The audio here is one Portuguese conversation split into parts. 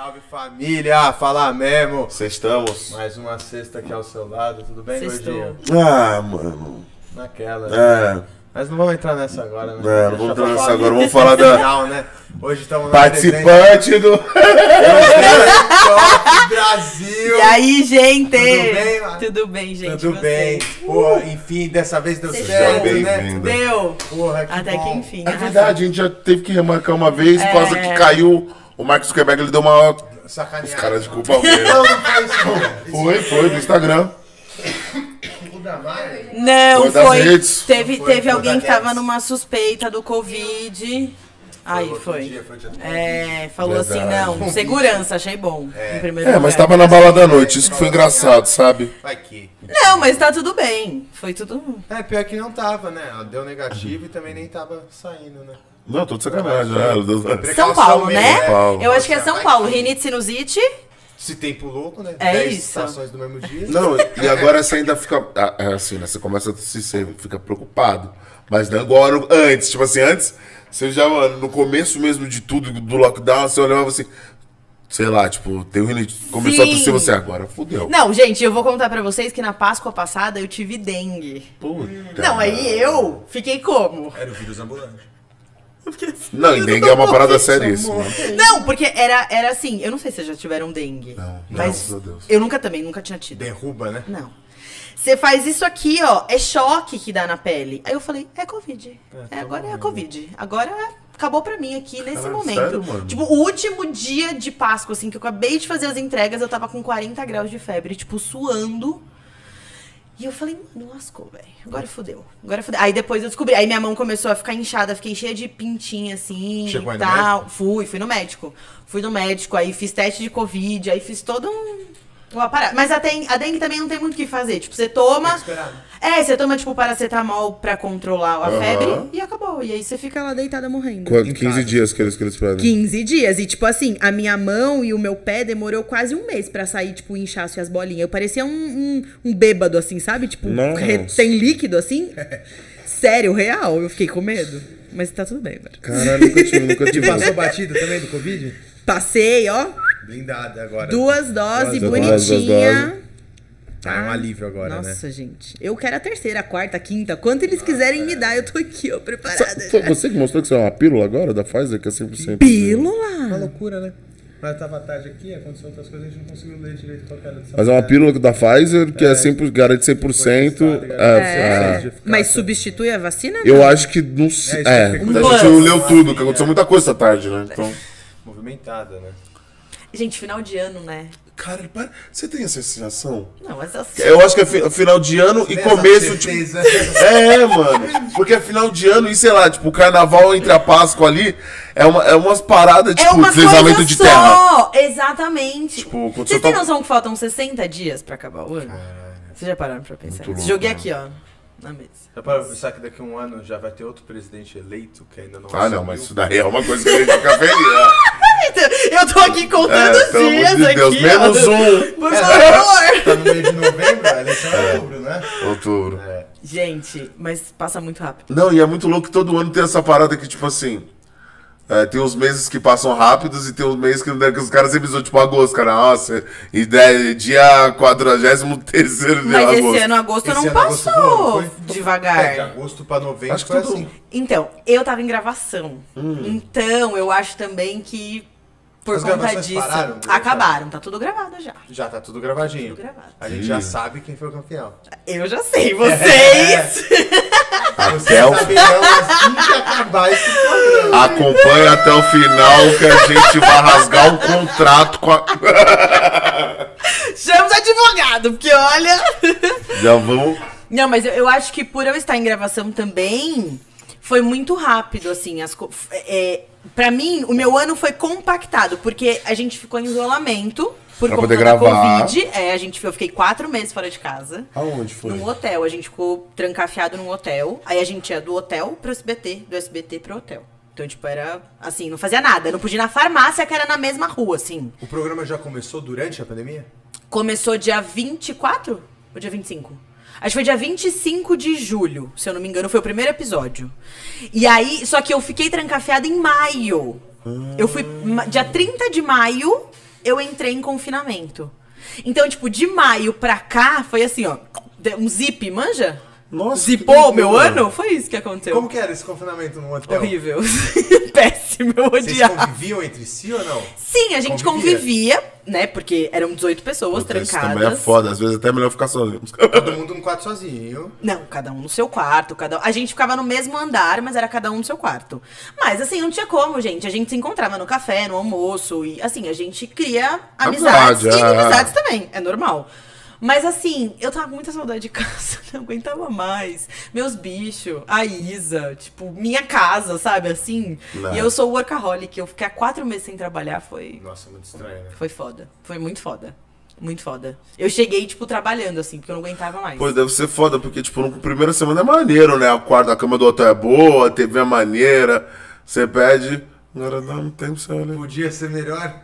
salve família! Falar mesmo! Vocês estamos? Mais uma sexta aqui ao seu lado, tudo bem, Sextou. gordinho? Ah, mano. Naquela. né? É. Mas não vamos entrar nessa agora, né? É, não vamos entrar nessa falar agora, vamos falar da- final, né? Hoje estamos na Participante do. Top Brasil! E aí, gente? Tudo bem, mano? Tudo bem, gente? Tudo Vocês? bem? Pô, enfim, dessa vez deu Vocês certo, né? Deu. Porra, que Até bom. que enfim. É verdade, a gente já teve que remarcar uma vez por causa É. que caiu. O Marcos Zuckerberg ele deu uma. Sacaneado. Os caras de culpa. Não, não isso, não. Foi, foi, do Instagram. Não, Foi das foi. redes. Teve, Foi, teve foi alguém da que tava numa suspeita do Covid. Aí outro foi. dia, foi dia- É, falou assim, Verdade. não, segurança, achei bom. Em primeiro É, mas lugar. tava na balada à noite, isso que foi engraçado, sabe? Vai que. Não, mas tá tudo bem. Foi tudo. É, pior que não tava, né? Deu negativo e também nem tava saindo, né? Não, tô de sacanagem, né? São Paulo, né? São Paulo. Eu acho que é São Paulo. Rinite sinusite. Se tempo louco, né? É Dez isso. estações do mesmo dia. Não, e agora você ainda fica. ah, É assim, né? Você começa a se você fica preocupado. Mas não agora, antes. Tipo assim, antes, você já, mano, no começo mesmo de tudo, do lockdown, você olhava assim. Sei lá, tipo, tem um rinite. Começou Sim. a tossir você agora, fudeu. Não, gente, eu vou contar pra vocês que na Páscoa passada eu tive dengue. Puta. Não, aí eu fiquei como? Era o vírus ambulante. Não, e dengue é uma parada seríssima. Não, porque era, era assim, eu não sei se vocês já tiveram dengue. Não, mas a Deus. eu nunca também, nunca tinha tido. Derruba, né? Não. Você faz isso aqui, ó, é choque que dá na pele. Aí eu falei, é Covid. É, agora é a Covid. Agora acabou pra mim aqui nesse Caralho, momento. sério, mano? Tipo, o último dia de Páscoa, assim, que eu acabei de fazer as entregas, eu tava com 40 graus de febre, tipo, suando. E eu falei, mano, lascou, velho. Agora fudeu. Agora fudeu. Aí depois eu descobri. Aí minha mão começou a ficar inchada, fiquei cheia de pintinha assim Chegou e tal. Fui, fui no médico. Fui no médico, aí fiz teste de Covid, aí fiz todo um. Uma parada. Mas a dengue, a dengue também não tem muito o que fazer. Tipo, você toma. É, você toma, tipo, paracetamol pra controlar a Aham. febre e acabou. E aí você fica lá deitada morrendo. Quanto? Em 15 casa. dias que eles, que eles pedem. 15 dias. E, tipo assim, a minha mão e o meu pé demorou quase um mês pra sair, tipo, o inchaço e as bolinhas. Eu parecia um, um, um bêbado, assim, sabe? Tipo, tem líquido, assim. Sério, real. Eu fiquei com medo. Mas tá tudo bem, velho. Caralho, nunca tive, nunca Te tive. passou batida também do Covid? Passei, ó. Blindada agora. Duas doses, Duas doses, duas bonitinha. Ah, é um alívio agora, Nossa, né? gente. Eu quero a terceira, a quarta, a quinta. Quanto eles quiserem me dar, eu tô aqui, ó, preparada. Foi você que mostrou que isso é uma pílula agora da Pfizer, que é 100%? Uma Pílula? loucura, né? Mas tava à tarde aqui, aconteceu outras coisas, a gente não conseguiu ler direito qual era dessa Mas é uma pílula da Pfizer que é, 100%, garante 100%. Foi testado, É, É. é. Mas substitui a vacina? Eu não? acho que não sei. É, É, que eu a gente leu tudo, que aconteceu muita coisa essa tarde, né? Então. Movimentada, né? Gente, final de ano, né? Cara, para- você tem essa sensação? Não, mas assim. Eu acho que é fi- final de ano e começo, tipo. É, mano. Porque é final de ano e sei lá, tipo, o carnaval entre a Páscoa ali é, uma, é umas paradas, tipo, é uma deslizamento de só. terra. Exatamente. Tipo, quando Vocês você têm tá- noção que faltam 60 dias pra acabar o ano? Vocês já pararam pra pensar? Louco, Joguei né? aqui, ó, na mesa. Já para pensar que daqui a um ano já vai ter outro presidente eleito que ainda não Ah, não, mas isso daí é uma coisa que a gente fica feliz. né? Eu tô aqui contando É, os dias de Deus, aqui, menos ó. um. Por favor. Tá no meio de novembro, a eleição é outubro, né? Outubro. É. Gente, mas passa muito rápido. Não, e é muito louco que todo ano tem essa parada que, tipo assim. é, tem uns meses que passam rápidos e tem uns meses que, né, que os caras sempre usam, tipo, agosto, cara. Nossa, e daí, dia 43 de Mas agosto. esse ano agosto Esse não ano agosto passou foi? devagar. É, de agosto pra novembro Acho que foi tudo- assim. Então, eu tava em gravação. Hum. Então, eu acho também que por As conta gravações disso. pararam de acabaram, tá tudo gravado já. Já tá tudo gravadinho. Tudo gravado. A gente Ih. já sabe quem foi o campeão. Eu já sei, vocês. Até o- saberão assim que acabar esse programa. Acompanha até o final que a gente vai rasgar um contrato com a. Chama os advogados, porque olha. Já vamos. Não, mas eu, eu acho que por eu estar em gravação também, foi muito rápido, assim. As co- é, pra mim, o meu ano foi compactado, porque a gente ficou em isolamento por Pra conta poder da gravar. Covid. É, a gente, eu fiquei quatro meses fora de casa. Aonde foi? Num hotel. A gente ficou trancafiado num hotel. Aí a gente ia do hotel pro SBT, do SBT pro hotel. Então, tipo, era assim, não fazia nada. Não podia ir na farmácia, que era na mesma rua, assim. O programa já começou durante a pandemia? Começou dia 24 ou dia 25? Acho que foi dia 25 de julho, se eu não me engano, foi o primeiro episódio. E aí, só que eu fiquei trancafiada em maio. Eu fui dia 30 de maio, eu entrei em confinamento. Então, tipo, de maio pra cá, foi assim, ó. Um zip, manja? Nossa. Zipou meu ano? Foi isso que aconteceu. Como que era esse confinamento no hotel? Horrível. Péssimo, eu Vocês odiava. conviviam entre si ou não? Sim, a gente Convivia. convivia, né? Porque eram 18 pessoas Puta, Isso trancadas. também é foda. Às vezes até é melhor ficar sozinho. Todo mundo no quarto sozinho. Não, cada um no seu quarto, cada um- A gente ficava no mesmo andar, mas era cada um no seu quarto. Mas assim, não tinha como, gente. A gente se encontrava no café, no almoço e assim, a gente cria amizades Amizade, e é. inimizades também, é normal. Mas assim, eu tava com muita saudade de casa, não aguentava mais. Meus bichos, a Isa, tipo, minha casa, sabe, assim. Né. E eu sou workaholic, eu fiquei há quatro meses sem trabalhar, foi, Nossa, muito estranho, né? foi foda. Foi muito foda. Muito foda. Eu cheguei, tipo, trabalhando, assim, porque eu não aguentava mais. Pô, deve ser foda, porque, tipo, no primeira semana é maneiro, né? O quarto, a cama do hotel é boa, a TV é maneira. Você pede. Agora dá um tempo, você olha. Podia ser melhor.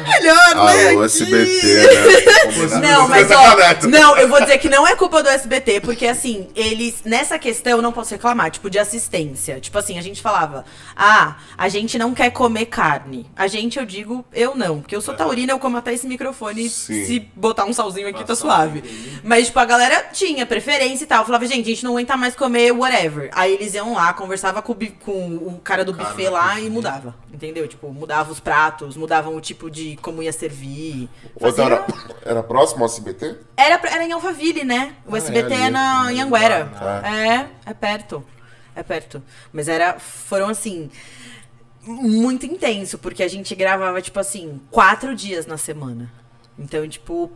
Melhor, Ah, né? o. SBT, né? Não, mas ó, não, eu vou dizer que não é culpa do SBT, porque assim, eles, nessa questão, eu não posso reclamar, tipo, de assistência. Tipo assim, a gente falava, ah, a gente não quer comer carne. A gente, eu digo, eu não, porque eu sou taurina, eu como até esse microfone, Sim. se botar um salzinho aqui, tá suave. Mas, tipo, a galera tinha preferência e tal. Eu falava, gente, a gente não aguenta mais comer whatever. Aí eles iam lá, conversava com o, com o cara do buffet lá e mudava. Entendeu? Tipo, mudava os pratos, mudavam o tipo de como ia servir. Fazia- era, era próximo ao SBT? era, era em Alphaville, né? O Ah, SBT é é, na, em Anguera. Ah. É, é perto. É perto. Mas era, foram assim, muito intenso, porque a gente gravava, tipo assim, quatro dias na semana. Então, tipo,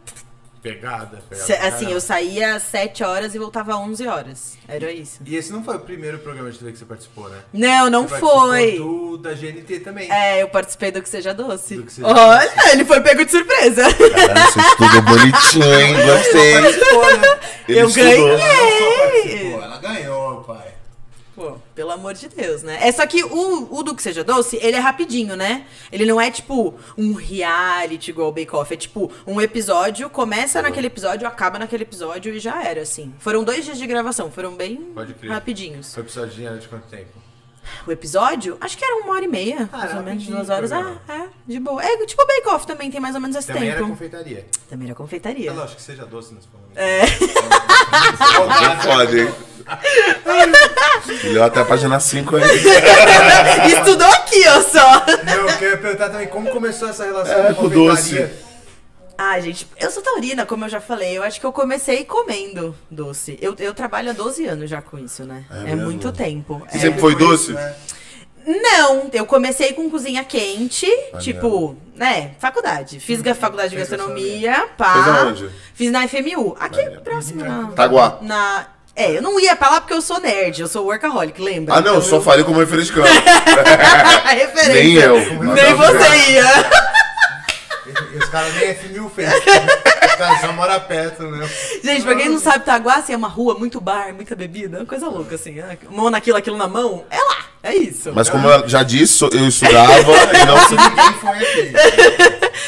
Pegada, pegada. se- assim, eu saía às 7 horas e voltava às 11 horas. Era isso. E esse não foi o primeiro programa de TV que você participou, né? Não, não Você foi. Do, da GNT também. É, eu participei do Que Seja Doce. Do Que Seja Olha, ele foi pego de surpresa. Caralho, você estudou bonitinho, hein? Gostei. Né? Eu estudou. ganhei. Ela ela ganhou, pai. Pô, pelo amor de Deus, né? É só que o, o do que seja doce, ele é rapidinho, né? Ele não é tipo um reality igual o Bake Off. É tipo um episódio, começa naquele episódio, acaba naquele episódio e já era, assim. Foram dois dias de gravação, foram bem Pode rapidinhos. Foi episódio de de quanto tempo? O episódio, acho que era uma hora e meia, Ah, mais era ou menos, duas o horas. Ah, é, de boa. É tipo o Bake Off também, tem mais ou menos esse Também era tempo. confeitaria. Também era confeitaria. É lógico que seja doce nesse momento. É. Bem foda, hein? Leu até a página 5 aí. Estudou aqui, ó, só. Não, eu queria perguntar também como começou essa relação É, com com doce. Ah, gente, eu sou taurina, como eu já falei. Eu acho que eu comecei comendo doce. Eu, eu trabalho há 12 anos já com isso, né? É, mesmo? muito tempo. E É. sempre foi doce? né? Não, eu comecei com cozinha quente, tipo, né, faculdade. Fiz ga- faculdade de gastronomia, pá. Fez aonde? Fiz na FMU, aqui próximo na... Taguá. Na... É, eu não ia pra lá porque eu sou nerd, eu sou workaholic, lembra? Ah, não, Então só eu- falei como referente de campo. A referência. Nem eu. Nem você ia. Os caras nem F1000 fez. Os caras só moram perto, né? Gente, pra quem não sabe, Taguá, assim, é uma rua, muito bar, muita bebida, uma coisa louca, assim. né? Mão naquilo, aquilo na mão, é lá, é isso. Mas como eu já disse, eu estudava e não se Ninguém foi aqui.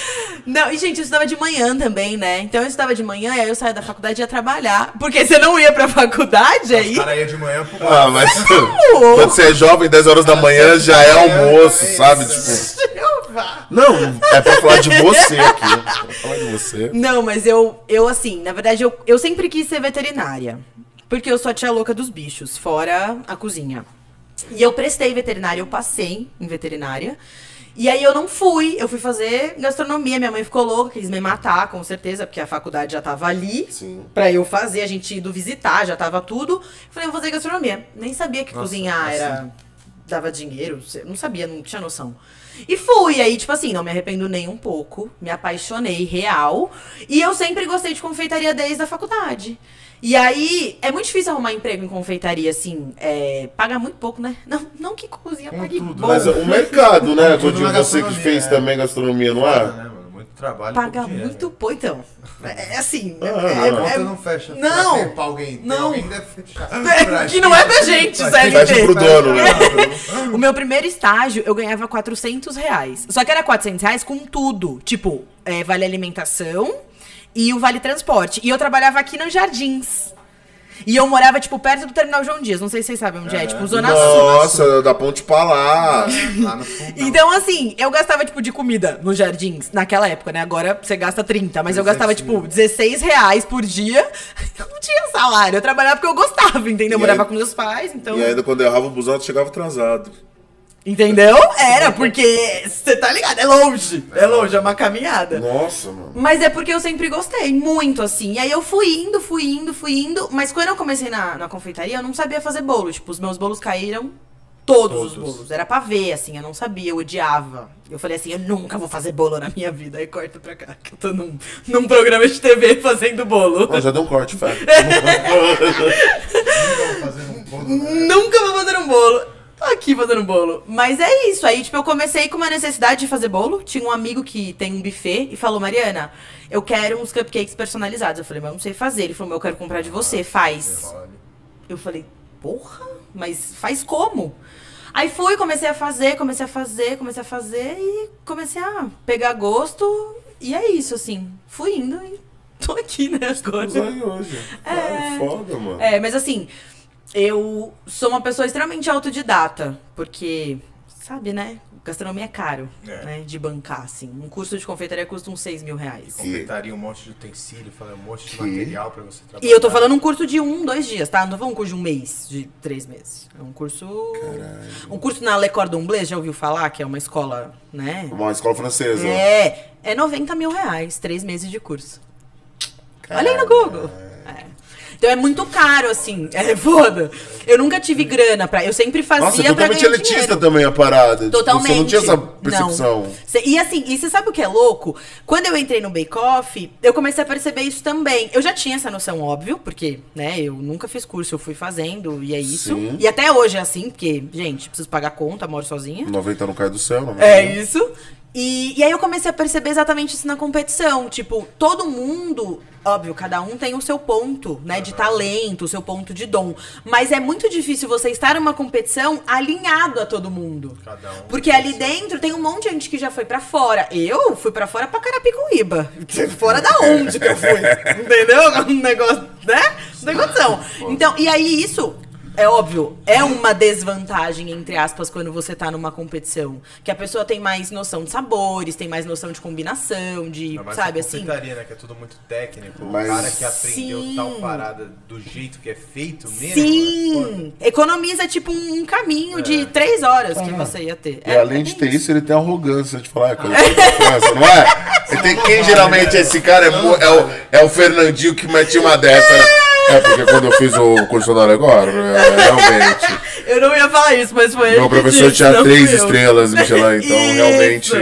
Não, e gente, eu estudava de manhã também, né? Então eu estudava de manhã e aí eu saía da faculdade e ia trabalhar. Porque você não ia pra faculdade Os aí? caras iam de manhã pro. Ah, mas quando você é jovem, 10 horas da manhã já é almoço, É, sabe? é, Tipo, não, é pra falar de você aqui. É pra falar de você. Não, mas eu, eu assim, na verdade, eu, eu sempre quis ser veterinária. Porque eu sou a tia louca dos bichos, fora a cozinha. E eu prestei veterinária, eu passei em veterinária. E aí eu não fui, eu fui fazer gastronomia. Minha mãe ficou louca, quis me matar, com certeza, porque a faculdade já tava ali. Sim. Pra eu fazer, a gente indo visitar, já tava tudo. Falei, eu vou fazer gastronomia. Nem sabia que Nossa, cozinhar assim. era. dava dinheiro, não sabia, não tinha noção. E fui, aí, tipo assim, não me arrependo nem um pouco. Me apaixonei, real. E eu sempre gostei de confeitaria desde a faculdade. E aí, é muito difícil arrumar emprego em confeitaria, assim. É, paga muito pouco, né? Não, não que cozinha Com pague tudo, bom. Mas o mercado, né? Na você que fez é. também gastronomia, não Foda, é? né, mano? Muito trabalho. Paga pouco dinheiro. muito pouco, então. É é assim. Ah, é- ah, é- A conta é- não fecha. Não. Pra, alguém. Não. Alguém que deve fechar. É, que não é pra gente, sério. Fecha pro dono, né? O meu primeiro estágio, eu ganhava 400 reais. Só que era 400 reais com tudo. Tipo, é, vale alimentação e o vale transporte. E eu trabalhava aqui nos Jardins. E eu morava, tipo, perto do Terminal João Dias. Não sei se vocês sabem onde é. Tipo, Zona Sul. Nossa, da ponte pra lá. Lá. Então, assim, eu gastava, tipo, de comida nos jardins, naquela época, né? Agora você gasta 30, mas eu gastava, tipo, 16 reais por dia. Eu não tinha salário, eu trabalhava porque eu gostava, entendeu? Eu morava aí- com meus pais, então. E ainda quando eu errava o busão, eu chegava atrasado. Entendeu? Era, porque você tá ligado, é longe. É longe, é uma caminhada. Nossa, mano. Mas é porque eu sempre gostei, muito assim. E aí eu fui indo, fui indo, fui indo. Mas quando eu comecei na, na confeitaria, eu não sabia fazer bolo. Tipo, os meus bolos caíram. Todos, os Todos. bolos. Era pra ver, assim, eu não sabia, eu odiava. Eu falei assim, eu nunca vou fazer bolo na minha vida. Aí corta pra cá, que eu tô num, num programa de TV fazendo bolo. Ó, já deu um corte, Fé. Vamos fazer um bolo, né? Nunca vou fazer um bolo. Tô aqui fazendo bolo. Mas é isso. Aí, tipo, eu comecei com uma necessidade de fazer bolo. Tinha um amigo que tem um buffet e falou, Mariana, eu quero uns cupcakes personalizados. Eu falei, mas eu não sei fazer. Ele falou, mas eu quero comprar de você, faz. Eu falei, porra, mas faz como? Aí fui, comecei a fazer, comecei a fazer, comecei a fazer e comecei a pegar gosto. E é isso, assim. Fui indo e tô aqui, né, agora. Hoje. Ai, foda, mano. É, mas assim, eu sou uma pessoa extremamente autodidata, porque, sabe, né? Gastronomia é caro, É. né? De bancar, assim. Um curso de confeitaria custa uns 6 mil reais. Confeitaria um monte de utensílio, falei, um monte de Que? material pra você trabalhar. E eu tô falando um curso de um, dois dias, tá? Não tô falando um curso de um mês, de três meses. É um curso. Um curso na Le Cordon Bleu, já ouviu falar? Que é uma escola, né? Uma escola francesa. É, é 90 mil reais, três meses de curso. Olha aí no Google. É. Então é muito caro, assim. É foda. Eu nunca tive grana pra. Eu sempre fazia Nossa, é pra totalmente ganhar elitista dinheiro. também a parada. Tipo, Totalmente. Você não tinha essa percepção. Não. Cê- E assim, e você sabe o que é louco? Quando eu entrei no Bake Off, eu comecei a perceber isso também. Eu já tinha essa noção, óbvio, porque, né, eu nunca fiz curso, eu fui fazendo, e é isso. Sim. E até hoje é assim, porque, gente, preciso pagar conta, moro sozinha. 90 não cai do céu, não. É isso. E, e aí eu comecei a perceber exatamente isso na competição. Tipo, todo mundo, óbvio, cada um tem o seu ponto, né, de talento, o seu ponto de dom. Mas é muito difícil você estar numa competição alinhado a todo mundo. Cada um. Porque ali dentro tem um monte de gente que já foi pra fora. Eu fui pra fora pra Carapicuíba. Fora da onde que eu fui? Entendeu? Um negócio, né? Condição. Então, e aí isso. É óbvio, é uma desvantagem, entre aspas, quando você tá numa competição. Que a pessoa tem mais noção de sabores, tem mais noção de combinação, de, sabe assim? né? Que é tudo muito técnico. Mas- O cara que aprendeu Sim. tal parada do jeito que é feito mesmo. é Sim! Economiza, tipo, um caminho de três horas que você ia ter. E É- além é de ter isso, ele tem a arrogância de falar, é coisa criança, não é? Ele tem, quem geralmente é esse cara é, é o, é o Fernandinho que mete uma dessa, né? É porque quando eu fiz o curso da agora, é, realmente. Eu não ia falar isso, mas foi Meu que professor disse, tinha três estrelas, Michelin, então Isso. realmente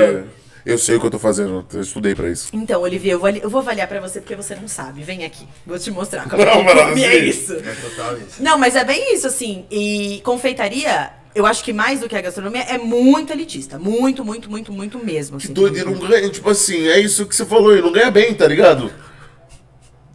eu sei o que eu tô fazendo, eu estudei pra isso. Então, Olivia, eu vou, eu vou avaliar pra você porque você não sabe. Vem aqui, vou te mostrar como Não, é assim- isso. É total isso. Não, mas é bem isso, assim. E confeitaria, eu acho que mais do que a gastronomia, é muito elitista. Muito, muito, muito, muito mesmo. Que assim. doido, ele não ganha, tipo assim, é isso que você falou, ele não ganha bem, tá ligado?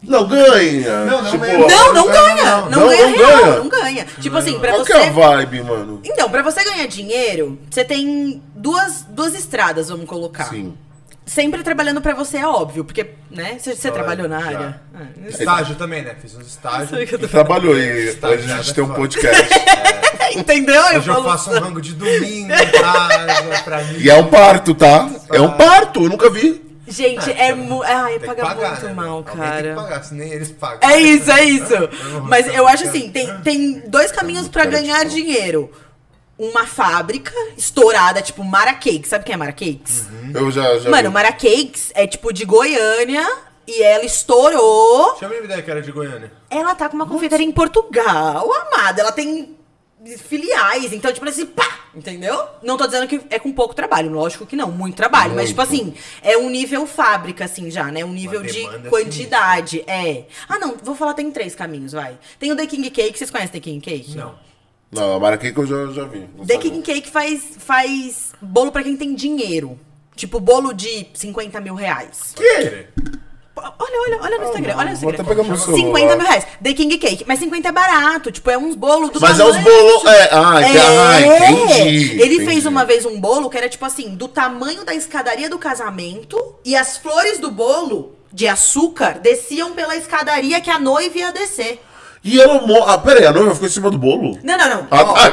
Não ganha. Não, não tipo, ganha. Não, não Não, ganha. não, Não, não. ganha Não real, ganha? não ganha. Tipo assim, pra Qual você. que é a vibe, mano? Então, pra você ganhar dinheiro, você tem duas, duas estradas, vamos colocar. Sim. Sempre trabalhando pra você, é óbvio, porque, né? Você, você trabalhou na já. área. É, Estágio também, né? Fiz uns estágios. Trabalhou e hoje a gente tem um podcast. Entendeu? Hoje eu falo- faço um rango de domingo casa, pra mim. E é um parto, tá? É um parto, eu nunca vi. Gente, é mu... Ai, Tem paga pagar, muito né? mal, Alguém cara. Tem que pagar, se nem eles pagam. É isso, é isso. Mas eu acho assim, tem, tem dois caminhos de ganhar dinheiro. Uma fábrica estourada, tipo Mara Cakes. Sabe quem é Mara Cakes? Eu já, já Mano, vi. Mara Cakes é tipo de Goiânia e ela estourou. Tinha a mesma ideia que era de Goiânia. Ela tá com uma confeitaria em Portugal, amada. Ela tem filiais, então, tipo assim, pá! Entendeu? Não tô dizendo que é com pouco trabalho, lógico que não, muito trabalho. Mas, tipo Muito. assim, é um nível fábrica, assim, já, né? Um nível de demanda quantidade. É. Ah, não, vou falar, tem três caminhos, vai. Tem o The King Cake, vocês conhecem The King Cake? Não. Não, a que eu já, já vi. The sabe. King Cake faz, faz bolo pra quem tem dinheiro. Tipo, bolo de 50 mil reais. Que? Olha, olha, olha no Instagram, olha no Vou até Instagram. pegar meu celular. 50 mil reais. The King Cake. Mas 50 é barato. Tipo, é uns bolos do Mas é os tamanho- bolos. É, ah, entendi. ah, entendi. Ele entendi. fez uma vez um bolo que era tipo assim, do tamanho da escadaria do casamento e as flores do bolo de açúcar desciam pela escadaria que a noiva ia descer. E ela. mo- Ah, pera aí, a noiva ficou em cima do bolo? Não, não, não. Ah, tá,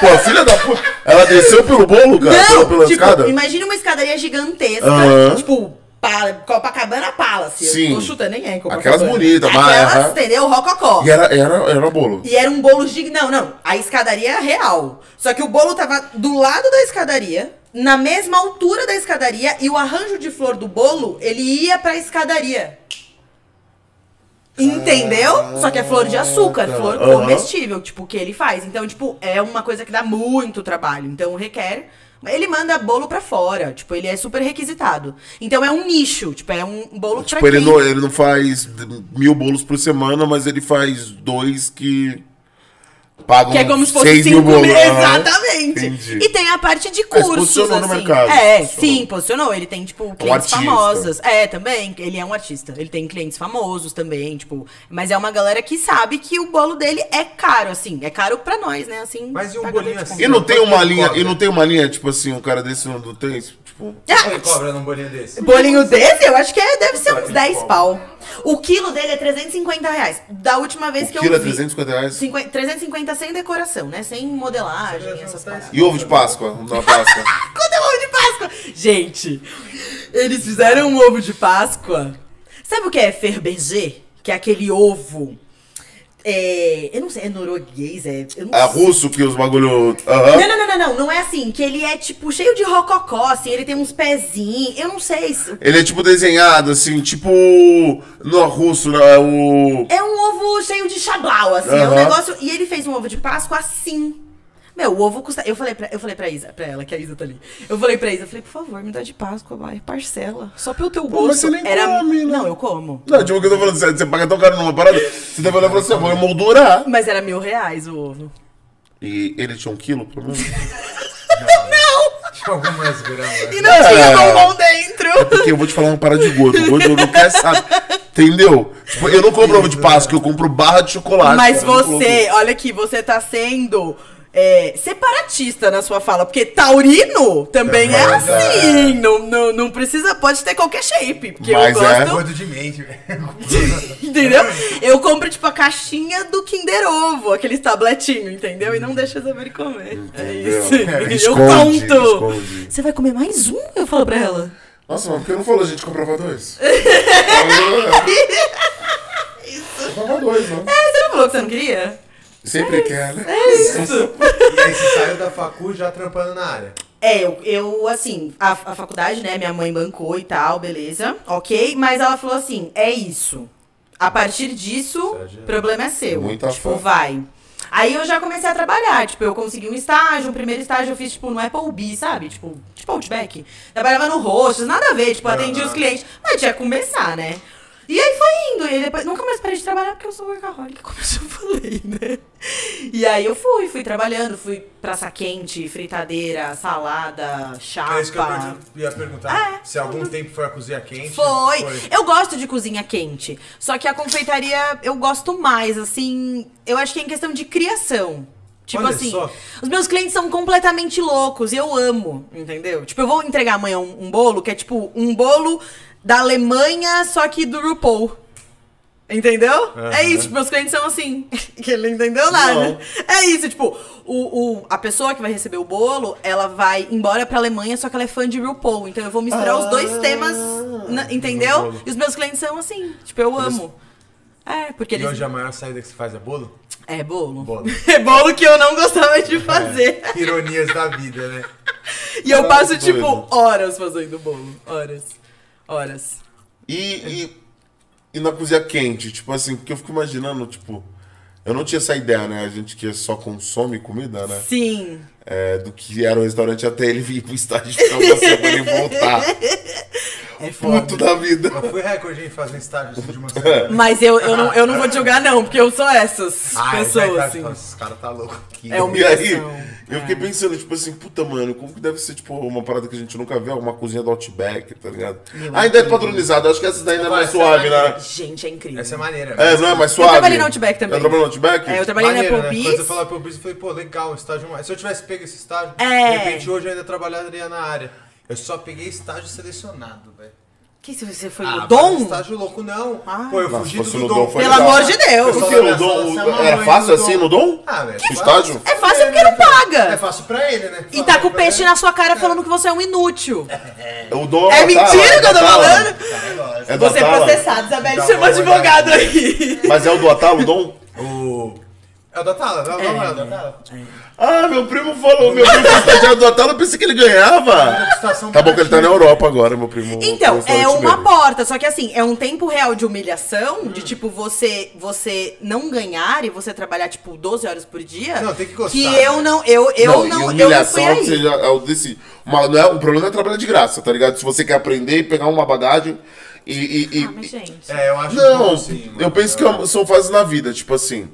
Pô, a filha da puta. Ela desceu pelo bolo, cara? Não, pela tipo, escada? imagina uma escadaria gigantesca, Aham. tipo, pa- Copacabana Palace. Sim. Eu tô chutando, nem é Copacabana. Aquelas bonitas, mas- Aquelas, aham. entendeu? Rococó. E era, era, era bolo. E era um bolo gigante. Não, não. A escadaria é real. Só que o bolo tava do lado da escadaria, na mesma altura da escadaria, e o arranjo de flor do bolo, ele ia pra escadaria. Entendeu? Só que é flor de açúcar, flor comestível, tipo, que ele faz. Então, tipo, é uma coisa que dá muito trabalho. Então, requer. Ele manda bolo pra fora, tipo, ele é super requisitado. Então é um nicho, tipo, é um bolo Tipo, pra ele quem... não, ele não faz mil bolos por semana, mas ele faz dois que pagam Que é como se fosse seis 5 mil. Aham. Exatamente. Entendi. E tem a parte de Mas cursos, posicionou no assim. mercado, É, posicionou. sim, posicionou. Ele tem, tipo, clientes artista. famosas. É, também. Ele é um artista. Ele tem clientes famosos também, tipo. Mas é uma galera que sabe que o bolo dele é caro, assim. É caro pra nós, né? Assim. Mas e um bolinho galera, assim? E não tem uma linha, cobra? e não tem uma linha, tipo assim, um cara desse não tem, tipo... Ele cobra num bolinho desse? Bolinho desse, eu acho que é, deve ser uns Quanto 10 cobra? pau. O quilo dele é 350 reais. Da última vez O que quilo é eu vi. 350 reais. 50 350 sem decoração, né? Sem modelagem, essas coisas. E ovo de Páscoa, na Páscoa. Quando é ovo de Páscoa? Gente, eles fizeram um ovo de Páscoa. Sabe o que é ferberger? Que é aquele ovo. É, eu não sei, é norueguês, é. É russo que os bagulho... Aham. Não, não, não, não, não, não é assim. Que ele é tipo cheio de rococó, assim. Ele tem uns pezinhos. Eu não sei. se- Ele é tipo desenhado, assim, tipo... Não é russo, não, é o... É um ovo cheio de chablau, assim. É um negócio. E ele fez um ovo de Páscoa assim. Meu, o ovo custa. Eu falei pra, eu falei pra Isa, pra ela, que a Isa tá ali. Eu falei pra Isa, eu falei, por favor, me dá de Páscoa, vai, parcela. Só pelo teu gosto. mas você nem come, né? Não, eu como. Não, tipo o que eu tô falando, você, você paga tão caro numa parada, você tá falando pra você, vou emoldurar. Mas era mil reais o ovo. E ele tinha um quilo, pelo menos? Tinha algumas gramas. E não É. tinha bombom dentro. Porque eu vou te falar uma parada de gordo. O gordo não quer saber. Entendeu? Tipo, eu não compro ovo de Páscoa, eu compro barra de chocolate. Mas cara, eu não você, olha aqui, você tá sendo é, separatista na sua fala, porque taurino também é Mas, assim. Não, não, não precisa, pode ter qualquer shape, porque Mas eu é. gosto. Gordo de mente. Entendeu? Eu compro, tipo, a caixinha do Kinder Ovo, aqueles tabletinhos, entendeu? E não deixa eu saber comer. É Entendeu? isso. eu Esconde, conto. esconde. Você vai comer mais um? Eu falo pra ela. Nossa, mas por que não falou a gente comprava dois? comprava dois, né? É, você não falou que você não queria? Sempre quer, né? É isso. E aí você saiu da facu já trampando na área. É, eu, eu assim, a, a faculdade, né, minha mãe bancou e tal, beleza, ok? Mas ela falou assim, é isso. A partir disso, o problema é seu. Muita tipo, fé. vai. Aí eu já comecei a trabalhar, tipo, eu consegui um estágio, o primeiro estágio eu fiz, tipo, no Applebee, sabe? Tipo, tipo Outback. Trabalhava no Roxas, nada a ver, tipo, atendia os clientes. Mas tinha que começar, né? E aí foi indo, e depois nunca mais parei de trabalhar porque eu sou workaholic, como eu já falei, né? E aí eu fui, fui trabalhando, fui praça quente, fritadeira, salada, chapa. É isso que eu ia perguntar. É. Se algum tempo foi a cozinha quente. Foi. Eu gosto de cozinha quente. Só que a confeitaria eu gosto mais, assim. Eu acho que é em questão de criação. Tipo Olha assim, só. os meus clientes são completamente loucos e eu amo, entendeu? Tipo, eu vou entregar amanhã um, um bolo que é tipo um bolo da Alemanha, só que do RuPaul. Entendeu? É isso, tipo, meus clientes são assim. que ele não entendeu nada. Não. É isso, tipo, o, o, a pessoa que vai receber o bolo, ela vai embora pra Alemanha, só que ela é fã de RuPaul. Então eu vou misturar os dois Ah, temas, na- no entendeu? E os meus clientes são assim, tipo, eu amo. É, porque E eles. hoje a maior saída que você faz é bolo? É bolo. Bolo. É bolo que eu não gostava de fazer. Ironias da vida, né? E eu passo, tipo, horas fazendo bolo. Horas. Horas. E, e, e na cozinha quente, tipo assim, porque eu fico imaginando, tipo, eu não tinha essa ideia, né? A gente que só consome comida, né? Sim. É, do que era o restaurante até ele vir pro estágio ficar uma semana e voltar. É. Puto da vida. Eu fui recorde em fazer estágio assim de uma semana. Mas eu, eu, não, eu não vou te julgar, não, porque eu sou essas Ah, é pessoas, verdade. assim. Nossa, Esse cara tá louco aqui. É um- E aí, eu fiquei pensando, tipo assim, puta, mano, como que deve ser, tipo, uma parada que a gente nunca vê, alguma cozinha do Outback, tá ligado? Meu ainda é padronizado, acho que essa daí ainda é mais Essa é suave, maneira. né? Gente, é incrível. Essa é maneira. É, não é mais suave? trabalhei no Outback também. Eu trabalhei no Outback? É, eu trabalhei Maneiro, na né? Quando Applebee's. você falou Applebee's, eu falei, pô, legal, um estágio mais. Se eu tivesse pego esse estágio, É. de repente hoje eu ainda trabalharia na área. Eu só peguei estágio selecionado, velho. Que se você foi Ah, no vai Dom? Estágio louco, não. Ah. Pô, eu Não, fugi do Dom. Dom, Pelo legal. amor de Deus. Por Pessoal que da o Dom- o- era fácil assim no Dom? Ah, velho. O estágio? É fácil porque não paga. É fácil pra ele, né? E tá com o peixe na sua cara falando que você é um inútil. O Dom É mentira que eu tô falando? É do Você é processado, Isabelle, Já chama advogado aí. Mas é o do Atala, o Dom? O... É o da Tala, não, não é o da Tala. Ah, meu primo falou, meu primo foi estagiário do Atala, eu pensei que ele ganhava. Tá bom que ele tá na. Europa agora, meu primo. Então, é restaurante uma dele. porta, só que assim, é um tempo real de humilhação, de tipo, você você não ganhar e você trabalhar, tipo, 12 horas por dia. Não, tem que gostar, Que né? eu não, eu, eu não, não, e eu não humilhação aí. seja, é o desse. Uma, não é, o problema é trabalhar de graça, tá ligado? Se você quer aprender e pegar uma bagagem e. e- e- Ah, mas gente. É, eu acho não, bom, assim, eu mano. penso que é- são fases na vida, tipo assim.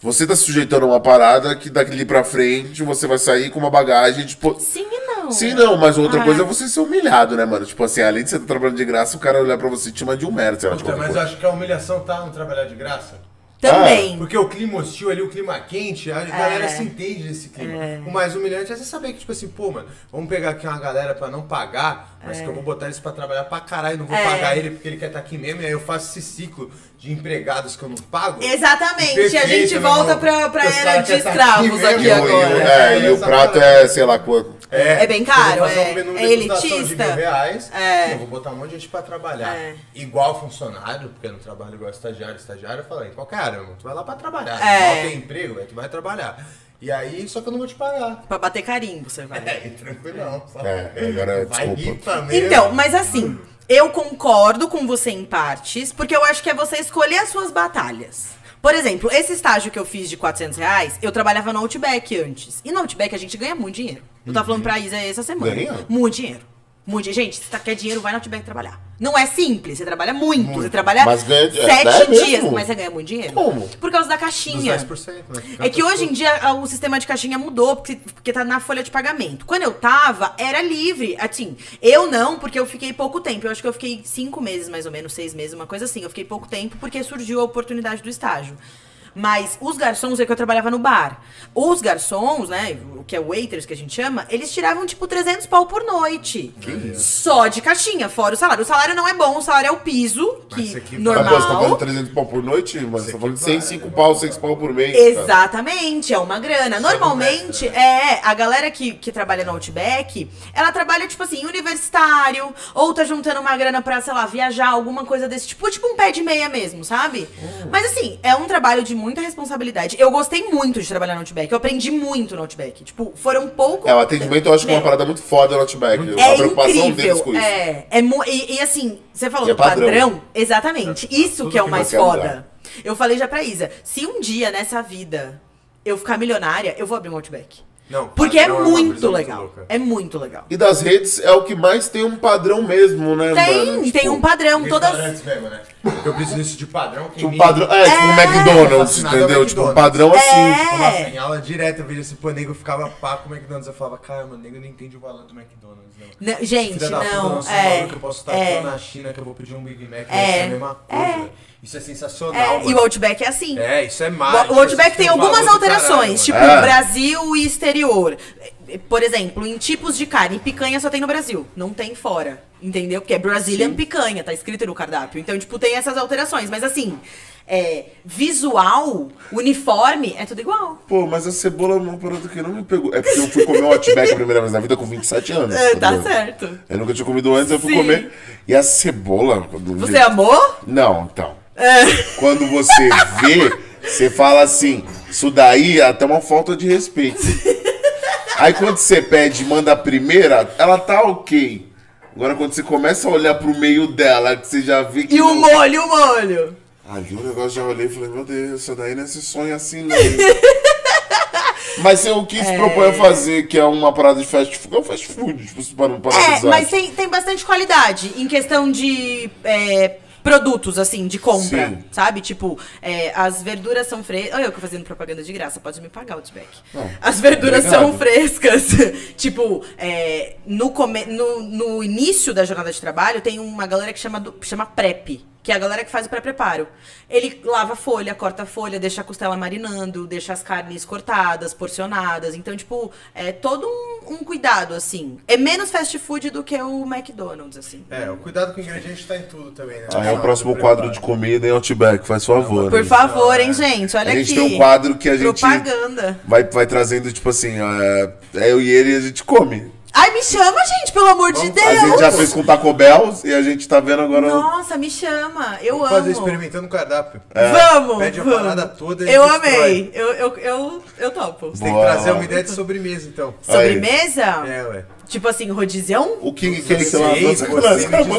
Você tá se sujeitando a uma parada que daqui pra frente você vai sair com uma bagagem, tipo. Sim e não. Sim, não, mas outra Ah. coisa é você ser humilhado, né, mano? Tipo assim, além de você estar trabalhando de graça, o cara olhar pra você e te chama de um merda, sei lá, de Puta, mas eu coisa. acho que a humilhação tá no trabalhar de graça. Também. Porque o clima hostil ali, o clima quente, a galera se entende nesse clima. O mais humilhante é você saber que, tipo assim, pô, mano, vamos pegar aqui uma galera pra não pagar, mas que eu vou botar eles pra trabalhar pra caralho, não vou É. pagar ele porque ele quer estar aqui mesmo, e aí eu faço esse ciclo de empregados que eu não pago. Exatamente, a Perfeito, gente meu volta pra, pra era de tá escravos aqui E e agora. é, e o prato é, sei lá quanto. É bem eu caro, é- um menu de é elitista. De mil reais, É. Eu vou botar um monte de gente pra trabalhar. É. Igual funcionário, porque eu não trabalho igual estagiário. Estagiário, eu falei, qualquer área, irmão, tu vai lá pra trabalhar. É. Tem emprego, velho, tu vai trabalhar. E aí, só que eu não vou te pagar. Pra bater carimbo, você vai. É, tranquilão. É, agora, vai desculpa. rir pra mesmo. Então, mas assim, eu concordo com você em partes, porque eu acho que é você escolher as suas batalhas. Por exemplo, esse estágio que eu fiz de 400 reais, eu trabalhava no Outback antes. E no Outback a gente ganha muito dinheiro. Eu tava falando pra Isa essa semana. Ganha? Muito dinheiro. Muito. Gente, se você quer dinheiro, vai no Outback trabalhar. Não é simples, você trabalha muito. Você trabalha Mas ganha- sete é mesmo? dias, mas você ganha muito dinheiro. Como? Por causa da Dos caixinha. 10%, né? É que hoje em dia o sistema de caixinha mudou, porque, porque tá na folha de pagamento. Quando eu tava, era livre. Assim, eu não, porque eu fiquei pouco tempo. Eu acho que eu fiquei cinco meses, mais ou menos, seis meses, uma coisa assim. Eu fiquei pouco tempo porque surgiu a oportunidade do estágio. Mas os garçons, é que eu trabalhava no bar. Os garçons, né, o que é waiters que a gente chama, eles tiravam tipo 300 pau por noite. Só de caixinha, fora o salário. O salário não é bom, o salário é o piso, Mas que aqui- Mas, você tá falando normal. 300 pau por noite? Mas você tá falando de 100, vale, 5 né? pau, 6 pau por mês. cara. Exatamente, é uma grana. Normalmente, é, a galera que, que trabalha no Outback, ela trabalha, tipo assim, universitário, ou tá juntando uma grana pra, sei lá, viajar, alguma coisa desse tipo, tipo um pé de meia mesmo, sabe? Mas assim, é um trabalho de muita responsabilidade. Eu gostei muito de trabalhar no Outback, eu aprendi muito no Outback. Tipo, foram poucos. É, o atendimento eu acho que é uma parada muito foda no Outback. É a preocupação deles incrível. com isso. É, é e, e assim, você falou E é do padrão. padrão. Exatamente. Isso Tudo que é o que mais foda. Eu falei já pra Isa, se um dia nessa vida eu ficar milionária, eu vou abrir um Outback. Não, Porque é uma muito legal. louca. É muito legal. E das redes é o que mais tem um padrão mesmo, né, Tem, mano? tem Tipo, um padrão. Todas. Mesmo, né? Eu preciso disso de padrão. Tipo, me- padrão. É, tipo um É. McDonald's, é entendeu? Tipo, um padrão assim. É. Tipo, nossa, em aula direta eu vejo esse pô, nego ficava pá com o McDonald's. Eu falava, cara, mano, nego não entende o valor do McDonald's, não. Não, gente, Filha da puta, não. sei o É, que eu posso estar é, aqui na China que eu vou pedir um Big Mac. É. É a mesma coisa. Isso é sensacional, é, e o Outback é assim. É, isso é mágico. O Outback tem um algumas alterações, tipo É. Brasil e exterior. Por exemplo, em tipos de carne, picanha só tem no Brasil, não tem fora. Entendeu? Porque é Brazilian picanha, tá escrito no cardápio. Então, tipo, tem essas alterações. Mas assim, é, visual, uniforme, é tudo igual. Pô, mas a cebola é uma parada que não me pegou. É porque eu fui comer um Outback a primeira vez na vida com 27 anos. É, tá ligado? certo. Eu nunca tinha comido antes, eu fui Sim. comer. E a cebola. Você amou? Não, então. É. Quando você vê, você fala assim, isso daí é até uma falta de respeito. Aí quando você pede e manda a primeira, ela tá ok. Agora quando você começa a olhar pro meio dela, que você já vê que. E o não- molho, e o molho. Ali o negócio já olhei e falei, meu Deus, isso daí não é esse sonho assim, não. Mas eu quis propor a fazer, que é uma parada de fast food. É um fast food, tipo, para não É, mas tem, tem bastante qualidade em questão de é, produtos, assim, de compra, Sim. sabe? Tipo, é, as verduras são frescas. Olha eu que fazendo propaganda de graça, pode me pagar, Outback. Não, As verduras obrigado. são frescas. tipo, é, no, come, no, no início da jornada de trabalho, tem uma galera que chama, do- chama PrEP. Que é a galera que faz o pré-preparo. Ele lava a folha, corta a folha, deixa a costela marinando, deixa as carnes cortadas, porcionadas. Então, tipo, é todo um, um cuidado, assim. É menos fast food do que o McDonald's, assim. É, o cuidado com o ingrediente tá em tudo também, né? Aí é o Não, próximo quadro de comida em Outback, faz favor. Por né? favor, hein, gente? Olha A gente aqui. tem um quadro que a gente Propaganda. vai, vai trazendo, tipo assim, é, é eu e ele e a gente come. Ai, me chama, gente, pelo amor de Deus. A gente já fez com Taco Bell e a gente tá vendo agora. Nossa, me chama. Eu Vamos amo. fazer experimentando o cardápio. Vamos, Pede a vamos. parada toda e Eu destrói. amei. Eu, eu, eu, eu topo. Você tem que Boa. trazer uma ideia de sobremesa, então. Sobremesa? É, ué. Tipo assim, rodizão? O King Cake Sei, lá, você nossa,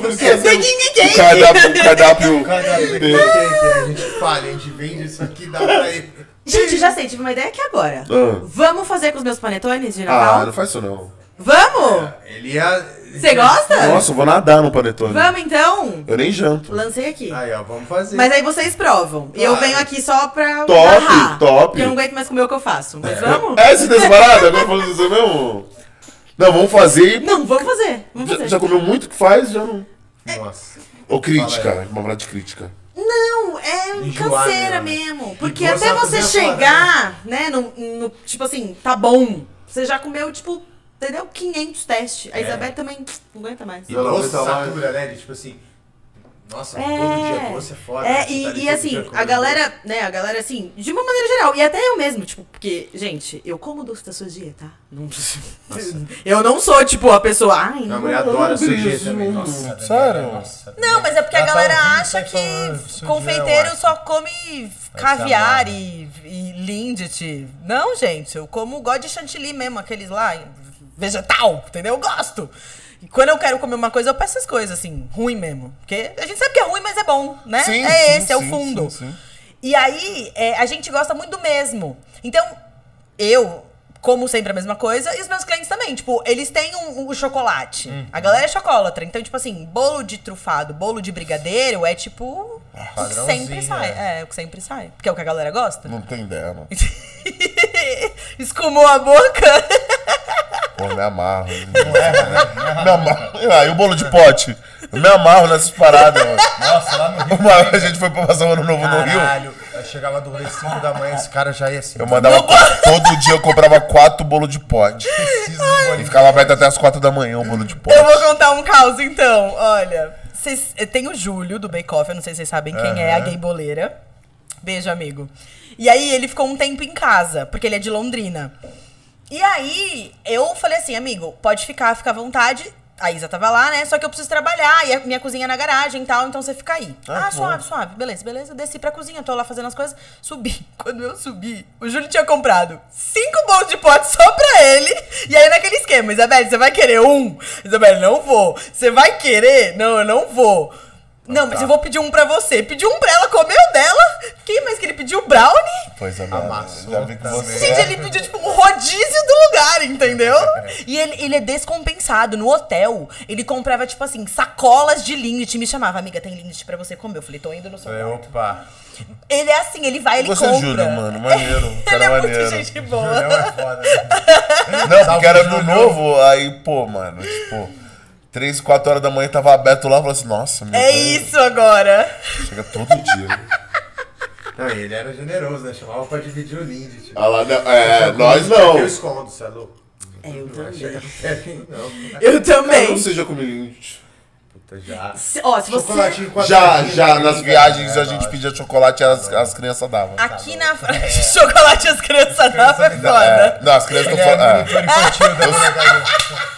você. trazer King o Cake. cardápio, o cardápio. Cardápio daqui, que a gente falha, a gente vende isso aqui, dá pra ele. Gente, já sei, tive uma ideia aqui agora. Ah. Vamos fazer com os meus panetones de Ah, Natal? não faz isso não. Vamos? Ele ia. Você gosta? Nossa, eu vou nadar no panetone. Vamos então? Eu nem janto. Lancei aqui. Aí, ó, vamos fazer. Mas aí vocês provam. E eu venho aqui só pra Top, narrar, top. Porque eu não aguento mais comer o que eu faço. Mas vamos? É esse desse parada? Agora falando isso mesmo? Não, vamos fazer. e- Não, vamos fazer. Vamos Já, fazer. já comeu muito que faz, já não. Nossa. Ou crítica, uma de crítica. Não, é Enjoar canseira mesmo, né? mesmo. Porque até você fazer chegar, né, no, no- Tipo assim, tá bom. Você já comeu, tipo, entendeu? 500 testes. A Isabelle também não aguenta mais. E tá mais. satura, né? Tipo assim. Nossa, É. todo dia doce é foda. É, né? E, tá e assim, a galera, né, a galera assim, de uma maneira geral, e até eu mesmo, tipo, porque, gente, eu como doce da sua dia, tá? Não- eu não sou, tipo, a pessoa, ai, não. A mulher adora isso, também. Nossa, Sério? Nossa, Não, mas é porque a Ela tá galera ouvindo, acha que falando, "Isso confeiteiro eu só come caviar amarra." e, e lindt. Não, gente, eu como gosto de chantilly mesmo, aqueles lá, vegetal, entendeu? Eu gosto. E quando eu quero comer uma coisa, eu peço essas coisas, assim, ruim mesmo. Porque a gente sabe que é ruim, mas é bom, né? Sim, é sim, esse, é o sim, fundo. sim, sim. E aí, é, a gente gosta muito do mesmo. Então, eu como sempre a mesma coisa e os meus clientes também. Tipo, eles têm um, um chocolate. A galera é chocolatra. Então, tipo assim, bolo de trufado, bolo de brigadeiro é tipo. O que Padrãozinho, sempre sai. né? É, o que sempre sai. Porque é o que a galera gosta. Não tem não. Escumou a boca. Pô, eu me amarro. Me amarro. E o bolo de pote? Eu me amarro nessas paradas, mano. Nossa, lá no Rio. Uma a gente foi pra passar o ano novo no Rio. Caralho, eu chegava do rolê 5 da manhã, esse cara já ia assim. Eu mandava. Todo dia eu comprava quatro bolos de pote. preciso de E ficava aberto até as quatro da manhã o bolo de pote. Eu vou contar um caos, então. Olha, vocês- eh, tem o Júlio, do Bake Off, eu não sei se vocês sabem quem é, a gay boleira. Beijo, amigo. E aí, ele ficou um tempo em casa, porque ele é de Londrina. E aí, eu falei assim, amigo, pode ficar, fica à vontade. A Isa tava lá, né? Só que eu preciso trabalhar, e a minha cozinha é na garagem e tal, então você fica aí. Ah, Ah, suave, suave. Beleza, beleza. Desci pra cozinha, tô lá fazendo as coisas. Subi. Quando eu subi, o Júlio tinha comprado cinco bolos de pote só pra ele. E aí, naquele esquema, Isabelle, você vai querer um? Isabelle, não vou. Você vai querer? Não, eu não vou. Não, mas eu vou pedir um pra você. Pedi um pra ela, comeu dela. Quem mais que ele pediu? Brownie? Pois é, Amassou já vi que você. Gente, ele pediu, tipo, um rodízio do lugar, entendeu? E ele, ele é descompensado. No hotel, ele comprava, tipo assim, sacolas de lindt. Me chamava, amiga, tem lindt pra você comer. Eu falei, tô indo no seu quarto. opa. Ele é assim, ele vai, ele Você é compra. Júlio, mano, maneiro, ele cara é maneiro. muito gente boa. Julião é foda, né? Não, porque era do novo, aí, pô, mano, tipo, 3, 4 horas da manhã tava aberto lá, eu falei assim, nossa, meu É Deus, isso agora. Chega todo dia. Não, e ele era generoso, né? Chamava pra dividir o Lindy. Tipo. Ah lá, não, é, Eu nós como, Eu não. escondo, você é louco? É, eu Não também. É, não. Eu Não também. seja comigo. Puta, já. Se- Ó, se você... Já, já, nas viagens a gente pedia chocolate e as, as crianças davam. Aqui na França, chocolate as crianças não é foda. É, não, as crianças Ele estão é.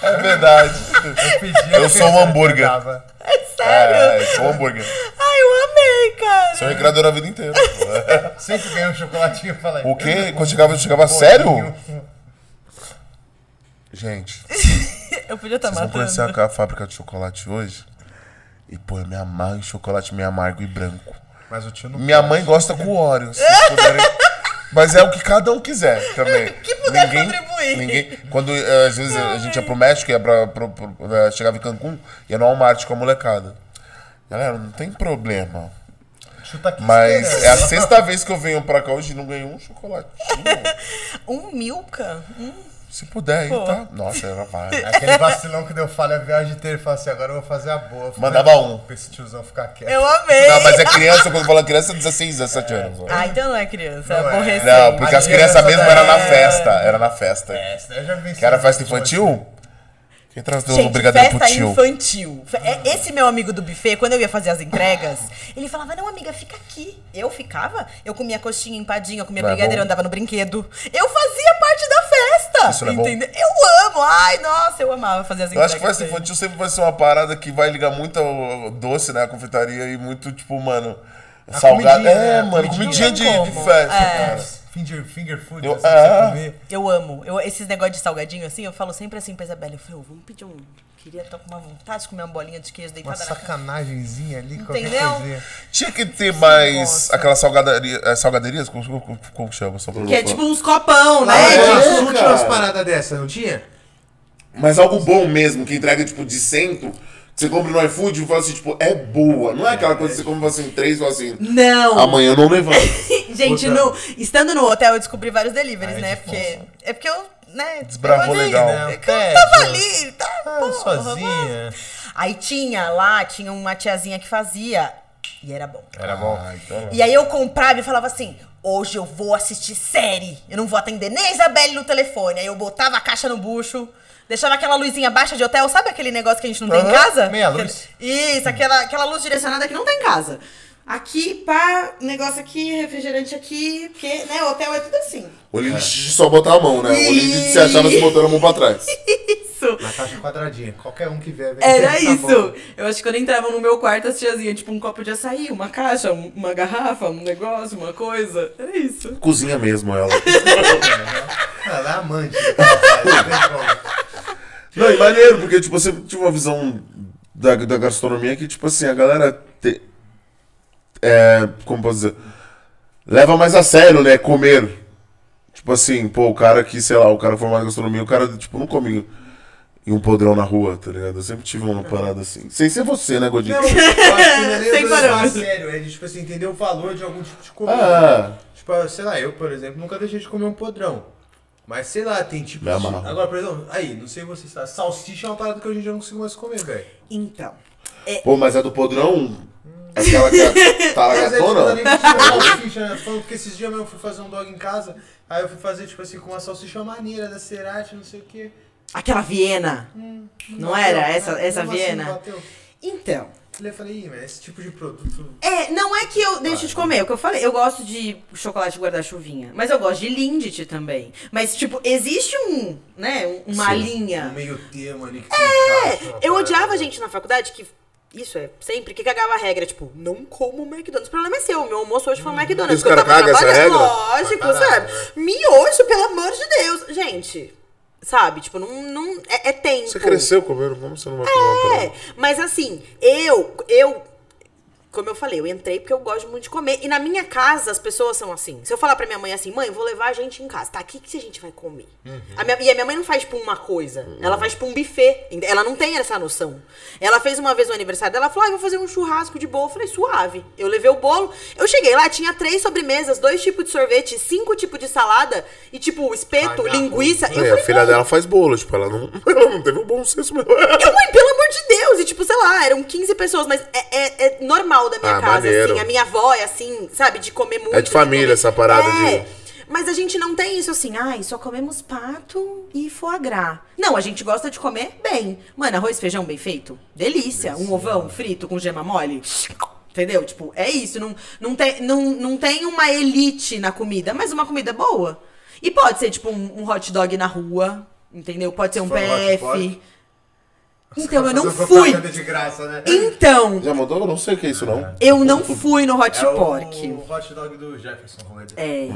É, é verdade. Eu pedia, Eu sou um hambúrguer. É sério? É, eu sou hambúrguer. Ai, eu amei, cara. Sou recreador a vida inteira. Sempre ganhei um chocolatinho, eu falei. O quê? Quando chegava, chegava sério? Gente, Eu podia estar vocês vão matando. conhecer a, a fábrica de chocolate hoje? E, pô, eu me amarro em chocolate meio amargo e branco. Mas o tio não Minha mãe gosta com Oreo, se vocês puderem. Mas é o que cada um quiser também. Que puder contribuir. Ninguém, quando eh, às vezes a gente ia pro México, ia pra, pro, pro- eh, chegava em Cancún, ia no Walmart com a molecada. Galera, não tem problema. chuta aqui Mas esperando. é a sexta vez que eu venho pra cá hoje e não ganhei um chocolatinho. Um Milka? Hum. Se puder, aí, tá? Nossa, ela vai. Aquele vacilão que deu falha a viagem inteira e falou assim, agora eu vou fazer a boa. Eu falei, Mandava um. Pra esse tiozão ficar quieto. Eu amei. Não, mas é criança, quando fala criança, é 16, 17 anos. ó. Ah, então não é criança, é Não é. aborrecente. Não, porque as As crianças mesmo era na é- festa. Era na festa. É, daí eu já vi Que era festa infantil? Quem traz o brigadeiro festa pro tio? infantil. É- Esse meu amigo do buffet, quando eu ia fazer as entregas, ele falava, não, amiga, fica aqui. Eu ficava, eu comia coxinha empadinha, eu comia Não é brigadeiro, eu bom? andava no brinquedo. Eu fazia festa. Isso não é bom? entendeu? Eu amo. Ai, nossa, eu amava fazer as Eu acho que festa infantil sempre vai ser uma parada que vai ligar muito ao doce, né? A confeitaria e muito, tipo, mano. Salgado. comidinha, É, né? mano, Comidinha comidinha de, de festa, É. cara. Finger, finger food, Eu- assim, pra ah. você comer. Eu amo. Eu, esses negócios de salgadinho assim, eu falo sempre assim pra Isabela. Eu falei, ô, vamos pedir um. Queria estar com uma vontade de comer uma bolinha de queijo Uma deitada na cama. sacanagemzinha ali, qualquer Entendeu? coisinha. Tinha que ter mais gosta. aquelas salgadaria, é, salgaderias, como, como, como chama? Só pra Que é tipo uns copão, né? É, é, não tinha umas cara. paradas dessas, não tinha? Mas algo bom mesmo, que entrega, tipo, de cento. Você compra no iFood e fala assim, tipo, é boa. Não é aquela coisa que você compra assim, três e fala assim, Não. amanhã eu não levanto. Gente, Outra. no, estando no hotel, eu descobri vários deliveries, Ai, né? que Porque. É porque eu, né? Desbravou ali, legal. né, eu Pede. tava ali, tá? Ah, porra, sozinha. Aí tinha lá, tinha uma tiazinha que fazia. E era bom. Era bom. Ah, então. E aí eu comprava e falava assim: hoje eu vou assistir série. Eu não vou atender nem a Isabelle no telefone. Aí eu botava a caixa no bucho. Deixava aquela luzinha baixa de hotel, sabe aquele negócio que a gente não tem em casa? meia luz. Isso, aquela, aquela luz direcionada que não tem em casa. Aqui, pá, negócio aqui, refrigerante aqui, porque, né, hotel é tudo assim. O limite de só botar a mão, né? O limite você achava se botando a mão pra trás. Isso. Na caixa quadradinha. Qualquer um que vier, vem. Era tá isso. bom. Eu acho que quando entravam no meu quarto, as tiazinhas, tipo, um copo de açaí, uma caixa, um- uma garrafa, um negócio, uma coisa. Era isso. Cozinha mesmo, ela. Ela é amante. ela faz, não e maneiro, porque, tipo, você tive uma visão da, da gastronomia que, tipo assim, a galera. Te, é, como posso dizer? Leva mais a sério, né? Comer. Tipo assim, pô, o cara que, sei lá, o cara formado em gastronomia, o cara, tipo, não come em um podrão na rua, tá ligado? Eu sempre tive uma parada assim. Sem ser você, né, Godinho? Não, eu acho que não é sério, é de, tipo assim, entender o valor de algum tipo de comida. Ah, Tipo, sei lá, eu, por exemplo, nunca deixei de comer um podrão. Mas sei lá, tem tipo. Me amarro. Agora, por exemplo, aí, não sei você sabe, salsicha é uma parada que hoje em dia eu não consigo mais comer, velho. Então. pô, mas é do podrão? Aquela que é tá Mas é tipo, não nem de salsicha, né? Falando porque esses dias mesmo eu fui fazer um dog em casa, aí eu fui fazer, tipo assim, com uma salsicha maneira da Cerati, não sei o quê. Aquela Viena. Não era? Essa, essa Como assim, Viena? não Então. Eu falei, ih, mas esse tipo de produto. É, não é que eu deixo de comer, é o que eu falei. Eu gosto de chocolate guarda-chuvinha. Mas eu gosto de Lindt também. Mas, tipo, existe um, né, um- uma Sim. Um linha. meio termo ali que é, Eu odiava gente na faculdade que. Isso é sempre que cagava a regra, tipo, não como McDonald's. O problema é seu, meu almoço hoje foi um McDonald's. Os porque eu cara tava caga essa regra? Lógico, caralho. sabe? Miojo, pelo amor de Deus. Gente, sabe? Tipo, não. não é, é tempo. Você cresceu comendo, como você não vai comer É, mas assim, eu, eu, como eu falei, eu entrei porque eu gosto muito de comer. E na minha casa as pessoas são assim. Se eu falar pra minha mãe assim, mãe, vou levar a gente em casa, tá? O que, que a gente vai comer? A minha- e a minha mãe não faz tipo uma coisa, ela faz tipo um buffet. Ela não tem essa noção. Ela fez uma vez no aniversário dela, ela falou, ah, vou fazer um churrasco de bolo. Eu falei, suave. Eu levei o bolo, eu cheguei lá, tinha três sobremesas, dois tipos de sorvete, cinco tipos de salada e tipo espeto, Ai, linguiça. É, a falei, filha "Mãe, dela faz bolo, tipo, ela não, ela não teve um bom senso mesmo. eu, mãe, pelo amor de Deus! E tipo, sei lá, eram 15 pessoas, mas é, é- é normal da minha Ah, casa, maneiro. assim. A minha avó é assim, sabe, de comer muito. É de família comer- essa parada É, de- Mas a gente não tem isso assim, ai, só comemos pato e foie gras. Não, a gente gosta de comer bem. Mano, arroz e feijão bem feito, delícia. Um ovão frito com gema mole. Entendeu? Tipo, é isso. Não, não, tem, não, não tem uma elite na comida, mas uma comida boa. E pode ser, tipo, um, um hot dog na rua, entendeu? Pode ser um um hot PF. pot. Então, eu não fui. graça, né? Então, Já mandou? Eu não sei o que é isso, não. eu não fui no Hot É o, Pork. o hot dog do Jefferson Rueda. É.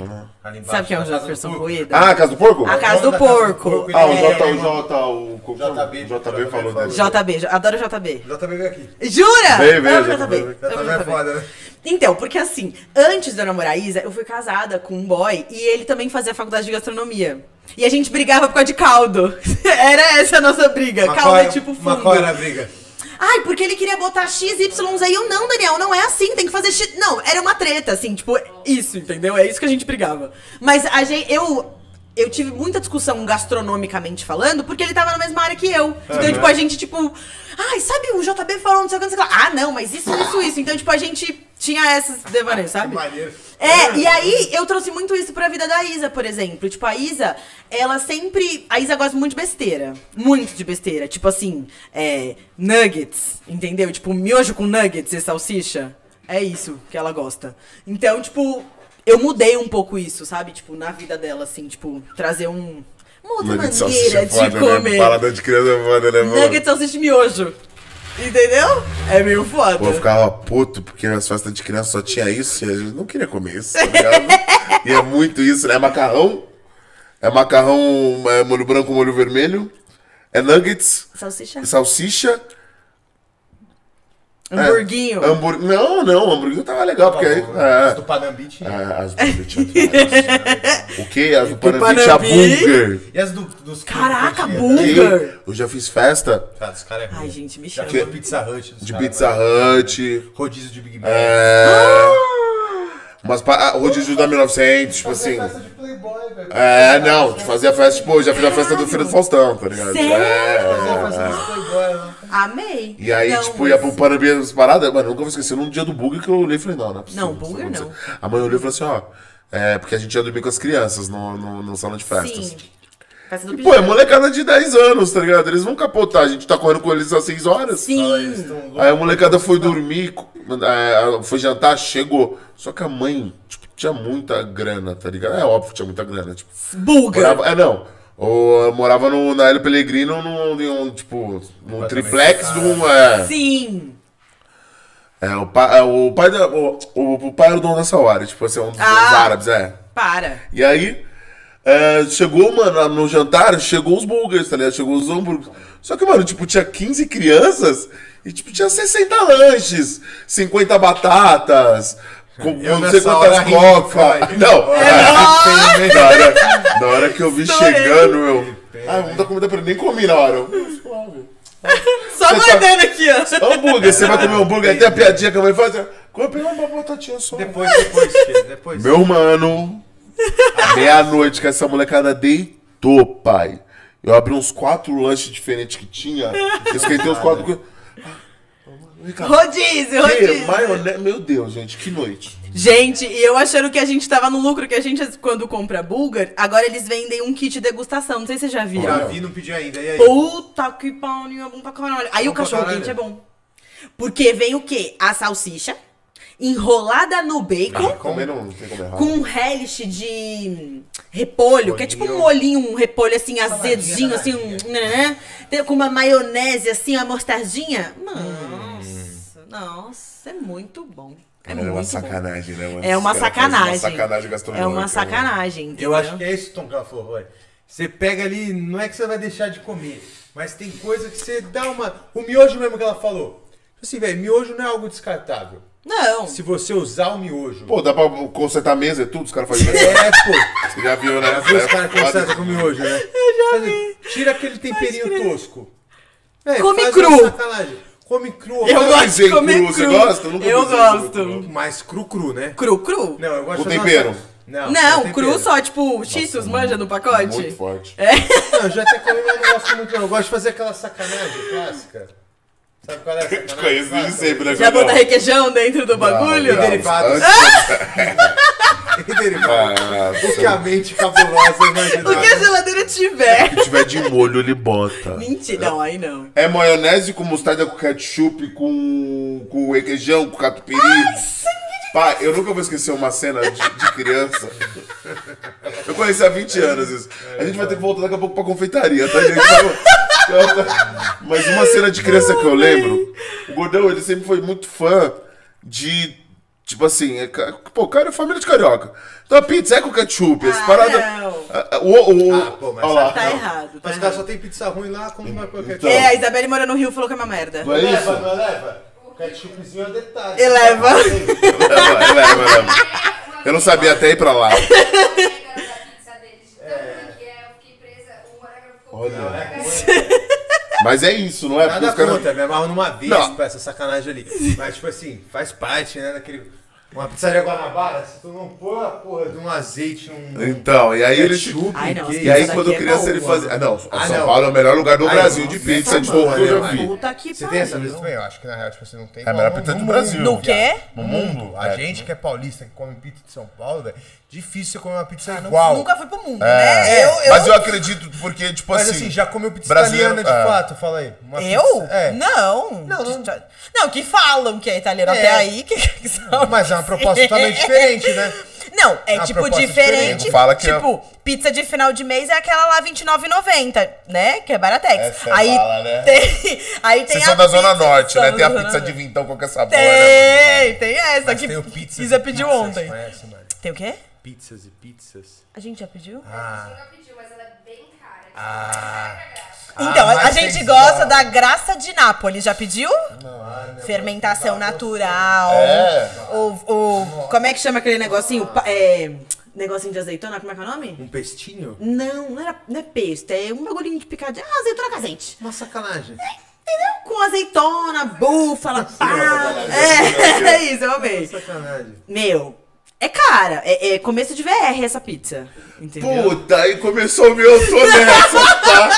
Ali embaixo, Sabe o que é o Jefferson. Rueda? Ah, a casa do porco? A casa do porco. porco, Ah, o É. J, o J, o... JB. JB falou dele. JB, adoro JB. JB veio aqui. Jura? Veio, veio, JB. JB é foda, né? Então, porque assim, antes de eu namorar a Isa, eu fui casada com um boy e ele também fazia faculdade de gastronomia. E a gente brigava por causa de caldo. Era essa a nossa briga. Mas caldo é tipo mas fundo. qual era a briga? Ai, porque ele queria botar X, Y, Z. E eu, não, Daniel, não é assim, tem que fazer X. Não, era uma treta, assim, tipo, isso, entendeu? É isso que a gente brigava. Mas a gente, eu eu tive muita discussão gastronomicamente falando, porque ele tava na mesma área que eu. Então, tipo, a gente, tipo, ai, sabe, o JB falou não sei o que, não sei o que. Ah, não, mas isso, isso, isso. Então, tipo, a gente tinha esses devaneios, sabe? maneiro. É, e aí eu trouxe muito isso pra vida da Isa, por exemplo. Tipo, a Isa, ela sempre. A Isa gosta muito de besteira. Muito de besteira. Tipo assim, é. Nuggets, entendeu? Tipo, miojo com nuggets e salsicha. É isso que ela gosta. Então, tipo, eu mudei um pouco isso, sabe? Tipo, na vida dela, assim, tipo, trazer um. Uma outra Nugget de salsicha maneira de é foda, comer. né? Paladar de criança é foda, né, mano? Nuggets, salsicha e miojo. Entendeu? É meio foda. Pô, eu ficava puto, porque nas festas de criança só tinha isso e a gente não queria comer isso, tá ligado? e é muito isso, né? É macarrão, é macarrão, é molho branco, molho vermelho, é nuggets, Salsicha. e salsicha. Hamburguinho. É, hambur... Não, não, o hambúrguer tava legal, porque aí. As É, do Panambi tinha. é, as do tinha várias. O que? As do Panambi tinha burger. E as do, dos Caraca, burger. Eu já fiz festa Cara, dos caras é Ai, gente, me chama. foi Pizza Hut. de caras, Pizza. Hut. Rodízio de Big Mac. É. Umas pa... ah, rodízio da 1900, tipo assim. Festa de Playboy, velho. É, não, de fazer a festa, tipo, eu já fiz a festa do Filho do Faustão, tá ligado? Sério? Fazia É, festa de Playboy lá. Amei. E aí, Não, tipo, mas- ia pro Panambi as paradas, mano, nunca vou esquecer, num dia do bug que eu olhei e falei, não, não é possível. Não, acontecer. não. A mãe olhou e falou assim, ó, é, porque a gente ia dormir com as crianças no, no, no salão de festas. Sim. Festa do Pô, é molecada de 10 anos, tá ligado? Eles vão capotar, a gente tá correndo com eles às 6 horas. Sim. Aí a molecada foi dormir, é, foi jantar, chegou. Só que a mãe, tipo, tinha muita grana, tá ligado? É óbvio que tinha muita grana, tipo. Bulgar. Morava, é, não. Ou, eu morava no, na Hélio Pellegrino, num, um, tipo, num triplex de um. É, Sim. é, o, pa, é, o pai da, o, o, o pai era o dono dessa hora, tipo assim, um dos Ah. árabes, é. Para. E aí, é, chegou, mano, no jantar, chegou os bulgars, tá ligado? Chegou os hambúrgueres. Só que, mano, tipo, tinha 15 crianças e, tipo, tinha 60 lanches, 50 batatas, com Eu não sei quantas vai. Não, É, na, hora, na hora que eu vi Estourei. chegando, eu. Ah, vamos dar comida pra ele, nem comi na hora. Eu. Só Você tá- guardando aqui, ó. Hambúrguer, você vai comer hambúrguer, até a piadinha que a mãe faz. é, Come uma batatinha só. Depois, depois, tia, depois. Meu mano, meia-noite que essa molecada deitou, pai. Eu abri uns quatro lanches diferentes que tinha. Esquentei os quatro. Rodízio, Que rodízio. maionese. Meu Deus, gente, que noite. Gente, e eu achando que a gente tava no lucro, que a gente, quando compra Bulgar, agora eles vendem um kit degustação. Não sei se vocês já viram. Já vi, não pedi ainda. E aí? Puta que pariu, é bom pra caralho. Aí Bom o cachorro quente é bom. Porque vem o quê? A salsicha enrolada no bacon. Comer não, não tem como errar. Com um relish de repolho, que é tipo um molhinho, um repolho assim, azedinho, assim, um, né? Tem- Com uma maionese, assim, uma mostardinha. Nossa, nossa, é muito bom. É, É uma bom. sacanagem, né, mano? É uma sacanagem. Uma sacanagem É gastronômica. uma né? sacanagem. entendeu? Eu acho que é isso, Tom, que ela falou. Você pega ali, não é que você vai deixar de comer, mas tem coisa que você dá uma. O miojo mesmo que ela falou. Assim, velho, miojo não é algo descartável. Não. Se você usar o miojo. Pô, dá pra consertar a mesa e tudo? Os caras fazem isso. É, pô. Você já viu, né? Já viu os É caras foda. consertam com miojo, né? Eu já vi. Tira aquele temperinho tosco. Véi, Come faz cru. Come cru. Eu gosto de comer cru, cru. você gosta? Eu nunca Eu gosto. cru. Mas cru, cru, né? Cru, cru? Não, eu gosto uma tempero? sa- Não, Não, cru só, tipo, Cheetos, manja no pacote? Muito forte. Não, eu já até comi, mas não gosto muito. não. Eu gosto de fazer aquela sacanagem clássica. Sabe qual é a Te conheço desde sempre, né? Já Gordão? bota requeijão dentro do bagulho? Não, derivados. antes- E derivado. Ah, O que a mente cabulosa imaginar. O que a geladeira tiver. Se tiver de molho, ele bota. Mentira, não, aí não. É maionese com mostarda, com ketchup, com, com requeijão, com catupiry. Pai, eu nunca vou esquecer uma cena de, de criança. Eu conheci há 20 anos isso. A gente vai ter que voltar daqui a pouco pra confeitaria, tá, gente? Mas uma cena de criança que eu lembro, o Gordão, ele sempre foi muito fã de. Tipo assim, é, pô, cara, é família de carioca. Então a pizza é com ketchup, Ah, paradas. não. Ah, O, o, Ah, pô, mas lá. Tá errado, tá Mas errado. só tem pizza ruim lá, como uma qualquer Então. É, a Isabelle mora no Rio falou que é uma merda. Não é isso? Leva, não leva? Ketchupzinho é detalhe. Eleva. Leva, leva, leva. Eu não sabia até ir pra lá. é, ficou Olha. Mas é isso, não é? Porque Nada os caras- contra, me amarro numa vez Não. pra essa sacanagem ali. Mas, tipo assim, faz parte, né, daquele... Uma pizzaria Guanabara, se tu não pôr a porra de um azeite, um. Então, e aí ele. Ai, não. E aí, quando é criança, ele fazia. Ah, não, Ah, São não. Paulo é o melhor lugar do Ai, Brasil não, de pizza de eu já né. Puta que Você tem essa vez também? Eu acho que na real, tipo, você não tem. É a melhor pizza do mundo, Brasil. No quê? No mundo. A É. gente que é paulista, que come pizza de São Paulo, velho, difícil você comer uma pizza Ah, igual. Nunca fui pro mundo, É, né? Eu, eu, Mas eu acredito, porque, tipo Mas assim. assim, já comeu pizza brasileiro- italiana de é. fato? Fala aí. Uma eu? pizza- É. Não. Não, não. Não, que falam que é italiano É. até aí. Que, que são- Mas é uma proposta totalmente diferente, né? Não, é Uma tipo diferente. diferente. Fala que tipo, pizza de final de mês é aquela lá R$29,90, né? Que é baratex. Essa é aí bala, né? tem. Aí tem Vocês a são da Zona pizza- Norte, né? Tem a pizza de vintão qualquer sabor, né? Tem, tem essa Mas que tem o pizzas Isa pediu pizzas, ontem. Conhece, mano? Tem o quê? Pizzas e pizzas. A gente já pediu? Ah. Nunca pediu, mas ela é bem Ah. Então, Ah, a- gente gosta da graça de Nápoles. Já pediu? Não, Fermentação natural. É. O, o, como é que chama aquele negocinho? É, negocinho de azeitona, como é que é o nome? Um pestinho? Não, não, era, não é pesto, é um bagulhinho de picadinho. Ah, azeitona casente. Uma sacanagem. Entendeu? Com azeitona, búfala, pá. É, é isso, eu amei. Sacanagem. Meu, é cara. É, é começo de VR essa pizza. Entendeu? Puta, aí começou o meu, eu tô nessa, tá?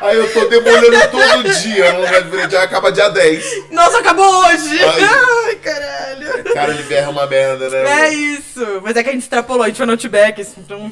Aí eu tô demolhando todo dia, não vai já acaba dia 10. Nossa, acabou hoje! Ai. Ai, caralho. Cara, ele berra uma merda, né? É isso. Mas é que a gente extrapolou, a gente foi no Outback, então...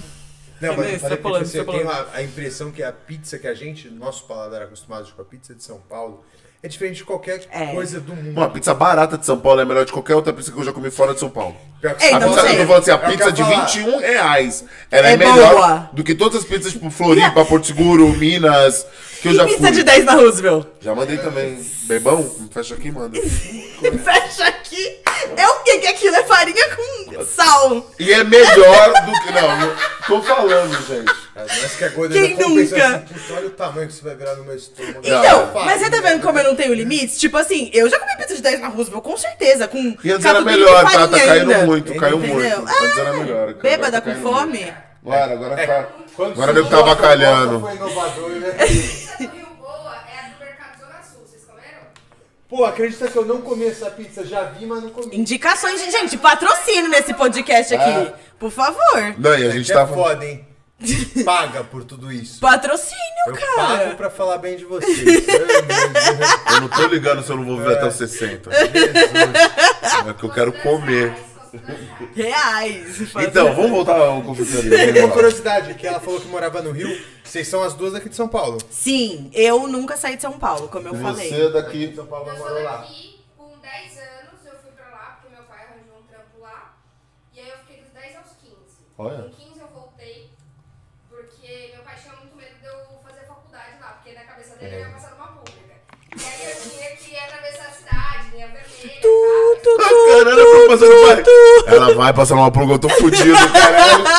Não, mas eu falei pulando, você tem pulando. a, a impressão que a pizza que a gente, nosso paladar acostumado com a pizza de São Paulo, é diferente de qualquer É. coisa do mundo. Uma pizza barata de São Paulo é melhor de qualquer outra pizza que eu já comi fora de São Paulo. Pior que Ei, A não pizza, Paulo- sei. eu tô falando assim, a É o que eu pizza de falar. 21 reais. Ela é, É melhor boa. do que todas as pizzas, tipo, Floripa, Porto Seguro, Minas, que eu já pizza fui. de 10 na Roosevelt? Já mandei também. Bebão? Fecha aqui, manda. Fecha aqui. É o que que aquilo? É farinha com sal. E é melhor do que... Não, não tô falando, gente. Cara, Mas que é gordo Quem nunca? assim, puta, olha o tamanho que você vai virar no meu estômago. Então, Não, mas você tá vendo como eu não tenho limites? Tipo assim, eu já comi pizza de 10 na Roosevelt, com certeza. Com E antes era melhor, tá? Tá caindo ainda. muito, caiu muito. Entendeu? Antes era Ah, melhor. cara. Bêbada tá com fome? Muito. Claro, agora tá... Agora surgiu deve tá a proposta, bacalhando. Foi inovador, né? A pizza do Rio Boa é a do Mercado Zona Sul, vocês comeram? Pô, acredita que eu não comi essa pizza? Já vi, mas não comi. Indicações, de- gente, patrocínio nesse podcast aqui. Ah. Por favor. Não, e a gente é tava... foda, hein? Paga por tudo isso. Patrocínio, Eu cara. pago pra falar bem de vocês. Jesus. Eu não tô ligando se eu não vou viver até os 60. É que eu quero comer. Reais. Então, vamos voltar ao Vamos uma curiosidade, que ela falou que morava no Rio. Vocês são as duas aqui de São Paulo. Sim, eu nunca saí de São Paulo, como eu E falei. Você daqui... São Paulo morou sou lá. daqui, com 10 anos eu fui pra lá, porque meu pai arranjou um trampo lá. E aí eu fiquei dos 10 aos 15. Olha. Com 15 eu voltei, porque meu pai tinha muito medo de eu fazer faculdade lá, porque na cabeça dele eu ia passar numa pública. E aí eu tinha que atravessar a cidade, linha vermelha. tá? Caralho, eu tô passando. Ela vai passar uma pulga, eu tô fudido, caralho. Não,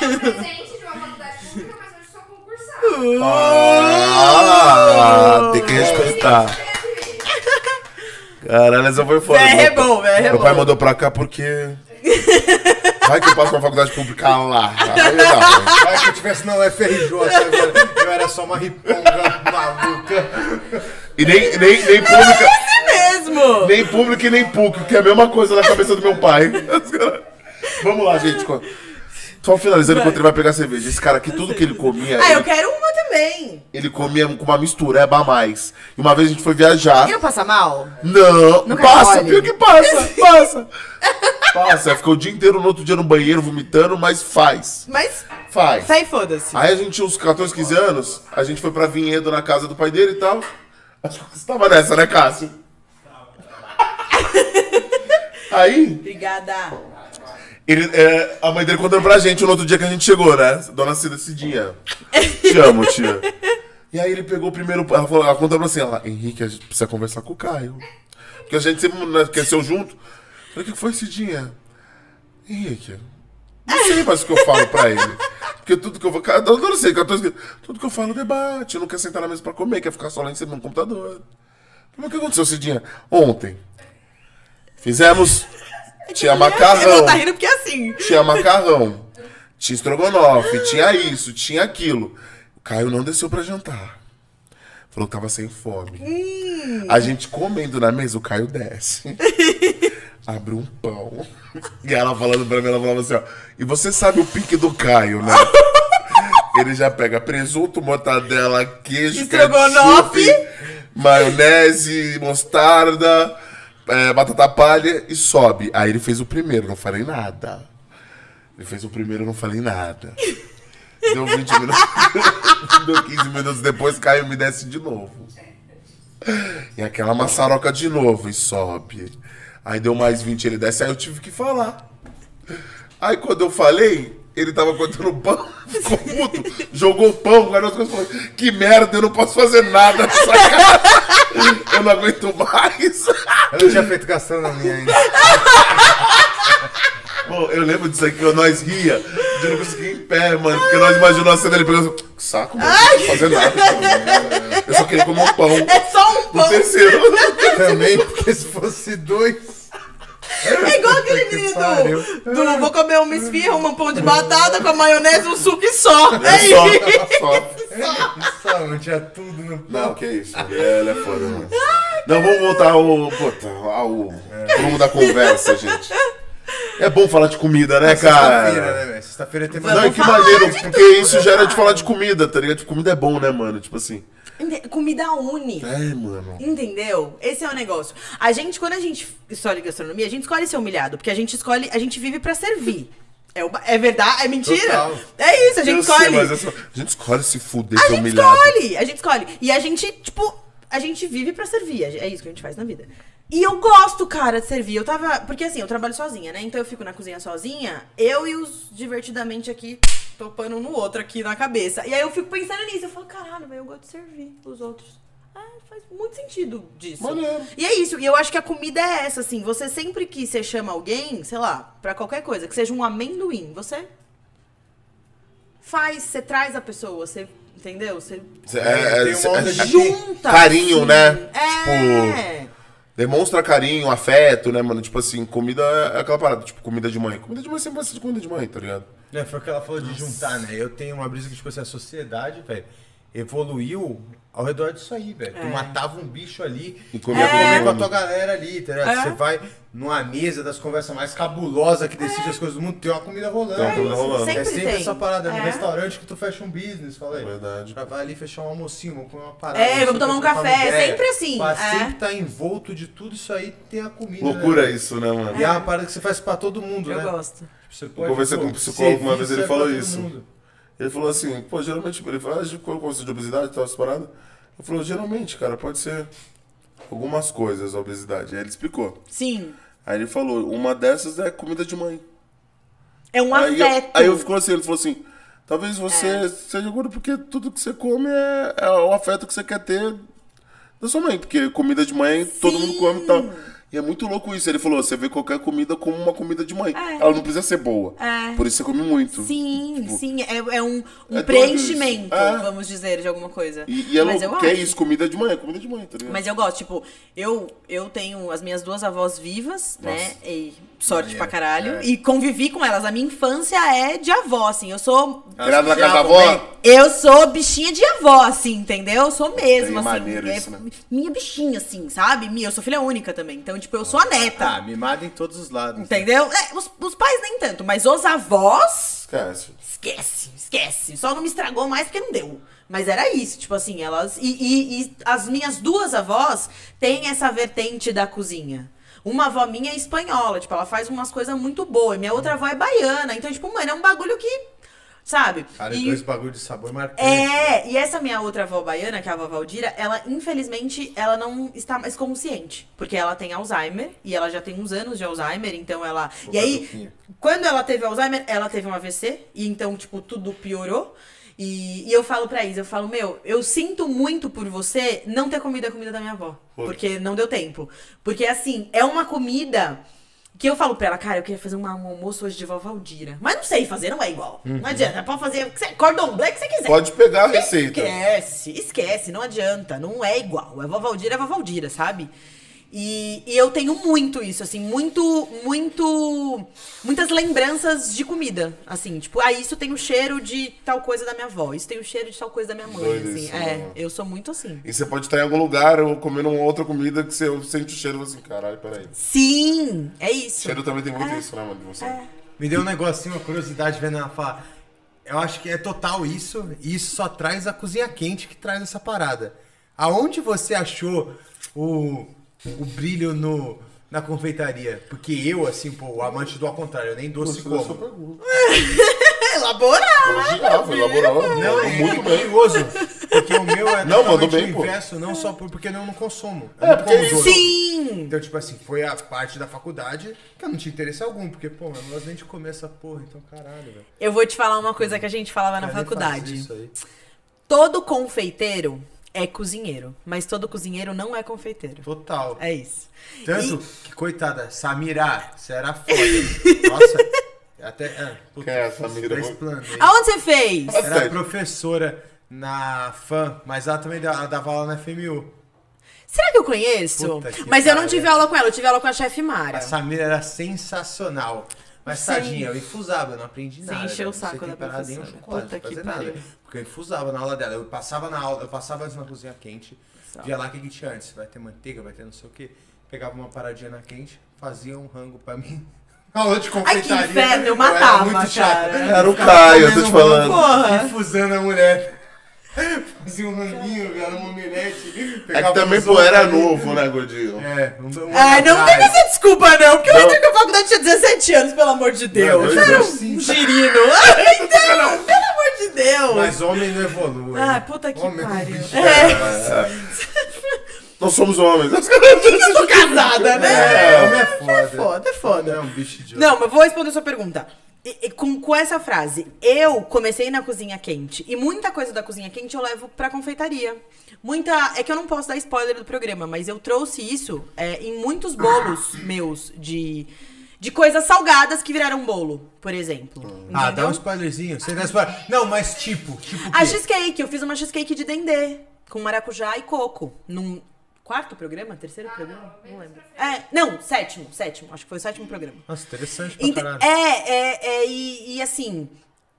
eu dei presente de uma faculdade pública, mas hoje sou concursada. Ah, tem que respeitar. Caralho, essa foi foda. É Meu- bom, VR é Meu pai mandou pra cá porque. Vai que eu passo pra faculdade pública lá. Aí não. Vai que eu tivesse na UFRJ agora. Eu era só uma riponga maluca. E nem, nem, nem pública. É mesmo. Nem pública e nem PUC, que é a mesma coisa na cabeça do meu pai. Vamos lá, gente. Só finalizando enquanto ele vai pegar cerveja. Esse cara aqui, tudo que ele comia, Ah, eu ele, quero uma também. ele comia com uma mistureba a mais. E uma vez a gente foi viajar. E não passa mal? Não, Nunca passa, pior que passa, passa. Passa, fica o dia inteiro no outro dia no banheiro vomitando, mas faz. Mas Faz. sai foda-se. Aí a gente tinha uns 14, 15 anos, a gente foi pra Vinhedo na casa do pai dele e tal. Acho que você tava nessa, né, Cássio? Aí, Obrigada. ele, é, a mãe dele contando pra gente no outro dia que a gente chegou, né? Dona Cida Cidinha. Te amo, tia. E aí ele pegou o primeiro. Ela, falou, ela contou pra assim, ela, Henrique, a gente precisa conversar com o Caio. Porque a gente sempre né, cresceu junto. Eu falei, o que foi, Cidinha? Henrique, não sei mais o que eu falo pra ele. Porque tudo que eu vou. Eu não sei, 14, tudo que eu falo debate, não quer sentar na mesa pra comer, quer ficar só lá em cima no computador. Mas o que aconteceu, Cidinha? Ontem. Fizemos. Tinha Ele macarrão. não tá rindo porque é assim. Tinha macarrão. Tinha estrogonofe, tinha isso, tinha aquilo. O Caio não desceu pra jantar. Falou que tava sem fome. A gente comendo na mesa, o Caio desce. abriu um pão. E ela falando pra mim, ela falava assim, ó. E você sabe o pique do Caio, né? Ele já pega presunto, mortadela, queijo, Estrogonofe. ketchup, maionese, mostarda, é, batata palha e sobe. Aí ele fez o primeiro, não falei nada. Ele fez o primeiro, não falei nada. Deu 20 minutos. Deu 15 minutos depois, Caio me desce de novo. E aquela maçaroca de novo e sobe. Aí deu mais 20, ele desce, aí eu tive que falar. Aí quando eu falei, ele tava cortando o pão, ficou puto, jogou o pão, coisas e falou: Que merda, eu não posso fazer nada nessa casa. Eu não aguento mais. Eu não tinha feito gastronomia ainda. Pô, eu lembro disso aqui, nós ria, de não conseguir em pé, mano, porque nós imaginamos a cena dele pegando que saco, mano, não posso fazer nada. Eu só queria comer um pão. É só um pão. terceiro. Também, porque se fosse dois. É igual aquele que menino do, do Vou comer uma esfirra, um pão de batata com a maionese, um suco e só. É Só, isso. só. Só, não tinha tudo no pão. Não, que isso. É, ele é foda, mano. Não, vamos voltar ao. Puta, ao. Vamos da conversa, gente. É bom falar de comida, né, Sexta-feira, cara? né, velho? Sexta-feira tem Não, e que maneiro, porque isso já era de falar de comida, tá ligado? Tipo, comida é bom, né, mano? Tipo assim. Comida une. É, mano. Entendeu? Esse é o negócio. A gente, quando a gente escolhe gastronomia, a gente escolhe ser humilhado, porque a gente escolhe, a gente vive pra servir. É, ba- é verdade? É mentira? Total. É isso, a gente Eu sei, escolhe. só- a gente escolhe se fuder, A gente humilhado. escolhe, a gente escolhe. E a gente, tipo, a gente vive pra servir. É isso que a gente faz na vida. E eu gosto, cara, de servir. Eu tava. Porque assim, eu trabalho sozinha, né? Então eu fico na cozinha sozinha, eu e os divertidamente aqui, topando um no outro aqui na cabeça. E aí eu fico pensando nisso. Eu falo, caralho, velho, eu gosto de servir os outros. Ah, faz muito sentido disso. Maneiro. E é isso, e eu acho que a comida é essa, assim. Você sempre que você chama alguém, sei lá, pra qualquer coisa, que seja um amendoim, você faz, você traz a pessoa, você. Entendeu? Você É, é, é- junta. carinho, assim. né? É. Tipo, demonstra carinho, afeto, né, mano? Tipo assim, comida é aquela parada, tipo, comida de mãe. Comida de mãe sempre vai ser de comida de mãe, tá ligado? É, foi o que ela falou de juntar, né? Eu tenho uma brisa que, tipo assim, a sociedade, velho, evoluiu ao redor disso aí, velho. Tu matava um bicho ali E comia todo com a mundo. tua galera ali, tá ligado? É. Você vai numa mesa das conversas mais cabulosas que decide as coisas do mundo, tem uma comida rolando. Tem uma comida rolando. Sempre é sempre tem. essa parada, no É. restaurante que tu fecha um business, fala aí. Verdade. Vai ali fechar um almocinho, vamos comer uma parada. É, vamos o tomar um café, ideia. sempre assim, Pra é. sempre tá envolto de tudo isso aí, tem a comida. Loucura né? isso, né, mano? E é uma parada que você faz pra todo mundo, Eu né? gosto. Você Eu conversei com um psicólogo uma vez, ele falou isso. Ele falou assim, pô, geralmente, ele falou, ah, conceito de obesidade e tal, essa parada? Ele falou, geralmente, cara, pode ser algumas coisas a obesidade. Aí ele explicou. Sim. Aí ele falou, uma dessas é comida de mãe. É um aí, eu, afeto. aí eu ficou assim, ele falou assim, talvez você É. seja gordo porque tudo que você come é, é o afeto que você quer ter da sua mãe. Porque comida de mãe todo mundo come e tal. E é muito louco isso. Ele falou, você vê qualquer comida como uma comida de mãe. É. Ela não precisa ser boa. É. Por isso você come muito. Sim, Tipo, sim. É, é um, um é preenchimento. É. vamos dizer, de alguma coisa. E, e é Mas louco, eu que é isso, comida de mãe, é comida de mãe, tá ligado? Mas eu gosto, tipo, eu, eu tenho as minhas duas avós vivas, né? E sorte pra caralho. é. E convivi com elas. A minha infância é de avó, assim. Eu sou. Criado na casa da avó? Eu sou bichinha de avó, assim, entendeu? Eu sou mesmo, Bem assim. maneiro é isso, né? Minha bichinha, assim, sabe? Minha, eu sou filha única também. Então, tipo, eu sou a neta. Ah, mimada em todos os lados. Entendeu? É, os, os pais nem tanto, mas os avós. Esquece. Esquece, esquece. Só não me estragou mais porque não deu. Mas era isso, tipo assim, elas. E, e- e as minhas duas avós têm essa vertente da cozinha. Uma avó minha é espanhola, tipo, ela faz umas coisas muito boas. Minha outra avó é baiana. Então, tipo, mano, é um bagulho que. Sabe? Cara, E- dois bagulho de sabor marcante. é, e essa minha outra avó baiana, que é a avó Valdira, ela, infelizmente, ela não está mais consciente. Porque ela tem Alzheimer, e ela já tem uns anos de Alzheimer, então ela... e aí, quando ela teve Alzheimer, ela teve um AVC, e então, tipo, tudo piorou. E, e eu falo pra Isa, eu falo, meu, eu sinto muito por você não ter comido a comida da minha avó. Porque não deu tempo. Porque, assim, é uma comida... Que eu falo pra ela, cara, eu queria fazer um almoço hoje de vó Valdira. Mas não sei fazer, não é igual. Não adianta, pode fazer cordon bleu que você quiser. Pode pegar a receita. Esquece, esquece, não adianta, não é igual. É vó Valdira, é vó Valdira, sabe? E, e eu tenho muito isso, assim, muito, muito. Muitas lembranças de comida. Assim, tipo, ah, isso tem o cheiro de tal coisa da minha avó, isso tem o cheiro de tal coisa da minha mãe. Doido assim. isso, é, né? eu sou muito assim. E você pode estar em algum lugar ou comendo uma outra comida que você sente o cheiro e fala assim, caralho, peraí. Sim, é isso. Cheiro também tem muito isso, né, mano? De você. Me deu um negocinho, uma curiosidade vendo ela falar. Eu acho que é total isso, e isso só traz a cozinha quente que traz essa parada. Aonde você achou o, o brilho no, na confeitaria? Porque eu, assim, pô, o amante do ao contrário, eu nem doce sua como. pergunta. Elaborar! Elaborado. Não, é muito bem. curioso. Porque o meu é Não, mandou totalmente bem, o pô. inverso, não só por, porque eu não consumo. Eu É, não porque como doce. Sim! Então, tipo assim, foi a parte da faculdade que eu não tinha interesse algum, porque, pô, eu não gosto nem de comer essa porra, então caralho, velho. Eu vou te falar uma coisa que a gente falava na Quero nem fazer faculdade. Isso aí. Todo confeiteiro é cozinheiro, mas todo cozinheiro não é confeiteiro. Total. É isso. Tanto que, coitada, Samira, você era foda. Nossa, até. É, puta, Quem é a Samira? Aonde você fez? Era professora na FAM, mas ela também dava, ela dava aula na FMU. Será que eu conheço? Puta que Mas eu não tive aula com ela, eu tive aula com a chefe Mara. A Samira era sensacional. Mas Sim. tadinha, eu infusava, eu não aprendi Você nada. encheu o saco da temperar nem um professora. chocolate, Puta não que fazer nada. pariu. Porque eu infusava na aula dela. Eu passava na aula, eu passava antes na cozinha quente, via lá o que, que tinha antes. Vai ter manteiga, vai ter não sei o que. Pegava uma paradinha na quente, fazia um rango pra mim. Aula de Ai, que confeitaria. inferno, eu era matava, muito chato. cara. Era o Caio, eu tô te falando. Porra. Infusando a mulher. Fazia um ranguinho, era uma omelete. É que também, pô, era novo, né, gordinho? É, um, um Ai, não tem essa desculpa, não, porque eu Não. entrei na faculdade tinha 17 anos, pelo amor de Deus. Não, era um girino. Ai, não, pelo amor de Deus. Mas homem não evolui. Ah, puta que Homem é pariu. bicho, É. Nós somos homens. Eu sou casada, né? É, homem é foda. É foda, é foda. É um bicho de Não, mas vou responder a sua pergunta. E- e com, com essa frase, eu comecei na cozinha quente e muita coisa da cozinha quente eu levo pra confeitaria. Muita. É que eu não posso dar spoiler do programa, mas eu trouxe isso é, em muitos bolos meus de, de coisas salgadas que viraram bolo, por exemplo. Ah, dá um spoilerzinho. Você dá spoiler. Não, mas tipo, tipo o A quê? cheesecake, eu fiz uma cheesecake de dendê, com maracujá e coco. Num quarto programa? Terceiro programa? Não lembro. É, não, sétimo, sétimo. Acho que foi o sétimo programa. Nossa, interessante pra Ent- caralho. É, é, é, e, e assim,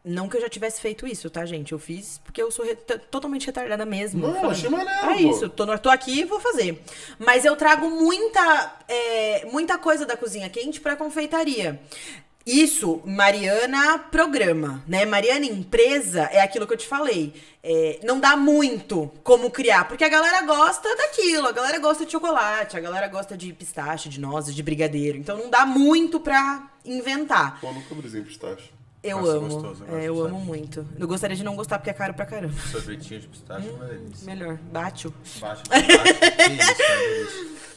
não que eu já tivesse feito isso, tá, gente? Eu fiz porque eu sou re- totalmente retardada mesmo. Não, Falando, achei maneiro, É pô." isso, tô, no- tô aqui e vou fazer. Mas eu trago muita, é, muita coisa da cozinha quente pra confeitaria. Isso, Mariana programa, né? Mariana empresa é aquilo que eu te falei. É, não dá muito como criar, porque a galera gosta daquilo, a galera gosta de chocolate, a galera gosta de pistache, de nozes, de brigadeiro. Então não dá muito pra inventar. Pô, nunca brisei pistache. Eu Nossa, amo. gostoso, eu é, eu amo muito. Eu gostaria de não gostar porque é caro pra caramba. Sorvetinho de pistache é uma delícia. Melhor, bate-o. É delícia.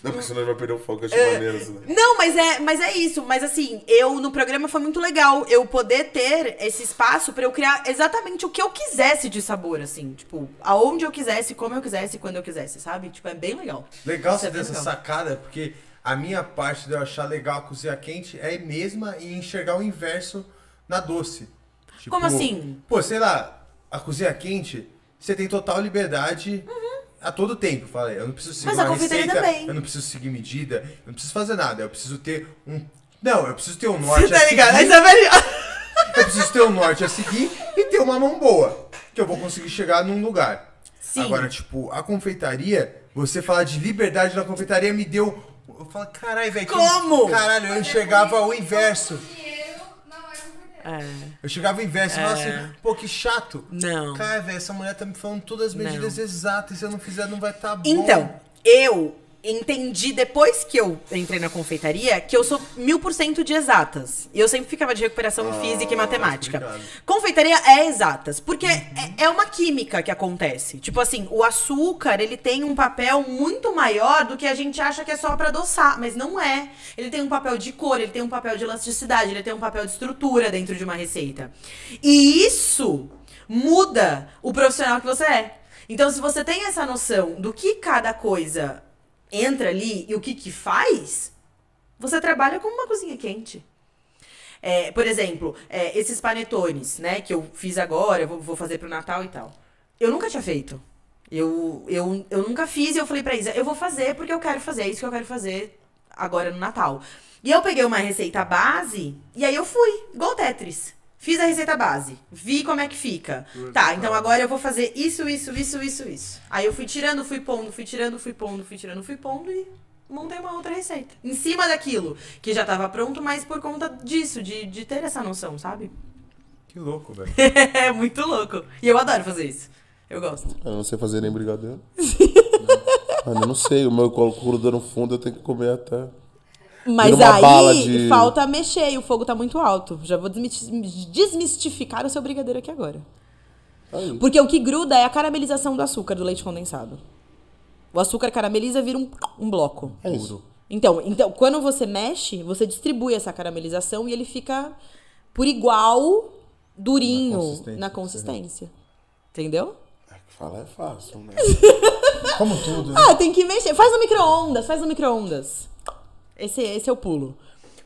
Não, porque senão ele vai perder o foco, eu achei maneiro isso, né? Não, mas é, mas é isso. Mas assim, eu no programa foi muito legal eu poder ter esse espaço pra eu criar exatamente o que eu quisesse de sabor, assim. Tipo, aonde eu quisesse, como eu quisesse, quando eu quisesse, sabe? Tipo, é bem legal. Legal Isso você é ter essa legal. sacada, porque a minha parte de eu achar legal a cozinha quente é mesma em enxergar o inverso na doce. Tipo, Como assim? Pô, sei lá, a cozinha quente, você tem total liberdade a todo tempo, falei. Eu não preciso seguir Uhum. Mas a uma confeitaria receita, também. eu não preciso seguir medida, eu não preciso fazer nada. Eu preciso ter um... Não, eu preciso ter um norte Você a tá ligado? seguir. É. Eu preciso ter um norte a seguir e ter uma mão boa. Que eu vou conseguir chegar num lugar. Sim. Agora, tipo, a confeitaria, você falar de liberdade na confeitaria me deu. Eu falo, caralho, velho. Como? Caralho, eu enxergava o inverso. Dinheiro não é confeiteiro. É, Eu chegava o inverso e falava assim, pô, que chato. não. Cara, velho, essa mulher tá me falando todas as medidas Não. exatas e se eu não fizer não vai tá bom. Então, eu entendi depois que eu entrei na confeitaria que eu sou mil por cento de exatas. E eu sempre ficava de recuperação em física e matemática. obrigado. Confeitaria é exatas, porque é, é uma química que acontece. Tipo assim, o açúcar, ele tem um papel muito maior do que a gente acha que é só pra adoçar, mas não é. Ele tem um papel de cor, ele tem um papel de elasticidade, ele tem um papel de estrutura dentro de uma receita. E isso muda o profissional que você é. Então, se você tem essa noção do que cada coisa entra ali e o que que faz, você trabalha como uma cozinha quente. É, por exemplo, é, esses panetones, né, que eu fiz agora, eu vou, vou fazer pro Natal e tal. Eu nunca tinha feito. Eu, eu, eu nunca fiz e eu falei pra Isa, eu vou fazer porque eu quero fazer, é isso que eu quero fazer agora no Natal. E eu peguei uma receita base e aí eu fui, igual Tetris. Fiz a receita base, vi como é que fica. Tá, então agora eu vou fazer isso, isso, isso, isso, isso. Aí eu fui tirando, fui pondo, fui tirando, fui pondo, fui tirando, fui pondo e montei uma outra receita. Em cima daquilo que já tava pronto, mas por conta disso, de, de ter essa noção, sabe? Que louco, velho. É muito louco. E eu adoro fazer isso. Eu gosto. Eu não sei fazer nem brigadeiro. Mano, eu não sei. O meu eu coloco no fundo, eu tenho que comer até. Mas aí bala de- falta mexer e o fogo tá muito alto. Já vou desmistificar o seu brigadeiro aqui agora. Aí. Porque o que gruda é a caramelização do açúcar do leite condensado. O açúcar carameliza vira um, um bloco. É isso. Então, então, quando você mexe, você distribui essa caramelização e ele fica por igual durinho consistência, na consistência. Entendeu? É que falar é fácil, né? Como tudo, né? Ah, tem que mexer. Faz no micro-ondas, faz no micro-ondas. Esse, esse é o pulo.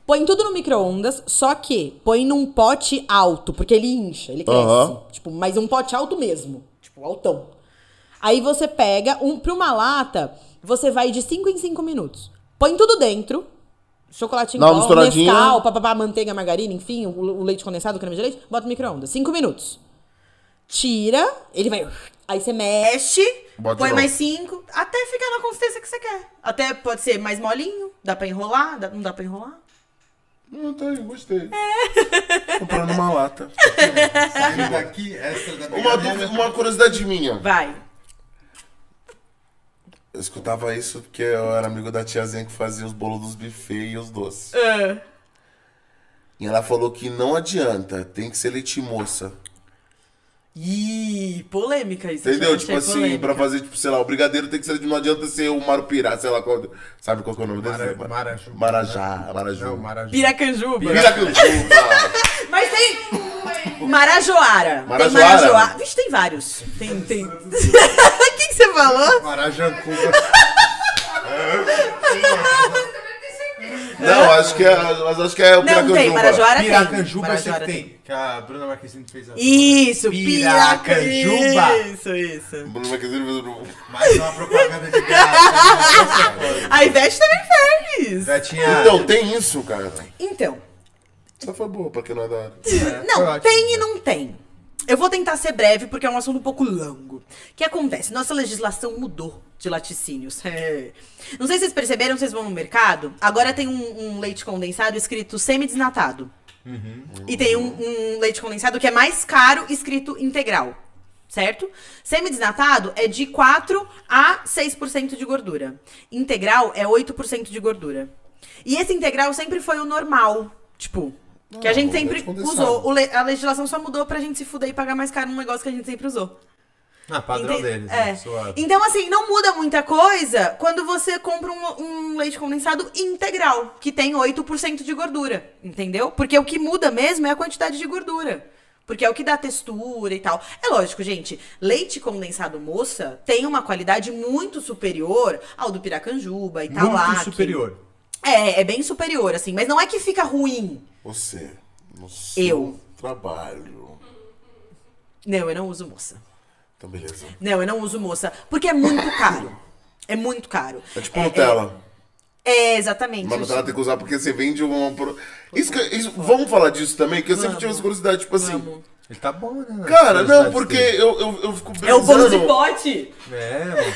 Põe tudo no micro-ondas, só que põe num pote alto, porque ele incha, ele cresce. Aham. Tipo, mas um pote alto mesmo. Tipo, altão. Aí você pega, um, pra uma lata, você vai de 5 em 5 minutos. Põe tudo dentro. Chocolate em Dá uma pó, misturadinha. Nescau, papapá, manteiga, margarina, enfim, o, o leite condensado, o creme de leite, bota no micro-ondas. 5 minutos. Tira, ele vai. Aí você mexe, Bota põe mais. 5, até ficar na consistência que você quer. Até pode ser mais molinho, dá pra enrolar, dá- não dá pra enrolar. Não, tá aí, gostei. Comprando uma lata. Saindo daqui, extra da Uma, dúvida- uma curiosidade minha. Vai. Eu escutava isso porque eu era amigo da tiazinha que fazia os bolos dos buffets e os doces. Ah. E ela falou que não adianta, tem que ser leite moça. Ih, polêmica isso. Entendeu? eu Tipo achei assim, polêmica. pra fazer, tipo, sei lá, o brigadeiro tem que ser. Não adianta ser o marupirá, sei lá qual. Sabe qual que é o nome dele? Mara- Maraju. Marajá, Maraju. Não, Maraju. Piracanjuba. Piracanjuba. Mas tem Marajoara. Tem Marajoara? Marajoara. Vixe, tem vários. Tem, tem. O que, que você falou? Marajancuba. Não, acho que é. Mas acho que é o Não, tem. Piracanjuba. Marajoara tem. Piracanjuba Marajoara tem. Que a Bruna Marquezine fez a... Isso, Piracanjuba. Piraca- Isso, isso. Bruno Marquezine fez o- Mais uma propaganda de graça. A Ivete também fez. Então, tem isso, cara. Então, Só foi boa, pra quem não é da área. Não, ótimo. tem e não tem. Eu vou tentar ser breve porque é um assunto um pouco longo. O que acontece? Nossa legislação mudou de laticínios. É. Não sei se vocês perceberam, vocês vão no mercado. Agora tem um, um leite condensado escrito semi-desnatado. E tem um, um leite condensado que é mais caro escrito integral. Certo? Semi-desnatado é de 4 a 6% de gordura. Integral é 8% de gordura. E esse integral sempre foi o normal. Tipo, que a gente sempre usou. Le- a legislação só mudou pra gente se fuder e pagar mais caro num negócio que a gente sempre usou. Ah, padrão Ente- deles, é. né? Suave. Então, assim, não muda muita coisa quando você compra um, um leite condensado integral, que tem 8% de gordura, entendeu? Porque o que muda mesmo é a quantidade de gordura. Porque é o que dá textura e tal. É lógico, gente, leite condensado moça tem uma qualidade muito superior ao do Piracanjuba e tal lá. Muito que- superior. É, é bem superior, assim, mas não é que fica ruim. Você, no seu Eu. trabalho. Não, eu não uso moça. Então, beleza. Não, eu não uso moça, porque é muito caro. É muito caro. É tipo Nutella. É, exatamente. Mas Nutella tem que usar porque você vende uma. pro- Isso que, isso- vamos falar disso também, que eu sempre Vamos. tive essa curiosidade, tipo assim. Vamos. Ele tá bom, né? Cara, não, Curiosidades porque eu, eu, eu fico É o bolo de pensando- pote. É, mano.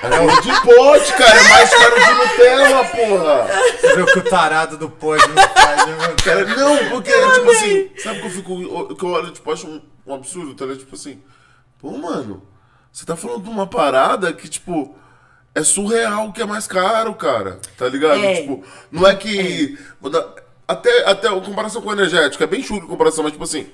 É o de pote, cara. É mais caro de Nutella, porra. Você vê o que o tarado do pós não faz, né, mano? Cara, não, porque, tipo assim, sabe que eu fico. Que eu olho, tipo, acho um, um absurdo, tá ligado? Tipo assim, pô, mano, você tá falando de uma parada que, tipo, é surreal que é mais caro, cara. Tá ligado? É. Tipo, não é que. vou dar- até, até a comparação com o energético, é bem chulo a comparação, mas, tipo assim.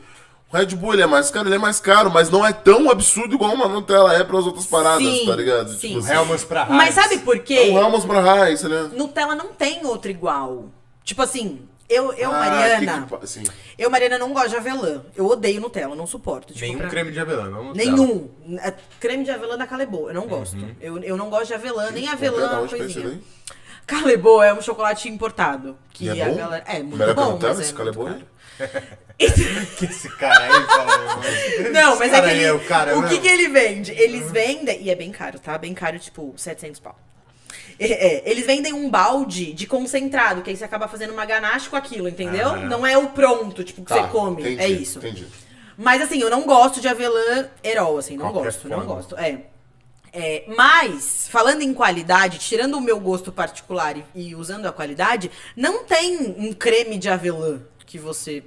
O Red Bull ele é mais caro, ele é mais caro, mas não é tão absurdo igual uma Nutella é pras outras paradas, Sim, tá ligado? sim. Tipo assim, Helmans pra raiz. Mas sabe por é quê? um Helmans pra Raiz, né? Nutella não tem outro igual. Tipo assim, eu, eu Ah, Mariana. que que. Eu, Mariana, não gosto de avelã. Eu odeio Nutella, não suporto. Tipo, Nenhum pra- creme de avelã, vamos Nenhum. É, Creme de avelã da Calebo, eu não gosto. Eu, eu não gosto de avelã, nem avelã, que é coisinha. daí? Calebo é um chocolate importado. Que E é a bom? galera. É muito Melhor que bom, Nutella, mas é esse caro. Que esse cara aí fala. Não, mas é que ele, é o cara o que, que ele vende? Eles vendem, e é bem caro, tá? Bem caro, tipo, 700 pau. É, é, eles vendem um balde de concentrado, que aí você acaba fazendo uma ganache com aquilo, entendeu? Não é o pronto, tipo, que Tá, você come. entendi, é isso. Entendi. Mas assim, eu não gosto de avelã Herol, assim, não Qualquer gosto, não forma. gosto. É. É, mas, falando em qualidade, tirando o meu gosto particular e, e usando a qualidade, não tem um creme de avelã que você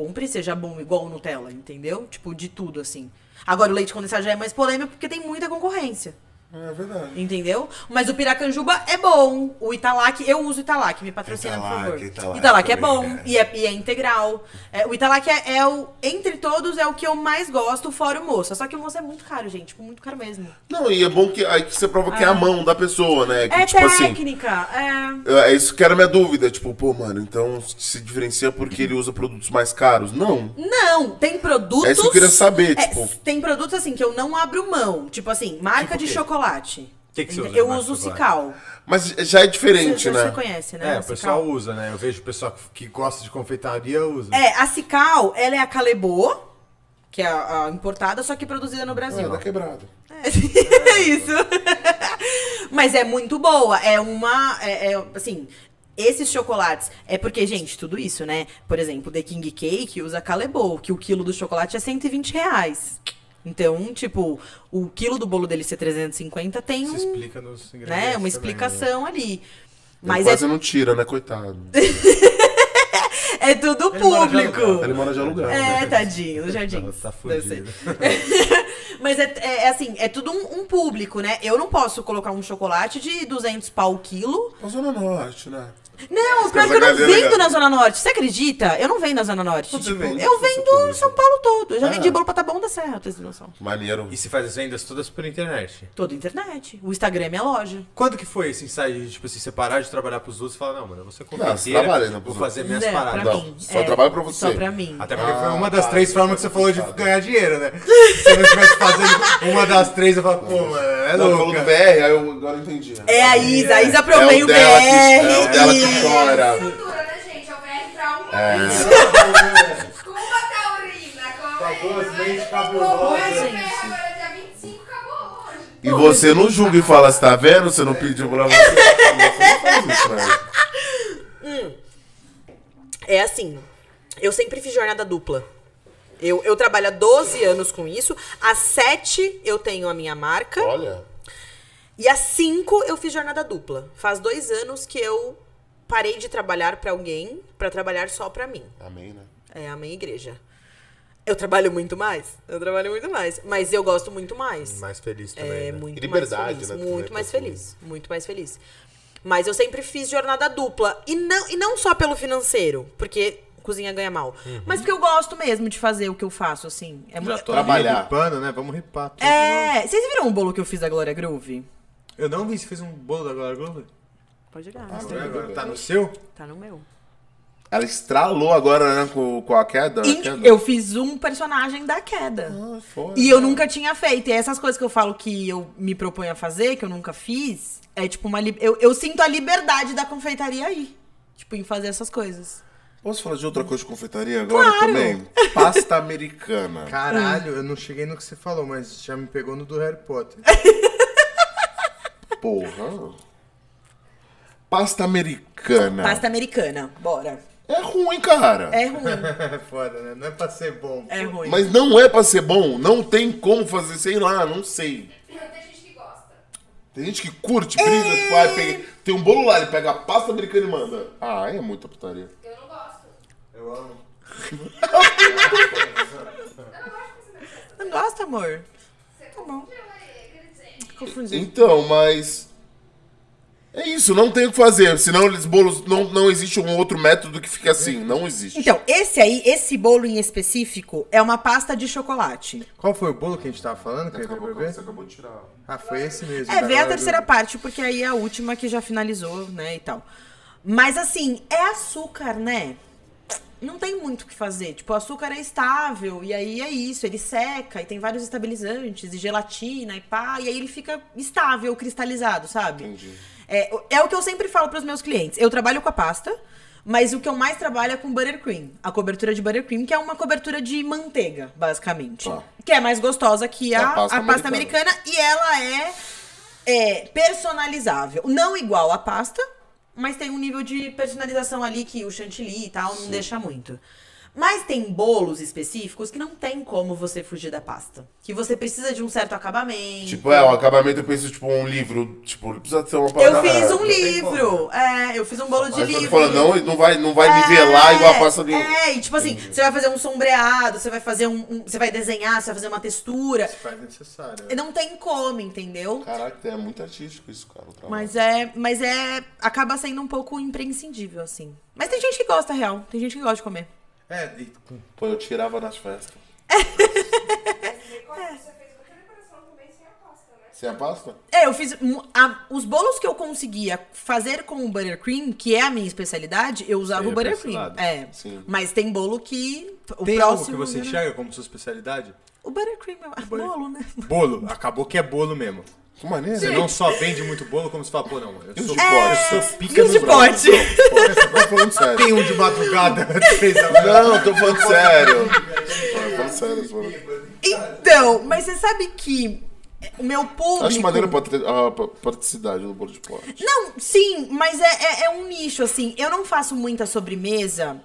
compre seja bom igual Nutella, entendeu? Tipo, de tudo, assim. Agora, o leite condensado já é mais polêmico porque tem muita concorrência. É verdade. Entendeu? Mas o Piracanjuba é bom. O Italac, eu uso Italac, me patrocina, por Italac, favor. Italac Italac é bom é. E, é, e é integral. É, o Italac é, é o. Entre todos, é o que eu mais gosto, fora o moça. Só que o moça é muito caro, gente. Tipo, muito caro mesmo. Não, e é bom que aí que você prova que é a mão da pessoa, né? Que, é tipo assim, técnica. É. é isso que era a minha dúvida. Tipo, pô, mano, então se diferencia porque ele usa produtos mais caros? Não. Não, tem produtos. É isso que eu queria saber, É, tipo- Tem produtos assim que eu não abro mão. Tipo assim, marca Tipo de o quê? Chocolate. Que que você usa de Eu uso o? Cical. Mas já é diferente, Você, né? você conhece, né? É, o Cical? pessoal usa, né? Eu vejo o pessoal que, gosta de confeitaria usa. É, a Cical, ela é a Calebô, que é a, a importada, só que produzida no É, Brasil. da quebrada. É isso. Mas é muito boa. É uma. É, é, assim. Esses chocolates. É porque, gente, tudo isso, né? Por exemplo, The King Cake usa Calebô, que o quilo do chocolate é 120 reais. Então, tipo, o quilo do bolo dele ser 350 tem Se um, explica nos né, uma também, explicação ali. Mas Mas é, quase não tira, né, coitado? é tudo Ele mora público. aluguel. Ele mora de aluguel. É, né? tadinho, no jardim. Tá fudida. Mas é, é- é assim, é tudo um, um público, né? Eu não posso colocar um chocolate de 200 pau o quilo. Na Zona Norte, né? Não, pior que eu não cadeira vendo legal. na Zona Norte. Você acredita? Eu não vendo na Zona Norte. Tipo, vende? eu vendo? São Paulo todo. Eu já Ah. vendi bolo pra Taboão da Serra, pra ter noção. Maneiro. E se faz as vendas todas por internet. Toda internet. O Instagram é minha loja. Quando que foi esse insight de, tipo assim, você parar de trabalhar pros outros e falar, não, mano, eu vou ser confeiteira, trabalha, né, vou fazer minhas Não, paradas. pra Não, mim. só trabalho pra você. Só pra mim. Até porque foi Ah, uma das tá, três tá, formas que você falou de tá. ganhar dinheiro, né? Se você não estivesse fazendo uma das três, eu falo, pô, mano, é Não, falou louco. do VR, aí eu agora entendi. É a Isa. A Isa É provei o BR. é o dela que e- chora. Cultura, né, gente? É pra um. É. Cuba Taurina. Com Tá cabulosas. vou- Mas o VR agora, dia 25, acabou hoje. E você não julga e fala, você tá vendo? Você não pediu pra você. Você não faz isso, né? É assim, eu sempre fiz jornada dupla. Eu, eu trabalho há 12 anos com isso. Há 7 eu tenho a minha marca. Olha. E há 5 eu fiz jornada dupla. Faz dois anos que eu parei de trabalhar pra alguém pra trabalhar só pra mim. Amém, né? É a minha igreja. Eu trabalho muito mais. Eu trabalho muito mais. Mas eu gosto muito mais. Mais feliz também, É né? muito E liberdade, mais feliz, né, muito pra mais feliz, muito mais feliz. Mas eu sempre fiz jornada dupla e não e não só pelo financeiro, porque cozinha ganha mal, Uhum. mas porque eu gosto mesmo de fazer o que eu faço assim. É Já muito tô Trabalhar. ripando, né? Vamos ripar tudo. É, vocês viram o bolo que eu fiz da Glória Groove? Eu não vi, você fez um bolo da Glória Groove? Pode olhar, Agora tá no seu? tá no meu. Ela estralou agora, né, com, com a queda. a queda. eu fiz um personagem da queda. Ah, foda. E eu nunca tinha feito. E essas coisas que eu falo que eu me proponho a fazer, que eu nunca fiz, é tipo uma. li- Eu, eu sinto a liberdade da confeitaria aí. Tipo, em fazer essas coisas. Posso falar de outra coisa de confeitaria agora Claro. também? Pasta americana. Caralho, eu não cheguei no que você falou, mas já me pegou no do Harry Potter. Porra. Pasta americana. Pasta americana, bora. É ruim, cara. É ruim, É foda, né? Não é pra ser bom. é ruim. Mas não é pra ser bom. Não tem como fazer, sei lá, não sei. Tem gente que gosta. Tem gente que curte, briga, tipo, ah, pega- tem um bolo lá, ele pega a pasta americana e manda. Ah, é muita putaria. Eu não gosto. Eu amo. Não gosta, amor? Você Tá bom. confundiu aí, quer dizer. Confundi. Então, mas. É isso, não tem o que fazer. Senão eles bolos. Não, não existe um outro método que fique assim. Não existe. Então, esse aí, esse bolo em específico, é uma pasta de chocolate. Qual foi o bolo que a gente tava falando? Que Acabou, ver? você acabou de tirar. Ah, foi esse mesmo. É, vê a terceira parte, porque aí é a última que já finalizou, né, e tal. Mas assim, é açúcar, né? Não tem muito o que fazer. Tipo, o açúcar é estável, e aí é isso, ele seca, e tem vários estabilizantes, e gelatina, e pá, e aí ele fica estável, cristalizado, sabe? Entendi. É, é o que eu sempre falo pros meus clientes. Eu trabalho com a pasta, Mas o que eu mais trabalho é com buttercream. A cobertura de buttercream, que é uma cobertura de manteiga, basicamente. Tá. Que é mais gostosa que a, A a pasta pasta, americana. americana. E ela é, é personalizável. Não igual a pasta, mas tem um nível de personalização ali que o chantilly e tal não deixa muito. Mas tem bolos específicos que não tem como você fugir da pasta. Que você precisa de um certo acabamento. Tipo, é, o acabamento eu penso, tipo, um livro. Tipo, precisa ser uma Eu parada- fiz um livro. É, eu fiz um bolo de Mas eu livro. falando, não, não vai, não vai nivelar igual a pasta de. É, e tipo assim, você vai fazer um sombreado, você vai fazer um, um- Você vai desenhar, você vai fazer uma textura. Faz necessário. Não tem como, entendeu? Caraca, é muito artístico isso, cara. Mas é. Mas é. Acaba sendo um pouco imprescindível, assim. Mas tem gente que gosta, real. Tem gente que gosta de comer. É, e Pô, eu tirava nas festas. Sem a pasta, né? Sem a pasta? É, eu fiz. a- os bolos que eu conseguia fazer com o buttercream, que é a minha especialidade, eu usava o esse buttercream. É. Sim. Mas tem bolo que. O Tem algo próximo que você enxerga como sua especialidade? O buttercream é bolo, né? Bolo. Acabou que é bolo mesmo. Que maneiro. Você não só vende muito bolo, como você fala, pô, não, eu E sou, de eu pote? sou pica de pote. Tô falando sério. Tem um de madrugada, três da manhã. Não, tô falando sério. Tô falando sério. Então, mas você sabe que o meu público. Acho maneiro a praticidade do bolo de pote. Não, sim, mas é, é, é um nicho, assim. Eu não faço muita sobremesa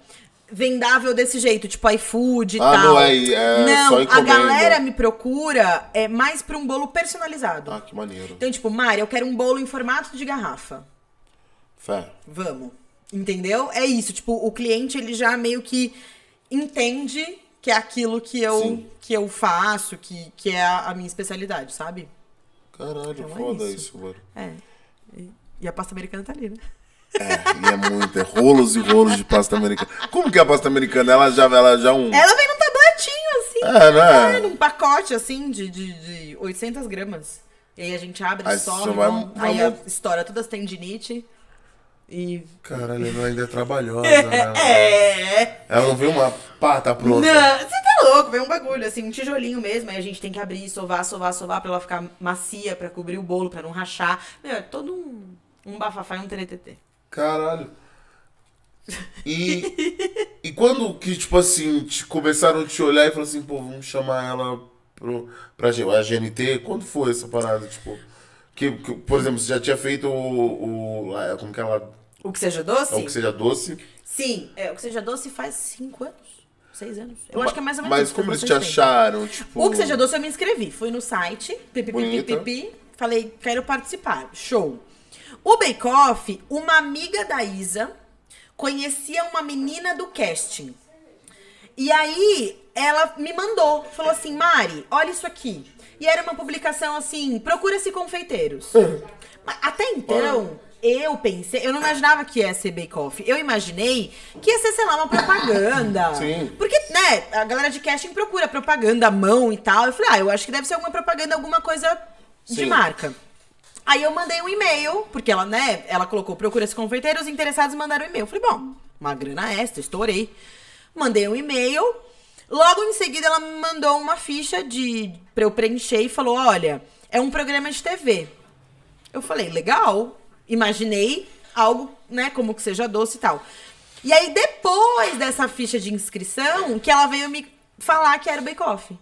vendável desse jeito, tipo iFood e Ah, tal. não é- é não, a galera me procura é mais pra um bolo personalizado. Ah, que maneiro. Então, tipo, Mari, eu quero um bolo em formato de garrafa. Fé. Vamos. Entendeu? É isso. Tipo, o cliente, ele já meio que entende que é aquilo que eu, Sim. que eu faço, que, que é a, a minha especialidade, sabe? Caralho, Então é foda isso. isso, mano. É. E a pasta americana tá ali, né? É, e é muito, é rolos e rolos de pasta americana. Como que é a pasta americana? Ela já, ela já um... Ela vem num tabletinho, assim. É, né? É, num pacote, assim, de, de, de 800 gramas. E aí a gente abre, Aí sobe, você vai- vamos- vai aí mon- a- estoura todas as tendinite. E... Caralho, ela ainda é trabalhosa, né? É... Ela não vê uma pá, tá pronta. Não, você tá louco, vem um bagulho, assim, um tijolinho mesmo. Aí a gente tem que abrir, sovar, sovar, sovar pra ela ficar macia, pra cobrir o bolo, pra não rachar. Meu, é todo um, um bafafá e um teretetê. Caralho. E, e quando que, tipo assim, te- começaram a te olhar e falaram assim, pô, vamos chamar ela pro, pra a GNT? Quando foi essa parada, tipo? Que, que, por exemplo, você já tinha feito o. o como que ela. O que seja doce? É o que seja doce. Sim, é, o que seja doce faz cinco anos, seis anos. Eu acho que é mais ou menos Mas isso, como eles te acharam? Tipo. O que seja doce eu me inscrevi. Fui no site, pipipipipipi, falei, quero participar. Show. O Bake Off, uma amiga da Isa conhecia uma menina do casting. E aí ela me mandou, falou assim, Mari, olha isso aqui. E era uma publicação assim, procura-se confeiteiros. Até então, eu pensei, eu não imaginava que ia ser Bake Off. Eu imaginei que ia ser, sei lá, uma propaganda. Sim. Porque, né, a galera de casting procura propaganda à mão e tal. Eu falei, ah, eu acho que deve ser alguma propaganda, alguma coisa de Sim. marca. Aí eu mandei um e-mail, porque ela, né, ela colocou procura-se confeiteiros interessados mandaram um e-mail. Eu falei, bom, uma grana extra, estourei. Mandei um e-mail. Logo em seguida ela me mandou uma ficha de pra eu preencher e falou: "Olha, é um programa de TV". Eu falei: "Legal". Imaginei algo, né, como que seja doce e tal. E aí depois dessa ficha de inscrição, que ela veio me falar que era o Bake Off.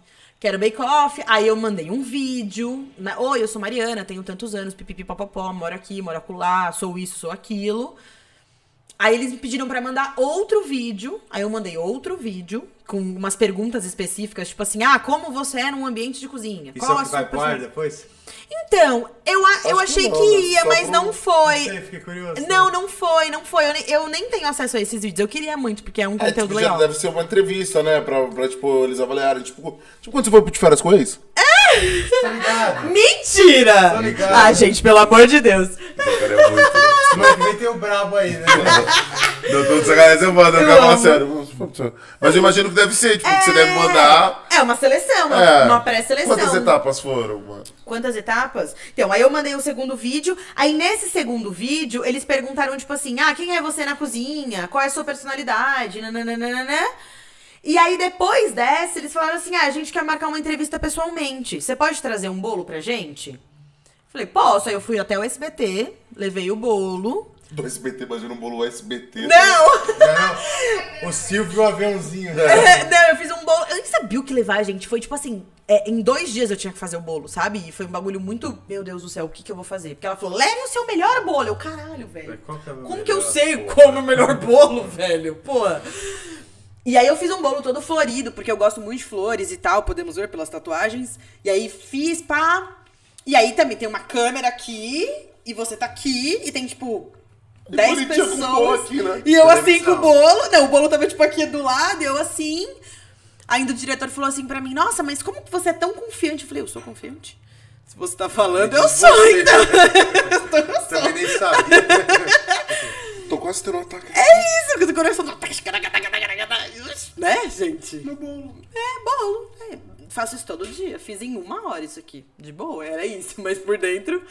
Que era o Bake Off, aí eu mandei um vídeo, né? Oi, eu sou Mariana, tenho tantos anos, pipipi papapó, moro aqui, moro acolá, sou isso, sou aquilo. Aí eles me pediram pra mandar outro vídeo. Aí eu mandei outro vídeo com umas perguntas específicas, tipo assim: "Ah, como você é num ambiente de cozinha?" Isso Qual é o que sua vai pro ar personalidade?" depois? Então, eu, a- eu Acho que achei não, que né? ia, mas pro- não foi. Não sei, fiquei curioso. Não, não foi, não foi. Eu nem, eu nem tenho acesso a esses vídeos. Eu queria muito, porque é um É, conteúdo tipo, já legal. deve ser uma entrevista, né? Pra, pra tipo, eles avaliarem. Tipo, tipo quando você foi de férias com eles? Tá ligado? Mentira! ligado. Ah, gente, pelo amor de Deus. Cara, é muito. Semana que vem tem o brabo aí, né? Não tô sacanagem, eu mando, eu sério. Mas eu imagino que deve ser, tipo, que você deve mandar. É uma seleção, uma, É. uma pré-seleção. Quantas etapas foram, mano? Quantas etapas? Então, aí eu mandei o segundo vídeo. Aí nesse segundo vídeo, eles perguntaram, tipo assim: ah, quem é você na cozinha? Qual é a sua personalidade? Nananana. E aí, depois dessa, eles falaram assim: ah, a gente quer marcar uma entrevista pessoalmente. Você pode trazer um bolo pra gente? Falei, posso. Aí eu fui até o SBT, levei o bolo. Do SBT, imagina um bolo SBT. Não! Não, o Silvio o aviãozinho. né? Não, eu fiz um bolo. Eu nem sabia o que levar, gente. Foi tipo assim. é, em dois dias eu tinha que fazer o bolo, sabe? E foi um bagulho muito. Meu Deus do céu, o que, que eu vou fazer? Porque ela falou: leve o seu melhor bolo. Eu, caralho, velho. Qual que é o meu Como que eu sei qual é o meu melhor bolo, velho? Pô. E aí eu fiz um bolo todo florido, porque eu gosto muito de flores e tal, podemos ver pelas tatuagens. E aí fiz, pá. E aí também tem uma câmera aqui, e você tá aqui, e tem tipo. E 10 bonitinho com o bolo pessoas. aqui, né? E eu assim com o bolo. Não, o bolo tava tipo aqui do lado, eu assim. Ainda o diretor falou assim pra mim: Nossa, mas como que você é tão confiante? Eu falei: Eu sou confiante. Se você tá falando, eu sou, Você. então. Também nem sabia. Tô quase tendo um ataque. É isso, que o coração. Né, gente? No bolo. É, bolo. É, faço isso todo dia. Fiz em uma hora isso aqui. De boa, era isso, mas por dentro.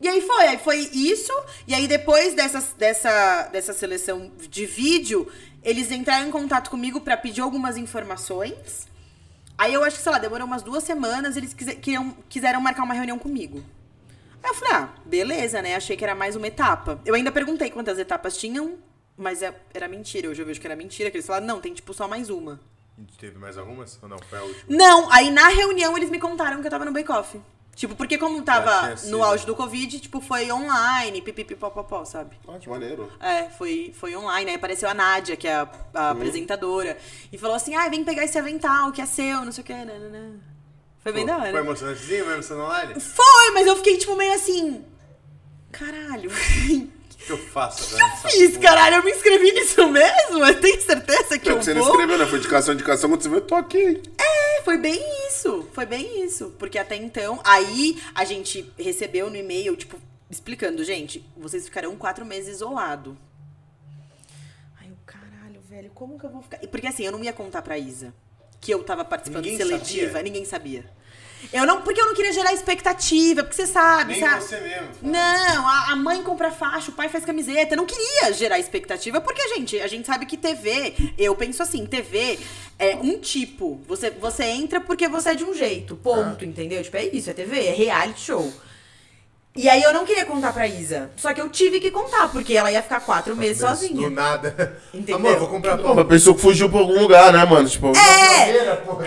E aí foi, aí foi isso. E aí depois dessa, dessa, dessa seleção de vídeo, eles entraram em contato comigo pra pedir algumas informações. Aí eu acho que, sei lá, demorou umas duas semanas, eles queriam, quiseram marcar uma reunião comigo. Aí eu falei, ah, beleza, né? Achei que era mais uma etapa. Eu ainda perguntei quantas etapas tinham, mas é- era mentira. Hoje eu vejo que era mentira, que eles falaram, não, tem tipo só mais uma. Teve mais algumas? Ou não? Foi a última? Não, aí na reunião eles me contaram que eu tava no bake-off. Tipo, porque como Já tava sido. no auge do Covid, tipo, foi online, pipipipopopó, sabe? Ah, que maneiro. É, foi, foi online. Aí apareceu a Nádia, que é a, a apresentadora, e falou assim: ah, vem pegar esse avental que é seu, não sei o que. Nanana. Foi bem da hora. Foi emocionantezinho mesmo sendo online? O Foi, mas eu fiquei, tipo, meio assim. Caralho. que, que eu faço? velho? Essa Fiz, porra. caralho, eu me inscrevi nisso mesmo? Eu tenho certeza que É eu que você vou. não escreveu, né? Foi indicação, indicação. Quando você viu, eu tô aqui. É, foi bem isso. Foi bem isso. Porque até então, aí a gente recebeu no e-mail, tipo, explicando, gente, vocês ficarão quatro meses isolado. Ai, o caralho, velho, como que eu vou ficar? Porque assim, eu não ia contar pra Isa que eu tava participando Ninguém de seletiva, sabia? ninguém sabia. Eu não, porque eu não queria gerar expectativa, porque você sabe, Nem sabe? você mesmo. Não, a, a mãe compra faixa, o pai faz camiseta. Eu não queria gerar expectativa, porque, gente, a gente sabe que TV, eu penso assim, TV é um tipo. Você, você entra porque você é de um jeito. Ponto, entendeu? Tipo, é isso, é TV, é reality show. E aí eu não queria contar pra Isa. Só que eu tive que contar, porque ela ia ficar quatro meses Do sozinha. nada. Entendeu? Amor, vou comprar pão. mas pessoa que fugiu pra algum lugar, né, mano? Tipo, É! porra.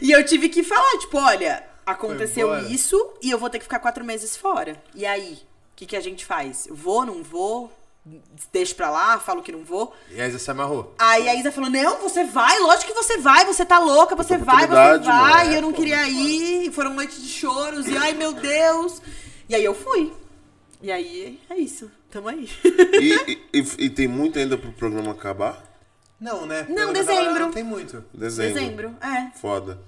E eu tive que falar, tipo, olha, aconteceu isso e eu vou ter que ficar quatro meses fora. E aí? O que, que a gente faz? Vou, não vou? Deixo pra lá, falo que não vou. E aí você se amarrou. Aí a Isa falou: Não, você vai, lógico que você vai, você tá louca, você vai, você vai. mano. E eu não pô, queria ir, e foram noites de choros, e ai meu Deus. E aí eu fui. E aí é isso, tamo aí. E, e- e- e tem muito ainda pro programa acabar? Não, né? Não, tava dezembro. Não tem muito. Dezembro. Dezembro, é. Foda.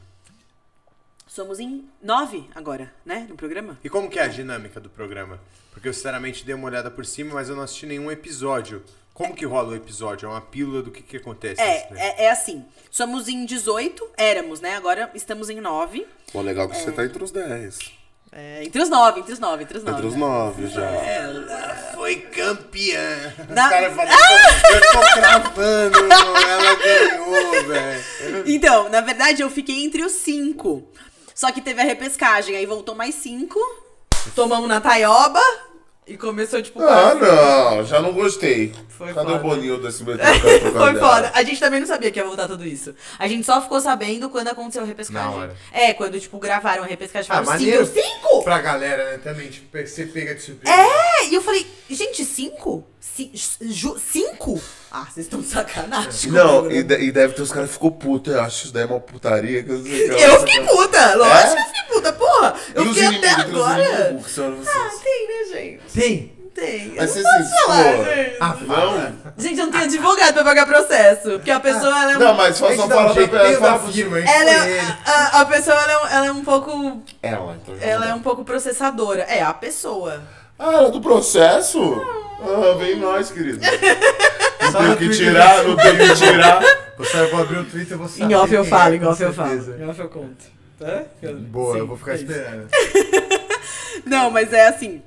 Somos em nove agora, né? No programa. E como que é a dinâmica do programa? Porque eu sinceramente dei uma olhada por cima, mas eu não assisti nenhum episódio. Como que rola o episódio? É uma pílula do que que acontece? É, daí? é, é assim. Somos em 18, éramos, né? Agora estamos em 9. Pô, legal que você tá entre os 10. É, entre os 9, entre os 9, entre os 9. Entre os 9 já. Foi campeã. Na- Os caras falam, eu tô cravando, ela ganhou, velho. Então, na verdade, eu fiquei entre os 5. Só que teve a repescagem, aí voltou mais 5. Tomamos na taioba e começou, tipo, Ah, quase- não, já não gostei. Foi Cadê foda. o Boninho do SBT? Foi foda. A gente também não sabia que ia voltar tudo isso. A gente só ficou sabendo quando aconteceu a repescagem. Na hora. É, quando, tipo, gravaram a repescagem. Ah, Falaram, maneiro. cinco? Cinco? Pra galera, né, também. Tipo, você pega de surpresa. É, e eu falei, gente, cinco? Ci- ju- cinco? Ah, vocês estão sacanagem. Não, comigo, e, né? de- e deve ter os caras que ficou puto. Eu acho isso daí uma putaria. Que eu, não sei que. Eu fiquei puta, lógico É? que eu fiquei puta, porra. E Eu os fiquei até agora. que? Ah, tem, né, gente? Tem. Tem. Eu Mas não você posso falar, gente. Ah, Não? Gente, eu não tenho advogado pra pagar processo. Porque a pessoa, ela é um... Não, mas só, só um fala jeito, pra ela. firma? Ela Foi ele. é, a, a pessoa ela é, um- ela é um pouco. Ela, então. Ela é não. um pouco processadora. É, a pessoa. Ah, ela é do processo? Ah, vem nós, querido. Tenho no que Twitter. tirar, não tenho que tirar. Você vai abrir o Twitter, vou saber. Em off eu quem falo, é, em off eu falo. Em off eu conto. Tá? Boa, Sim, eu vou ficar é esperando. Não, mas é assim.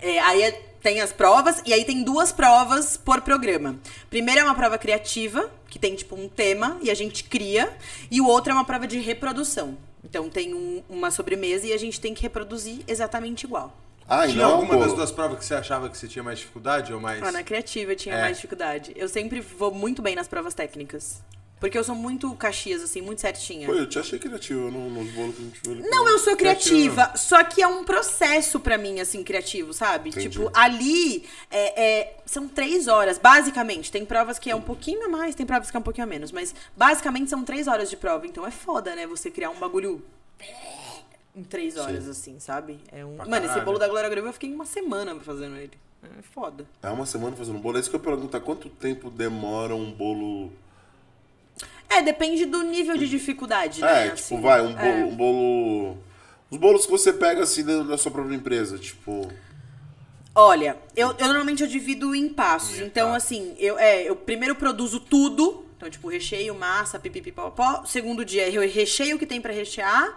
é, aí é- tem as provas, e aí tem duas provas por programa. Primeiro é uma prova criativa, que tem tipo um tema, e a gente cria. E o outro é uma prova de reprodução. Então tem um- uma sobremesa e a gente tem que reproduzir exatamente igual. Ah, e Tinha não, alguma pô. das duas provas que você achava que você tinha mais dificuldade ou mais. Ah, na criativa eu tinha É. mais dificuldade. Eu sempre vou muito bem nas provas técnicas. Porque eu sou muito caxias, assim, muito certinha. Pô, eu te achei criativo no- nos bolos que a gente viu ali. Não, eu sou Criativo. criativa, só que é um processo pra mim, assim, criativo, sabe? Entendi. Tipo, ali é, é- são três horas, basicamente. Tem provas que é um pouquinho a mais, tem provas que é um pouquinho a menos, mas basicamente são três horas de prova. Então é foda, né? Você criar um bagulho em três horas, assim, sabe? É um... Pra Mano, esse bolo da Glória Groove eu fiquei uma semana fazendo ele. É foda. É uma semana fazendo bolo. É isso que eu pergunto. Quanto tempo demora um bolo... É, depende do nível de dificuldade, né? É, tipo, assim. vai, um bolo, É. um bolo... Os bolos que você pega, assim, dentro da sua própria empresa. Tipo... Olha, eu, eu normalmente eu divido em passos. Então, assim, eu, é, eu primeiro produzo tudo. Então, tipo, recheio, massa, pipipipopó. Segundo dia, eu recheio o que tem pra rechear.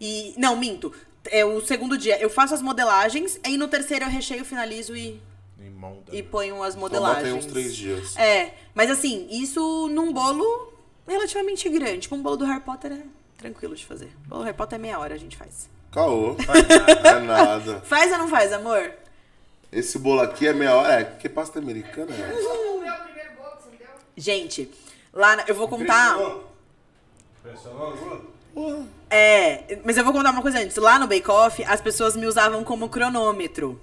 E. Não, minto. É, o segundo dia eu faço as modelagens. Aí no terceiro eu recheio, finalizo e, Em molda, e ponho as Então modelagens. uns três dias. É, mas assim, isso num bolo relativamente grande. Tipo, um bolo do Harry Potter é tranquilo de fazer. O bolo do Harry Potter é meia hora, a gente faz. Caô. É nada. Faz ou não faz, amor? Esse bolo aqui é meia hora. É, que pasta americana é? O meu primeiro bolo que você me deu? Gente, lá na- eu vou contar. Pressionou, É, mas eu vou contar uma coisa antes. Lá no Bake Off, as pessoas me usavam como cronômetro.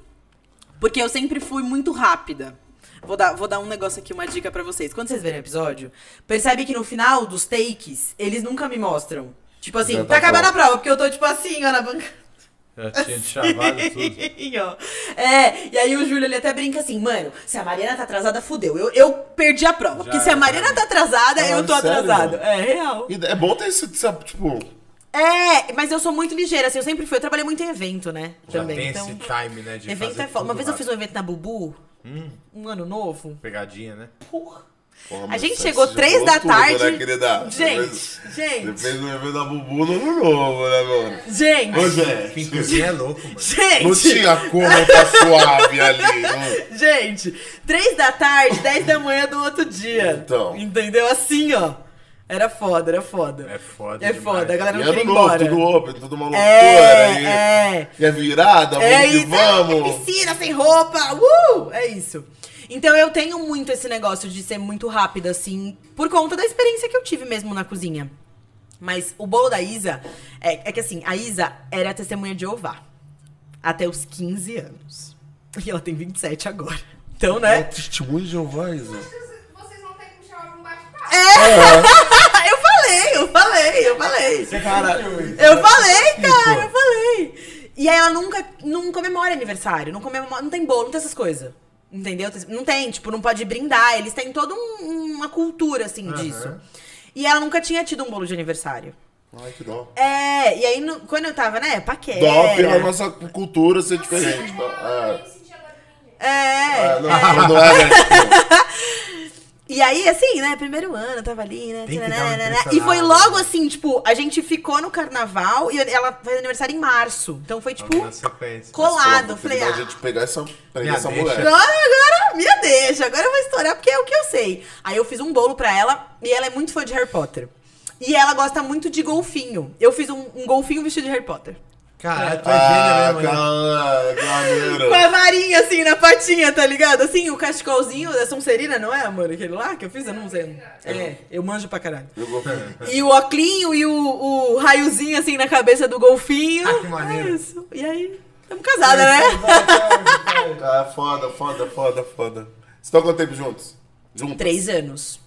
Porque eu sempre fui muito rápida. Vou dar, vou dar um negócio aqui, uma dica pra vocês. Quando vocês verem o episódio, percebe que no final dos takes, eles nunca me mostram. Tipo assim, Já tá acabando a prova, porque eu tô tipo assim, ó, na bancada. Já tinha chavado tudo. ó. É, e aí o Júlio ele até brinca assim, mano, se a Mariana tá atrasada, fudeu. Eu, eu perdi a prova. porque Já se a Mariana tá atrasada, Ah, eu tô sério? atrasado. É real. E É bom ter esse, tipo... É, mas eu sou muito ligeira, assim, eu sempre fui. Eu trabalhei muito em evento, né? Já também. tem então, esse time, né? De evento fazer é foda. Uma tudo vez eu fiz um evento na Bubu, um ano novo. Pegadinha, né? Porra. Porra, A gente chegou três falou da tudo, tarde. Né, querida? Você Gente, fez- gente, fez um evento da Bubu no ano novo, né, mano? gente, Ô, gente. Cozinha é louco, mano. Não gente, tinha como tá suave ali. Não. gente. Três da tarde, dez da manhã do outro dia. Então. Entendeu? Assim, ó. Era foda, era foda. É foda É demais. foda, a galera não queria ir novo, embora. tudo open, tudo uma loucura. É, e, é. e a virada, vamos É que isso, vamos. é piscina sem roupa, uh! É isso. Então eu tenho muito esse negócio de ser muito rápida, assim, por conta da experiência que eu tive mesmo na cozinha. Mas o bolo da Isa, é, é que assim, a Isa era testemunha de Jeová. Até os 15 anos. E ela tem 27 agora. Então, É né? testemunho de Jeová, Isa. Vocês não têm como chamar pra um bate-papo. eu falei, eu falei, eu falei. Cara, Eu falei, cara, eu falei. E aí ela nunca, não comemora aniversário, não comemora, não tem bolo, não tem essas coisas. Entendeu? Não tem, tipo, não pode brindar. Eles têm toda um- uma cultura, assim, disso. E ela nunca tinha tido um bolo de aniversário. ai que dó. É, e aí no- quando eu tava, né, paquera. Dó pela nossa cultura ser diferente. dor de mim. É, É, não, não é, né? E aí, assim, né, primeiro ano, eu tava ali, né? Tem que dar uma tananana, e foi logo assim, tipo, a gente ficou no carnaval e ela faz aniversário em março. Então foi, tipo, colado. Tem Falei, ah, a gente pegar essa, Me essa deixa. mulher. Agora, agora, me deixa. Agora eu vou estourar porque é o que eu sei. Aí eu fiz um bolo pra ela e ela é muito fã de Harry Potter. E ela gosta muito de golfinho. Eu fiz um, um golfinho vestido de Harry Potter. Caralho, tu é Ah, gênio mesmo, né? cara, maneiro. Com a varinha assim na patinha, tá ligado? Assim, o cachecolzinho da Sonserina, não é, amor? Aquele lá que eu fiz? Eu não sei. É, eu manjo pra caralho. Eu vou- E o oclinho e o, o raiozinho assim na cabeça do golfinho. Ah, que maneiro. É isso. E aí, estamos casadas, né? Ah, foda, foda, foda, foda. Vocês estão quanto tempo juntos? Juntos? Três anos.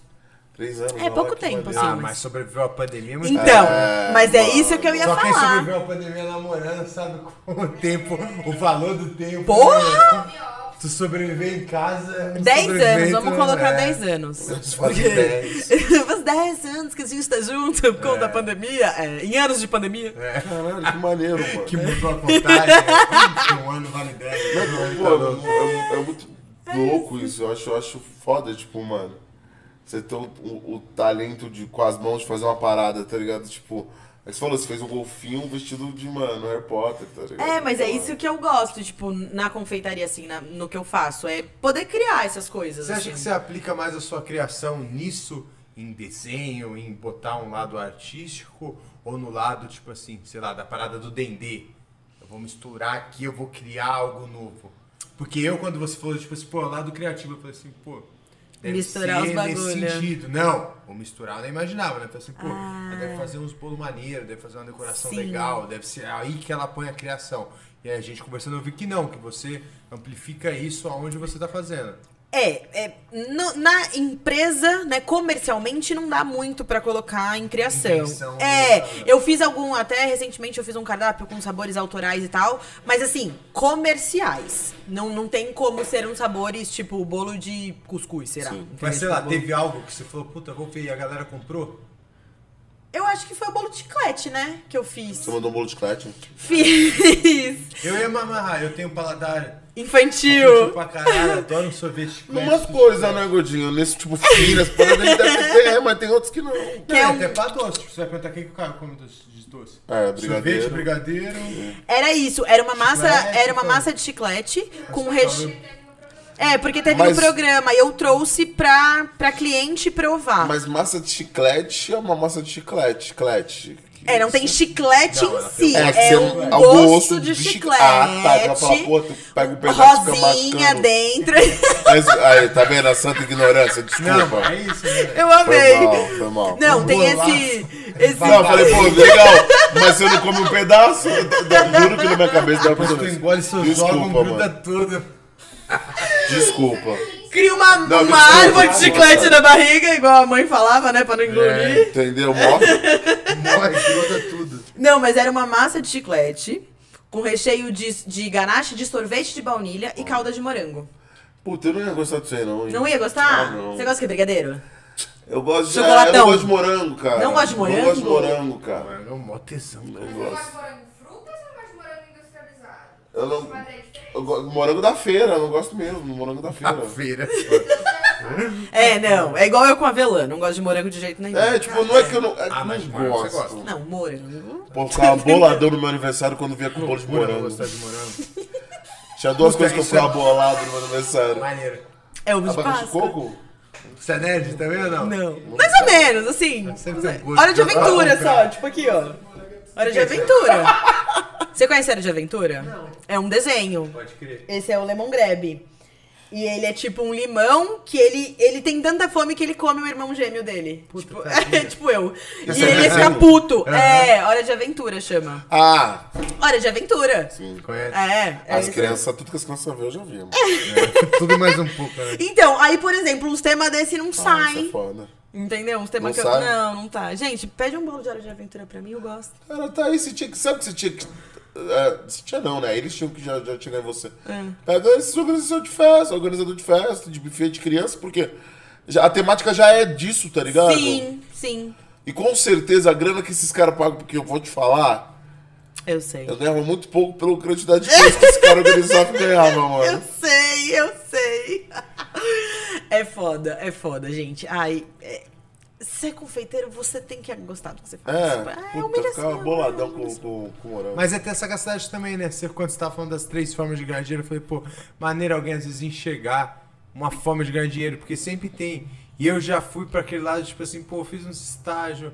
Três anos. É pouco tempo, assim. Ah, mas sobreviveu a pandemia, mas... Então, É, mas é isso que eu ia Só quem falar. sobreviveu a pandemia namorando sabe com o tempo, o valor do tempo. Porra! né? Tu sobreviver em casa. um 10 anos, vamos colocar é. 10 anos. Vocês fazem dez. Faz 10 anos que a gente tá junto por conta da pandemia. É, em anos de pandemia. Caralho, que maneiro, mano. Que mudou a contagem. que um ano vale 10. Pô, é, é muito louco isso. Eu acho, eu acho foda, tipo, mano. Você ter o, o- o talento de, com as mãos de fazer uma parada, tá ligado? Tipo, aí você falou, você fez um golfinho vestido de, mano, Harry Potter, tá ligado? É, mas é Pô, isso que eu gosto, tipo, na confeitaria, assim, na- no que eu faço. É poder criar essas coisas. Você acha assim. que você aplica mais a sua criação nisso, em desenho, em botar um lado artístico, ou no lado, tipo assim, sei lá, da parada do dendê? vou misturar aqui, eu vou criar algo novo. Porque eu, quando você falou, tipo assim, pô, lado criativo, eu falei assim, pô. Deve Misturar os nesse bagulho. sentido. Não, vou misturar, eu não imaginava, né? Falei assim, pô, ela deve fazer uns bolos maneiros, deve fazer uma decoração Sim. legal, deve ser aí que ela põe a criação. E aí a gente conversando, eu vi que não, que você amplifica isso aonde você tá fazendo. É, é no- na empresa, né, comercialmente não dá muito pra colocar em criação. Intenção, é, né? eu fiz algum, até recentemente eu fiz um cardápio com sabores autorais e tal, mas assim, comerciais. Não, não tem como ser uns sabores tipo bolo de cuscuz, será? Entendeu? Mas sei Tipo, lá, bolo- teve algo que você falou, puta, vou ver e a galera comprou? Eu acho que foi o bolo de chiclete, né, que eu fiz. Você mandou um bolo de chiclete? Fiz. Eu ia mamar, eu tenho um paladar Infantil. infantil pra caralho, adoro um sorvete. Umas coisas, né, Godinho? Nesse tipo finas, pode deve ter, é, mas tem outros que não. Que é é um- até pra doce. Tipo, você vai perguntar quem que o cara come doce, de doce. É, brigadeiro. Sorvete, brigadeiro. Era isso, era uma massa, Chiclete, era uma então. massa de chiclete com recheio. É, porque teve Mas- no programa e eu trouxe pra, pra cliente provar. Mas massa de chiclete é uma massa de chiclete. Chiclete. É, não tem chiclete Não, em ela si. É, que É, um é o gosto gosto de de chi- chiclete. Ah, tá, fala, pô, tu pega um pedaço fica rosinha mascando. dentro. Mas, aí, tá vendo? A santa ignorância, desculpa. Não, é isso, né? Eu Foi amei. mal, foi mal. Não, tem esse. esse Não, eu falei, pô, legal, mas você não come um pedaço? Eu- eu Juro que na minha cabeça dá pra Depois tu engole isso. seus Desculpa, órgãos, gruda mano. tudo. Desculpa. Cria uma, Não, uma desculpa, árvore de chiclete na barriga, igual a mãe falava, né? Pra não engolir. Entendeu? Morre. Morre, tudo. Não, mas era uma massa de chiclete com recheio de, de ganache de sorvete de baunilha e calda de morango. Puta, eu não ia gostar disso aí, não. hein? Não ia gostar? Ah, não. Você gosta de brigadeiro? Eu gosto de. Chocolatão. É, eu não gosto de morango, cara. Não gosta de morango? Não gosto de morango, cara. É um mó tesão. Não Você gosto. gosta de morango frutas ou gosta de morango industrializado? Eu não. Eu gosto morango da feira, eu não gosto mesmo. Morango da feira. Feira. É, não. É igual eu com avelã. Não gosto de morango de jeito nenhum. É, tipo, não é que eu não. É que Ah, mas não morango você gosto. gosta. Não, morango. Pô, ficava boladão no meu aniversário quando via com bolo de morango. gostar de morango. Tinha duas coisas que eu é- ficava bolado no meu aniversário. Maneiro. É ovo de Abacaxi de coco? Você é nerd também ou não? Não. Mais ou menos, assim. Gosto Hora de aventura só, tipo aqui, ó. Hora de aventura. Você conhece Hora de Aventura? Não. É um desenho. Pode crer. Esse é o Lemon Grab. E ele é tipo um limão que ele, ele tem tanta fome que ele come o irmão gêmeo dele. tipo, é, tipo eu. E Esse é ele fica puto. É, Hora de Aventura chama. Ah, Hora de Aventura. sim. Conhece? É. é As crianças, tudo que as crianças vê, eu já vi. mano. Tudo mais um pouco, né? Então, aí, por exemplo, uns temas desse não Ah, isso saem. é foda. Entendeu? Uns temas Não que eu. Não, não tá. Gente, pede um bolo de hora de aventura pra mim, eu gosto. Cara, tá aí, você tinha que. Sabe que você tinha que. É, você tinha não, né? Eles tinham que já, já chegar em você. É. Pega esses organizador de festa, organizador de festa, de buffet de criança, porque já, a temática já é disso, tá ligado? Sim, sim. E com certeza a grana que esses caras pagam, porque eu vou te falar, Eu sei. eu ganhava muito pouco pela quantidade de coisas que esse cara organizava ganhava, Eu mano. sei, eu sei. É foda, é foda, gente. Ai, é... ser confeiteiro, você tem que gostar do que você faz. É, é puta, humilhação, ficava é boladão com, humilhação. com, com morango. Mas é ter essa sagacidade também, né? Você, quando você tava falando das três formas de ganhar dinheiro, eu falei, pô, maneira alguém às vezes enxergar uma forma de ganhar dinheiro, porque sempre tem. E eu já fui pra aquele lado, tipo assim, pô, eu fiz um estágio.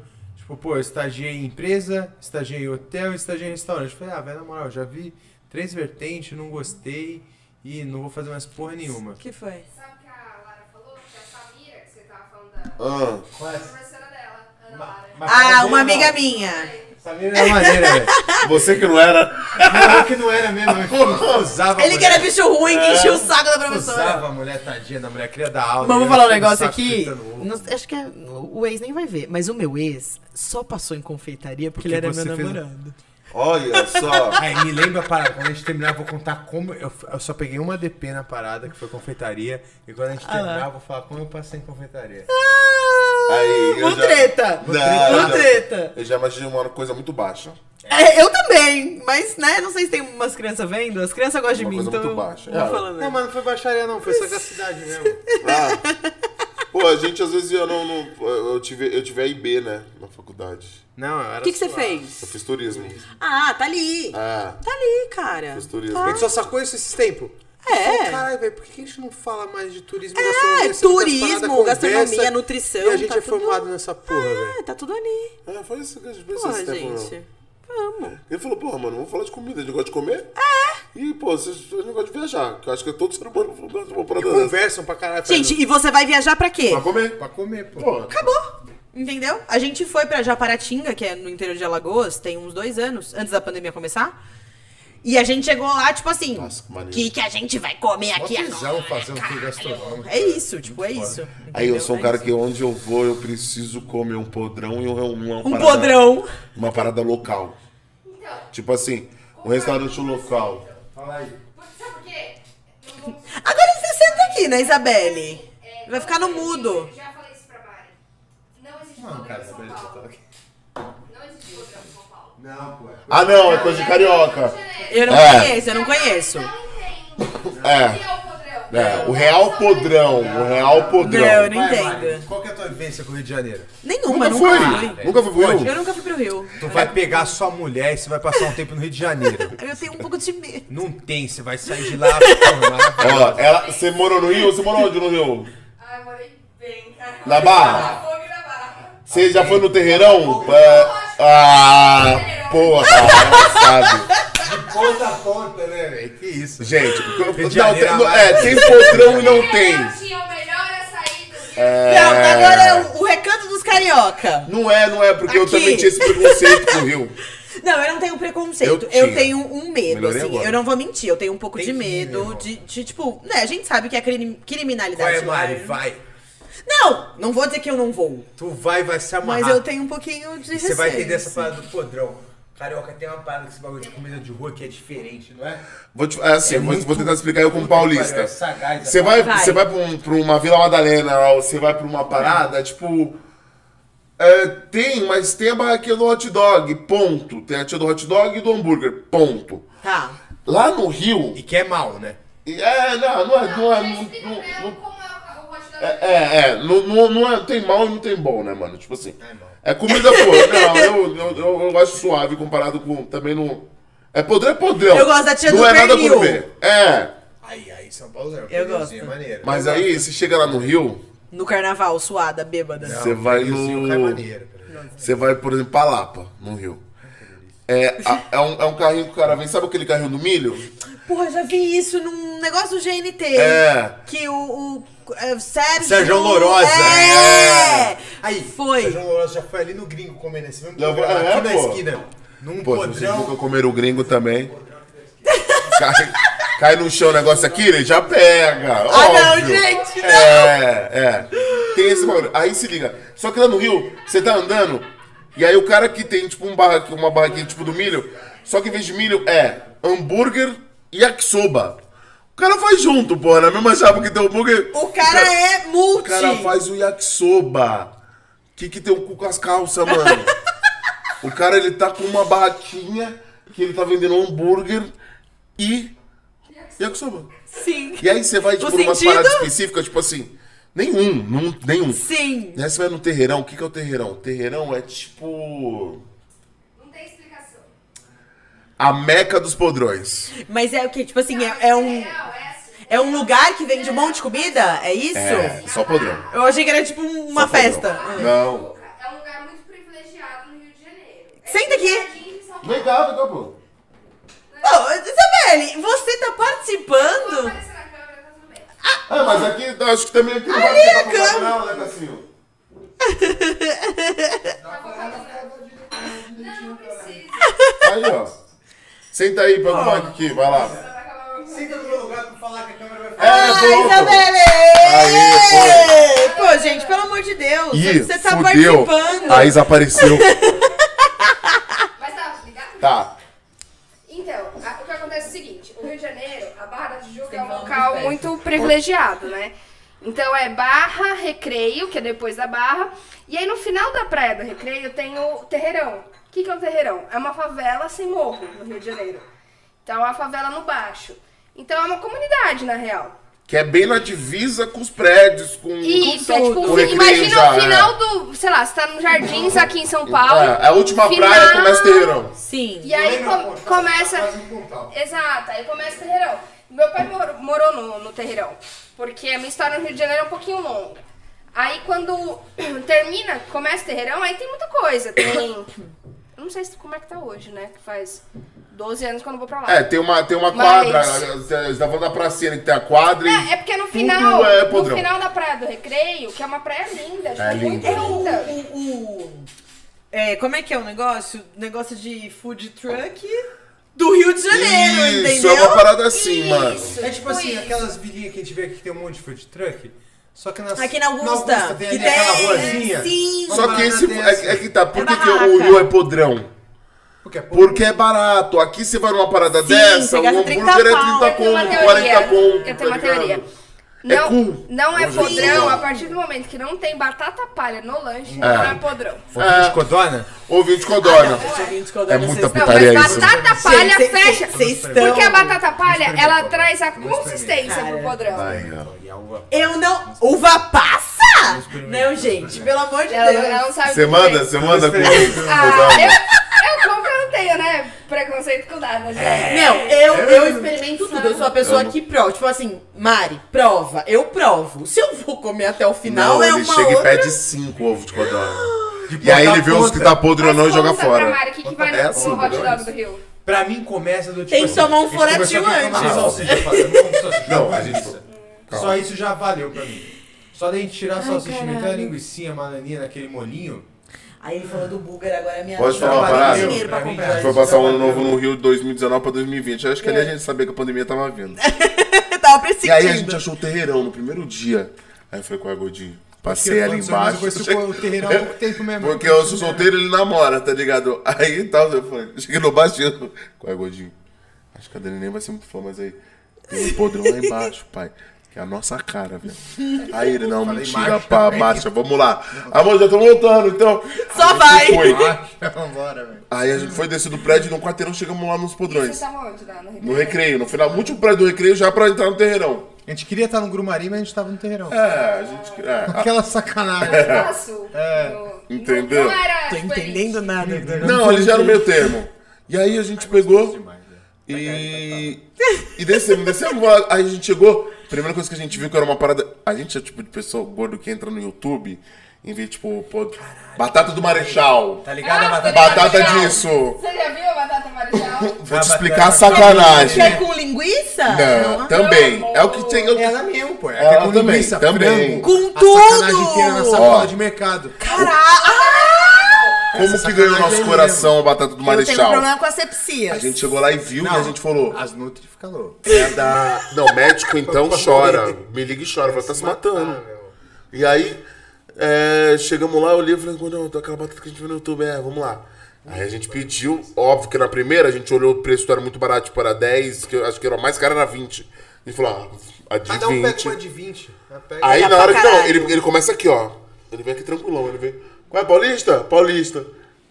Tipo, pô, eu estagiei em empresa, estagiei em hotel e estagiei em restaurante. Eu falei, ah, velho, na moral, eu já vi três vertentes, não gostei e não vou fazer mais porra nenhuma. O que foi? Sabe o que a Lara falou? Que a Samira, que você tava falando da Ah, a professora dela, Ana Lara. Ah, uma amiga minha. Era maneira, velho. você que não era. Não, que não era mesmo, eu usava Ele que era bicho ruim, que enchia o saco da professora. Usava a mulher tadinha da mulher, queria dar aula. Vamos ia falar um negócio aqui. Não- acho que é- o ex nem vai ver, mas o meu ex só passou em confeitaria porque, Porque ele era meu você fez- namorado. Olha só. Aí me lembra a parada, quando a gente terminar, eu vou contar como. Eu, eu só peguei uma DP na parada, que foi confeitaria. E quando a gente Ah terminar, eu vou falar como eu passei em confeitaria. Aí, eu Uma já- treta. Não, Uma eu já- treta. Eu já imaginei uma coisa muito baixa. É, eu também, mas né, não sei se tem umas crianças vendo. As crianças gostam de Uma mim, coisa então. muito eu baixa. vou É. Não, mas não foi baixaria, não, foi sagacidade mesmo. Ah. Pô, a gente às vezes ia não, não- eu tive eu tive a IB, né, na faculdade. Não, eu era. O que, que você fez? Eu fiz turismo. Ah, tá ali. Ah, Tá ali, cara. fiz turismo. A gente só sacou isso esses tempos. É. Caralho, velho, por que a gente não fala mais de turismo e É, gastronomia? as turismo, gastronomia, conversa nutrição, E a gente tá é tudo- formado nessa porra, velho. É, tá tudo ali. É, foi isso que a gente Porra, esse tempo, gente. não. Vamos. Ele falou, porra, mano, vamos falar de comida, a gente gosta de comer? É. E, pô, vocês a gente gosta de viajar, que eu acho que é todo ser humano gosta de uma parada dessa. conversam pra caralho. Gente, e você vai viajar pra quê? Pra comer? Pra comer, pô. Pô, Acabou. Entendeu? A gente foi pra Japaratinga, que é no interior de Alagoas, tem uns dois anos, antes da pandemia começar. E a gente chegou lá, tipo assim, Nossa, que o que, que a gente vai comer aqui agora? um tour gastronômico. É isso, tipo, é isso. Aí eu entendeu? sou um É cara isso. que onde eu vou, eu preciso comer um podrão e um, uma Um parada- podrão. Uma parada local. Então, Tipo assim, um restaurante local. Fala aí. sabe por quê? Agora você senta aqui, né, Isabelle? é, Vai ficar no eu mudo. Já falei isso pra Mari. Não existe Não, podrão cara, beleza, Paulo. tá aqui. Não existe podrão em São Paulo. Não, pô. Ah, não, é coisa de carioca. Eu não É. conheço, eu não conheço. É. É o? É, o real podrão, o real podrão. Não, eu não Vai, entendo. Qual que é a tua vivência com o Rio de Janeiro? Nenhuma, Nunca nunca foi? fui. Nunca foi pro Rio? Eu nunca fui pro Rio. Tu vai pegar sua mulher e você vai passar um tempo no Rio de Janeiro. Eu tenho um pouco de medo. Não tem, você vai sair de lá. Ó, ela, você morou no Rio? Você morou onde no Rio? Ai, morei bem, cara. Na Barra? Na Fogo na Barra. Você já foi no Terreirão? É, ah, porra, sabe. Ponta a ponta, né, velho? Que isso. Gente, de não, tem, não, é, tem podrão e não tem. Rio. É. Não, agora é o, o recanto dos carioca. Não é, não é, porque eu Aqui. também tinha esse preconceito com o Rio. Não, eu não tenho preconceito. Eu Eu, tinha. tenho um medo, Melhorei assim. agora. Eu não vou mentir, eu tenho um pouco Tem de que ir, medo de, de, tipo, né, a gente sabe que a Qual criminalidade é, lá- Mari? Vai. Não, não vou dizer que eu não vou. Tu vai, vai se amarrar. Mas eu tenho um pouquinho de Você vai entender essa assim. parada do podrão. Carioca tem uma parada com esse bagulho de comida de rua que é diferente, não é? Vou, te, é assim, É vou, muito- vou tentar explicar eu como que paulista. é Você é vai, Vai. você vai pra, um- pra uma Vila Madalena, ou você vai pra uma parada, tipo. é, tem, mas tem a barraquinha do hot dog, ponto. Tem a tia do hot dog e do hambúrguer, ponto. Tá. Lá no Rio. E que é mal, né? É, não, não é. Não é, não, não- não- como é o hot dog. é, é, é, não, não, não é, tem mal e não tem bom, né, mano? Tipo assim. É mal. É comida boa. Não, eu, eu, eu, eu acho suave comparado com. Também não. É podrão, é podrão. Eu gosto da tia não do é nada pernil. gourmet. É. Aí, aí, São Paulo é Eu gosto. maneiro. Mas aí, você chega lá no Rio, No carnaval, suada, bêbada. Você vai pernilzinho no- é maneiro, você vai, por exemplo, pra Lapa, no Rio. É, a- é, um, é um carrinho que o cara vem, sabe aquele carrinho do milho? Porra, eu já vi isso num negócio do GNT. É. Que o, o Sérgio... Sérgio Lourosa. É! Aí, Foi. Sérgio Lourosa já foi ali no gringo comer nesse mesmo programa, é, aqui na pô. esquina. Num Pô, podrão. nunca comeram o gringo também. Cai, cai no chão o negócio aqui, ele já pega. Ah, não, óbvio. gente, não. É, é. Tem esse bagulho. Aí se liga. Só que lá no Rio, você tá andando, e aí o cara que tem, tipo, um barra, uma barraquinha tipo do milho, só que em vez de milho é hambúrguer e yakisoba. O cara faz junto, porra, na mesma chapa que tem o hambúrguer. O cara é O multi. cara faz o yakisoba. Que que tem o cu com as calças, mano? o cara, ele tá com uma barraquinha que ele tá vendendo hambúrguer e yakisoba. Sim. E aí você vai, tipo, O numa parada específica, tipo assim, nenhum, num- nenhum. Sim. E aí você vai no terreirão, o que que é o terreirão? O terreirão é, tipo. A meca dos podrões. Mas é o que? Tipo assim, é, é um... É um lugar que vende um monte de comida? É isso? É, só podrão. Eu achei que era tipo uma Só podrão. festa. Não. É um lugar muito privilegiado no Rio de Janeiro. É Senta aqui. Vem cá, pô. Ô, Isabelle, você tá Vou participando? aparecer na câmera, tá tudo bem. Ah, mas aqui, eu acho que também aqui não vai Ali ter a pra não, né, Cassinho? Tá focado na- Não, não precisa. Aí, ó. Senta aí, pega o mic aqui, vai lá. Senta no meu lugar pra falar que a câmera vai falar. É, Ai, pronto. Isabelle! Aí, Pô, gente, pelo amor de Deus. Ih, você tá fudeu. participando. A Isa apareceu. Mas tá ligado? Tá. Então, a- o que acontece é o seguinte: o Rio de Janeiro, a Barra da Tijuca é um local muito privilegiado, né? Então é Barra, Recreio, que é depois da Barra. E aí no final da Praia do Recreio tem o Terreirão. O que, que é o Terreirão? É uma favela sem morro no Rio de Janeiro. Então é uma favela no baixo. Então é uma comunidade, na real. Que é bem na divisa com os prédios, com... Isso, é tipo, O Recreio imagina já, o final do. Sei lá, você tá no Jardins aqui em São Paulo. É, a última final- praia começa o terreirão. Sim. E aí com- começa. um. Exato, aí começa o terreirão. Meu pai morou, morou no, no terreirão, porque a minha história no Rio de Janeiro é um pouquinho longa. Aí quando termina, começa o terreirão, aí tem muita coisa. Tem Eu não sei se- como é que tá hoje, né? Que faz 12 anos que eu não vou pra lá. É, tem uma, tem uma Mas- quadra. Você tá falando da pracinha que tem a quadra e. É, é porque no tudo final, é no podrão. final da Praia do Recreio, que é uma praia linda, tipo, É muito linda. linda. O, o- é, como é que é o negócio? Negócio de food truck do Rio de Janeiro, Isso, entendeu? é uma parada assim, mano. É tipo assim, isso. aquelas vilinhas que a gente vê aqui que tem um monte de food truck. Só que nas, Aqui na Augusta, tem que ali aquela tem, ruazinha. sim. Só que esse é, é que tá. Por É que, que o. Rio é podrão? Porque é. Porque é barato. Aqui você vai numa parada Sim, dessa, o hambúrguer 30 é 30 pau. Eu tenho uma conto, teoria. 40 conto. Eu tenho uma tá É Não, cool. não é podrão a partir do momento que não tem batata palha no lanche, É. não é podrão. Fofinho de codorna? Ouvinte Codorna. É muita Não, mas putaria isso. batata palha fecha. Porque a batata palha, ela traz a consistência pro podrão. Eu não. Uva passa? Não, gente, pelo amor de Deus. ela não sabe Você o que manda, é. você manda com Ah, eu, eu como eu não tenho, né? Preconceito com nada, gente. Não, eu, eu experimento tudo. Eu sou a pessoa que prova. Tipo assim, Mari, prova. Eu provo. Se eu vou comer até o final, Não, é ele uma chega outra... e pede 5 ovos de codorna. E aí ele vê os que tá podre ou não e joga pra fora. Mari, o que, que vai É no assim, hot dog do Rio? Pra mim começa do tipo Tem que assim, tomar um a gente começou foratinho aqui com uma antes. salsicha, não como salsicha, Não, a gente-. Só isso já valeu pra mim. Só da gente tirar a salsicha, meter a linguiça, a bananinha naquele molinho. Aí ele falou do búlgaro, agora é minha Pode hora. falar uma parada? dinheiro pra comprar. A gente foi passar o ano novo no Rio de 2019 pra 2020. Eu acho que ali a gente sabia que a pandemia tava vindo. Tava E pressentindo. aí a gente achou o terreirão no primeiro dia. Aí eu falei com a Godinho. Passei ali embaixo. Eu conheci o terreirão há pouco tempo mesmo. Porque eu sou solteiro ele namora, tá ligado? Aí tal, eu falei, cheguei no baixinho. Qual é, Godinho? Acho que a Dani nem vai ser muito fã, mas aí tem um podrão lá embaixo, pai. Que é a nossa cara, velho. Aí ele, não, mentira, marcha pá, também. marcha, vamos lá. Amor, já tô voltando, então. Só Aí vai. Foi. Vambora, velho. Aí a gente foi descer do prédio e no quarteirão chegamos lá nos podrões. onde lá no Rio? No recreio, no final, último prédio do recreio já pra entrar no terreirão. A gente queria estar no Grumari, mas a gente tava no terreirão. É, a gente. É, Aquela sacanagem. Espaço. No- Entendeu? Não era, Tô tipo, entendendo nada. Não, eles já eram meio termo. E aí a gente pegou e. E descemos, descemos. Aí a gente chegou. Primeira coisa que a gente viu que era uma parada. A gente é tipo de pessoa gordo que entra no YouTube e vê, tipo, pô, batata do Marechal. Tá ligado a batata? Batata Marechal. disso. Você já viu a batata marechal? Vou te explicar a sacanagem. Quer com linguiça? Não, também. É o que tem. é o que- Ela mesmo, pô. É Ela com também, linguiça, também. frango. Com A tudo! sacanagem inteira na sacola Ó. de mercado. Como que ganhou nosso coração a batata do Eu tenho Marechal? problema com a sepsia. A gente chegou lá e viu e a gente falou. As Nutri fica louco. É da. Não, médico então chora. Me liga e chora. Fala, tá se matando. E aí, é, chegamos lá, eu olhei e falei, não, tô aquela batata que a gente viu no YouTube, é, vamos lá. Aí a gente pediu, óbvio que na primeira a gente olhou o preço, era muito barato, tipo, era 10, que eu acho que era mais caro, era 20. A gente falou, ah, a de Ah, dá um pega 20. uma de 20. Ah, pega. Aí na hora que. Não, ele, ele começa aqui, ó. Ele vem aqui tranquilão, ele vem. Qual é, Paulista? Paulista.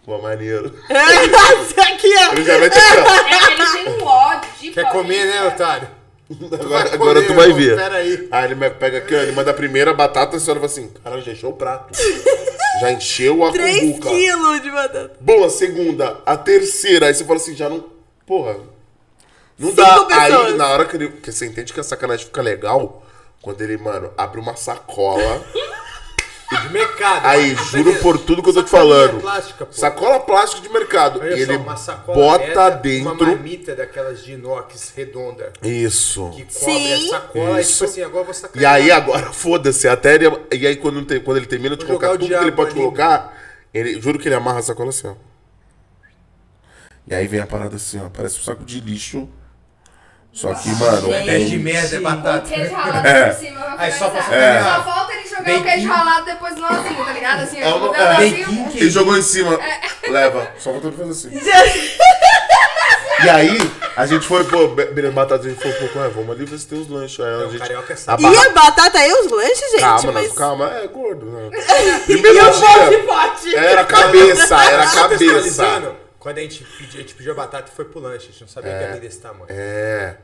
Pô, maneiro. aqui, ó. Ele já aqui, ó. É, Ele tem um ódio de Quer comer, né, otário? Agora, Vai agora comer, tu vai ver. pera aí. Aí ele me pega aqui, ó, ele manda a primeira batata, a senhora fala assim, caralho, já encheu o prato. Já encheu a 3 cumbuca. quilos de batata. Bom, a segunda, a terceira, aí você fala assim, já não. Porra. Não Cinco dá. pessoas. Aí na hora que ele. Que você entende que a sacanagem fica legal, quando ele, mano, abre uma sacola. De mercado. Aí, Tá juro por tudo que eu tô te falando. plástica, pô. Sacola plástica de mercado. Olha e só, ele uma sacola bota dessa, dentro. Uma marmita daquelas de inox redonda. Isso. Que cobre Sim. a sacola. Isso. E tipo assim, agora eu vou E sacanear. aí agora, foda-se, até ele, E aí quando, tem- quando ele termina de Vou colocar tudo que ele pode ali. colocar, ele, juro que ele amarra a sacola assim, ó. E aí vem a parada assim, ó. Parece um saco de lixo. Só que, mano, Gente. É de merda, é batata. queijo ralado É. por cima. Aí só pra finalizar. sacanear. Jogar o Bem queijo que- ralado depois no nozinho, tá ligado? Assim, É uma- o é. negocinho. ele jogou em cima. Leva. Só faltou ele fazer assim. E aí, a gente foi, pô, be- beleza, batata, a gente falou, pô, ué, vamos ali ver se tem os lanches. Aí a Não, gente. carioca é a sábado. E barra- a batata e os lanches, gente? Calma, mas... calma, é gordo, né? E Primeiro o pote dia. pote? Era a cabeça, era a cabeça. Quando a gente pediu, a gente pediu a batata e foi pro lanche. A gente não sabia que ia vir desse tamanho. É.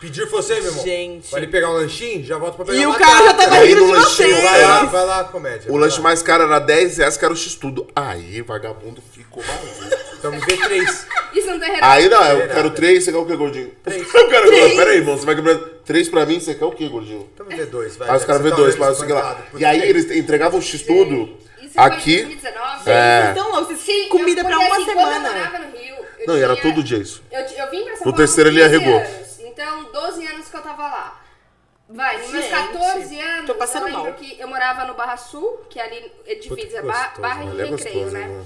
E falou assim, meu irmão. Gente. Vai ali pegar um lanchinho, já volta pra pegar E o cara já tava Aí rindo no de lanchinho, vocês. Vai lá, vai lá, comédia. O lanche lá. mais caro era 10 reais, que era o x-tudo. Aí, vagabundo ficou maluco. Então me vê três. Isso não tem. Aí não, eu Verdade. quero três, você quer o quê, gordinho? Três. Eu quero, pera aí, irmão, você vai quebrar três pra mim, você quer o quê, gordinho? Então me vê dois, vai. Aí os caras vê você tá dois, mas sei lá. E aí três. eles entregavam o x-tudo, Isso Você Aqui, foi em 2019? é. Então, louco, vocês Sim, comida eu- pra porque, uma assim, Quando eu semana. morava no Rio, eu Não, e era tinha- todo dia isso. Eu, eu vim pra São No Paulo terceiro com ele 15 arregou. anos. Então, 12 anos que eu tava lá. Vai, nos meus Gente, 14 anos, tô passando eu lembro mal. que eu morava no Barra Sul, que é ali é divisa Barra e é Recreio, gostoso, né? né?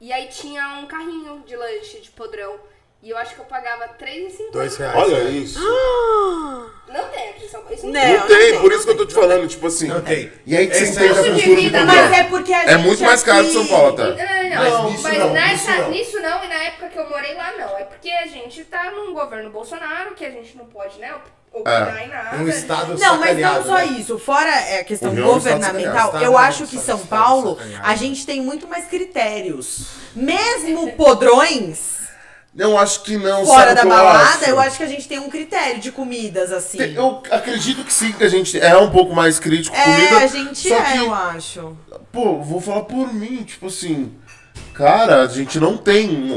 E aí tinha um carrinho de lanche de podrão. E eu acho que eu pagava R$3,50. Dois reais. Olha né? isso. Não tem aqui em São Paulo. Isso não, Não, tem. Não tem, por isso que eu tô te falando, tipo assim. Não tem. E aí que você Esse entende a custo de cultura do vida. Mas é porque a É gente muito mais caro que aqui- São Paulo, tá? Não, não, não. Mas nisso Mas não, nessa, nisso não. nisso não, e na época que eu morei lá não. É porque a gente tá num governo Bolsonaro, que a gente não pode, né, op- opinar É. em nada. Um estado Não, mas não sacaneado, só né? isso. Fora é, a questão O Rio é um estado governamental, sacaneado. eu acho que estado- São Paulo, a gente tem muito mais critérios. Mesmo podrões, Eu acho que não, fora da que balada, eu acho que a gente tem um critério de comidas, assim. Eu acredito que sim, que a gente é um pouco mais crítico É, comida. a gente só é, que, eu acho. pô, vou falar por mim, tipo assim. Cara, a gente não tem um,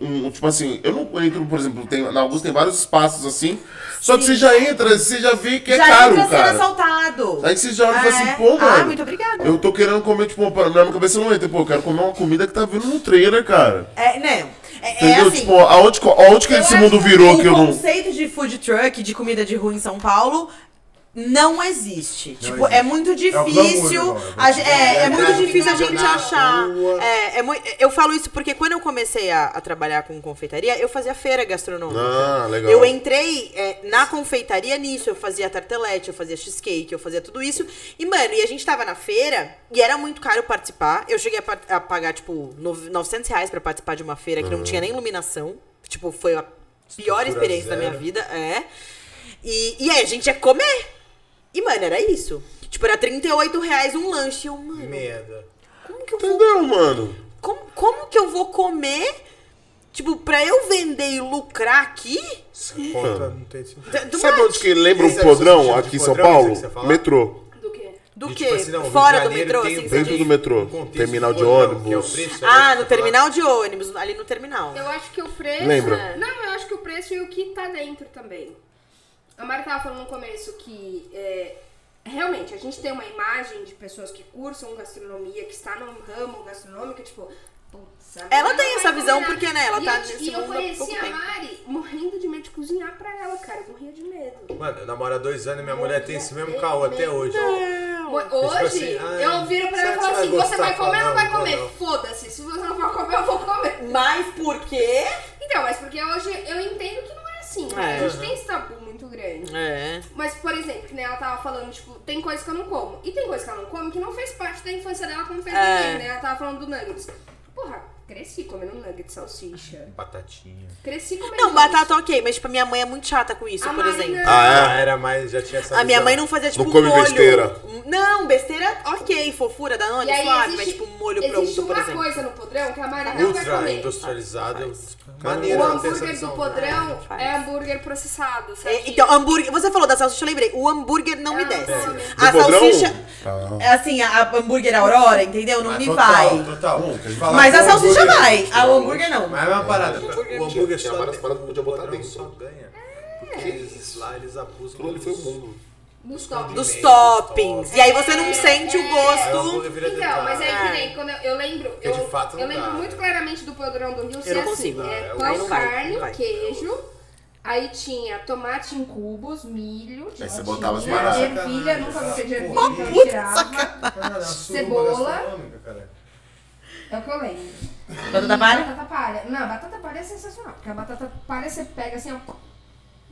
um- um- Tipo assim, eu não entro, por exemplo, tem, na Augusta tem vários espaços assim. Só que Sim. você já entra, você já vê que é Já caro, entra sendo cara. assaltado. Aí você já olha e fala É. assim, pô, mano. Ah, muito obrigada. Eu tô querendo comer, tipo, na minha cabeça não entra, pô, eu quero comer uma comida que tá vindo no trailer, cara. É, não. É, é Entendeu? assim, tipo, aonde, aonde que esse mundo virou o que eu não. conceito de food truck, de comida de rua em São Paulo, não existe. tipo, existe. é muito glamour, difícil. é, é muito É difícil a gente achar. É, é eu falo isso porque quando eu comecei a, a trabalhar com confeitaria, eu fazia feira gastronômica. Ah, legal. Eu entrei é, na confeitaria nisso, eu fazia tartelete, eu fazia cheesecake, eu fazia tudo isso. E, mano, e a gente tava na feira e era muito caro participar. Eu cheguei a, a pagar, tipo, nove- 900 reais pra participar de uma feira que não tinha nem iluminação. Tipo, foi a pior Estrutura experiência da minha zero. vida. É. E, e aí a gente ia comer. E, mano, era isso. Tipo, era 38 reais um lanche. E eu, mano, Merda. como que eu vou Entendeu, mano? como, como que eu vou comer? Tipo, pra eu vender e lucrar aqui? Conta, não tem sentido. Do Sabe onde que lembra um é podrão aqui de em São Paulo? fala? Metrô. Do quê? Do E, quê? tipo assim, não, Fora de do metrô, tem assim, Dentro do metrô. um Terminal de podrão, que é ônibus. preço, Ah, no terminal de ônibus, ali no terminal. Eu acho que o preço. Lembra? Não, eu acho que o preço e o que tá dentro também. A Mari tava falando no começo que é, realmente a gente tem uma imagem de pessoas que cursam gastronomia, que está no ramo gastronômico, tipo. putz, a Ela tem não essa visão combinar. porque, né, ela E tá eu- nesse E eu mundo há conheci pouco a tempo. Mari morrendo de medo de cozinhar pra ela, cara. Eu morria de medo. Mano, eu namoro há dois anos e minha mulher tem esse mesmo caô até hoje. Mo- Hoje, assim, eu viro pra ela e falo assim: você vai comer ou não vai Não, não comer? não. Foda-se, se você não for comer, eu vou comer. Mas por quê? Então, mas porque hoje eu entendo que não é assim, né? É. A gente tem esse tabu muito grande. É. Mas, por exemplo, que nem ela tava falando, tipo, tem coisa que eu não como. E tem coisa que ela não come que não fez parte da infância dela, como fez É. ninguém, né? Ela tava falando do nuggets. Porra, cresci comendo nuggets, salsicha. Batatinha. Cresci comendo Não, batata ok, mas tipo, a minha mãe é muito chata com isso, A por exemplo. não. Ah, Ah, era mais, já tinha essa A minha mãe não fazia, tipo, Não come molho. besteira. Não, besteira, ok, fofura da aí suave, existe, mas tipo, molho existe pronto, por uma exemplo. coisa no podrão que a Mari não vai Ultra comer. industrializado. O Ter essa hambúrguer do podrão Faz. é hambúrguer processado, sabe? É, então, hambúrguer. Você falou da salsicha, eu lembrei. O hambúrguer não me Ah, desce. é. A Do podrão? salsicha. É assim, a, hambúrguer Aurora, entendeu? Não Ah, me total, vai. Total. Falar Mas a o salsicha vai, a hambúrguer não. Mas é uma parada. O hambúrguer tinha só várias tem- paradas que podia o botar dentro. só ganha. Porque eles lá, eles abusam. Aquilo ali foi o mundo. Nos tops. Dos Dos toppings. E aí você não sente o Aí o gosto. vira Então, mas é É. que nem quando eu, eu lembro. Porque Eu, de fato não eu lembro dá. muito claramente do podrão do Rio ser não assim: consigo. é É, aí pão, não vai, carne, não vai. queijo. Aí tinha tomate em cubos, milho, Aí você botava as paradas. ervilha, nunca gostei de ervilha, Porra, então eu puta tirava. É Cebola. É o que eu lembro. Batata palha? Batata palha. Não, batata palha é sensacional. Porque a batata palha você pega assim, ó.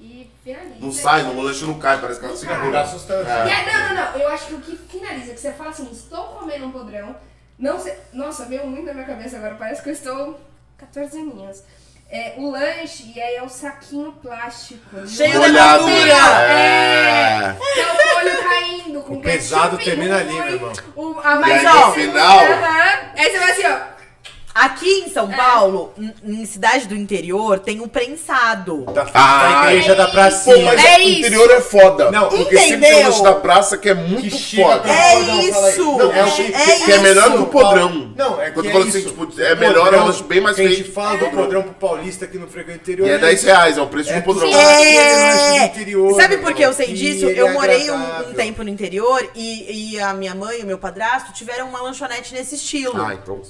E finaliza. Não sai, no lanche não cai, parece que ela se cai. assustante. E aí, não, não, não. Eu acho que o que finaliza, que você fala assim, estou comendo um podrão. Não sei. Nossa, veio muito na minha cabeça agora. Parece que eu estou 14 aninhos. É, o lanche, e aí é o saquinho plástico. Cheio de Molhado. gordura. É. É o molho caindo com O pesado termina ali, meu irmão. O, a E aí mais no final. Aí você vai assim, ó. Aqui em São Paulo, em- em cidade do interior, tem o prensado. Da, Ah, da igreja da Pô, pracinha. mas É o isso. interior é foda. Não, porque sempre tem entendeu? um lanche da praça que é muito Que chega foda. É Não, fala isso! Não, é o que, é que é melhor que o podrão. Não, é que Quando é eu falo isso. assim, tipo, é melhor, é um lanche bem mais que A gente fala do podrão pro paulista que não frequenta o interior. E é né? 10 reais, é o preço de É um podrão. do interior, Sabe por que eu sei que disso? Eu é morei um, um tempo no interior e, e a minha mãe e o meu padrasto tiveram uma lanchonete nesse estilo. Ah, então.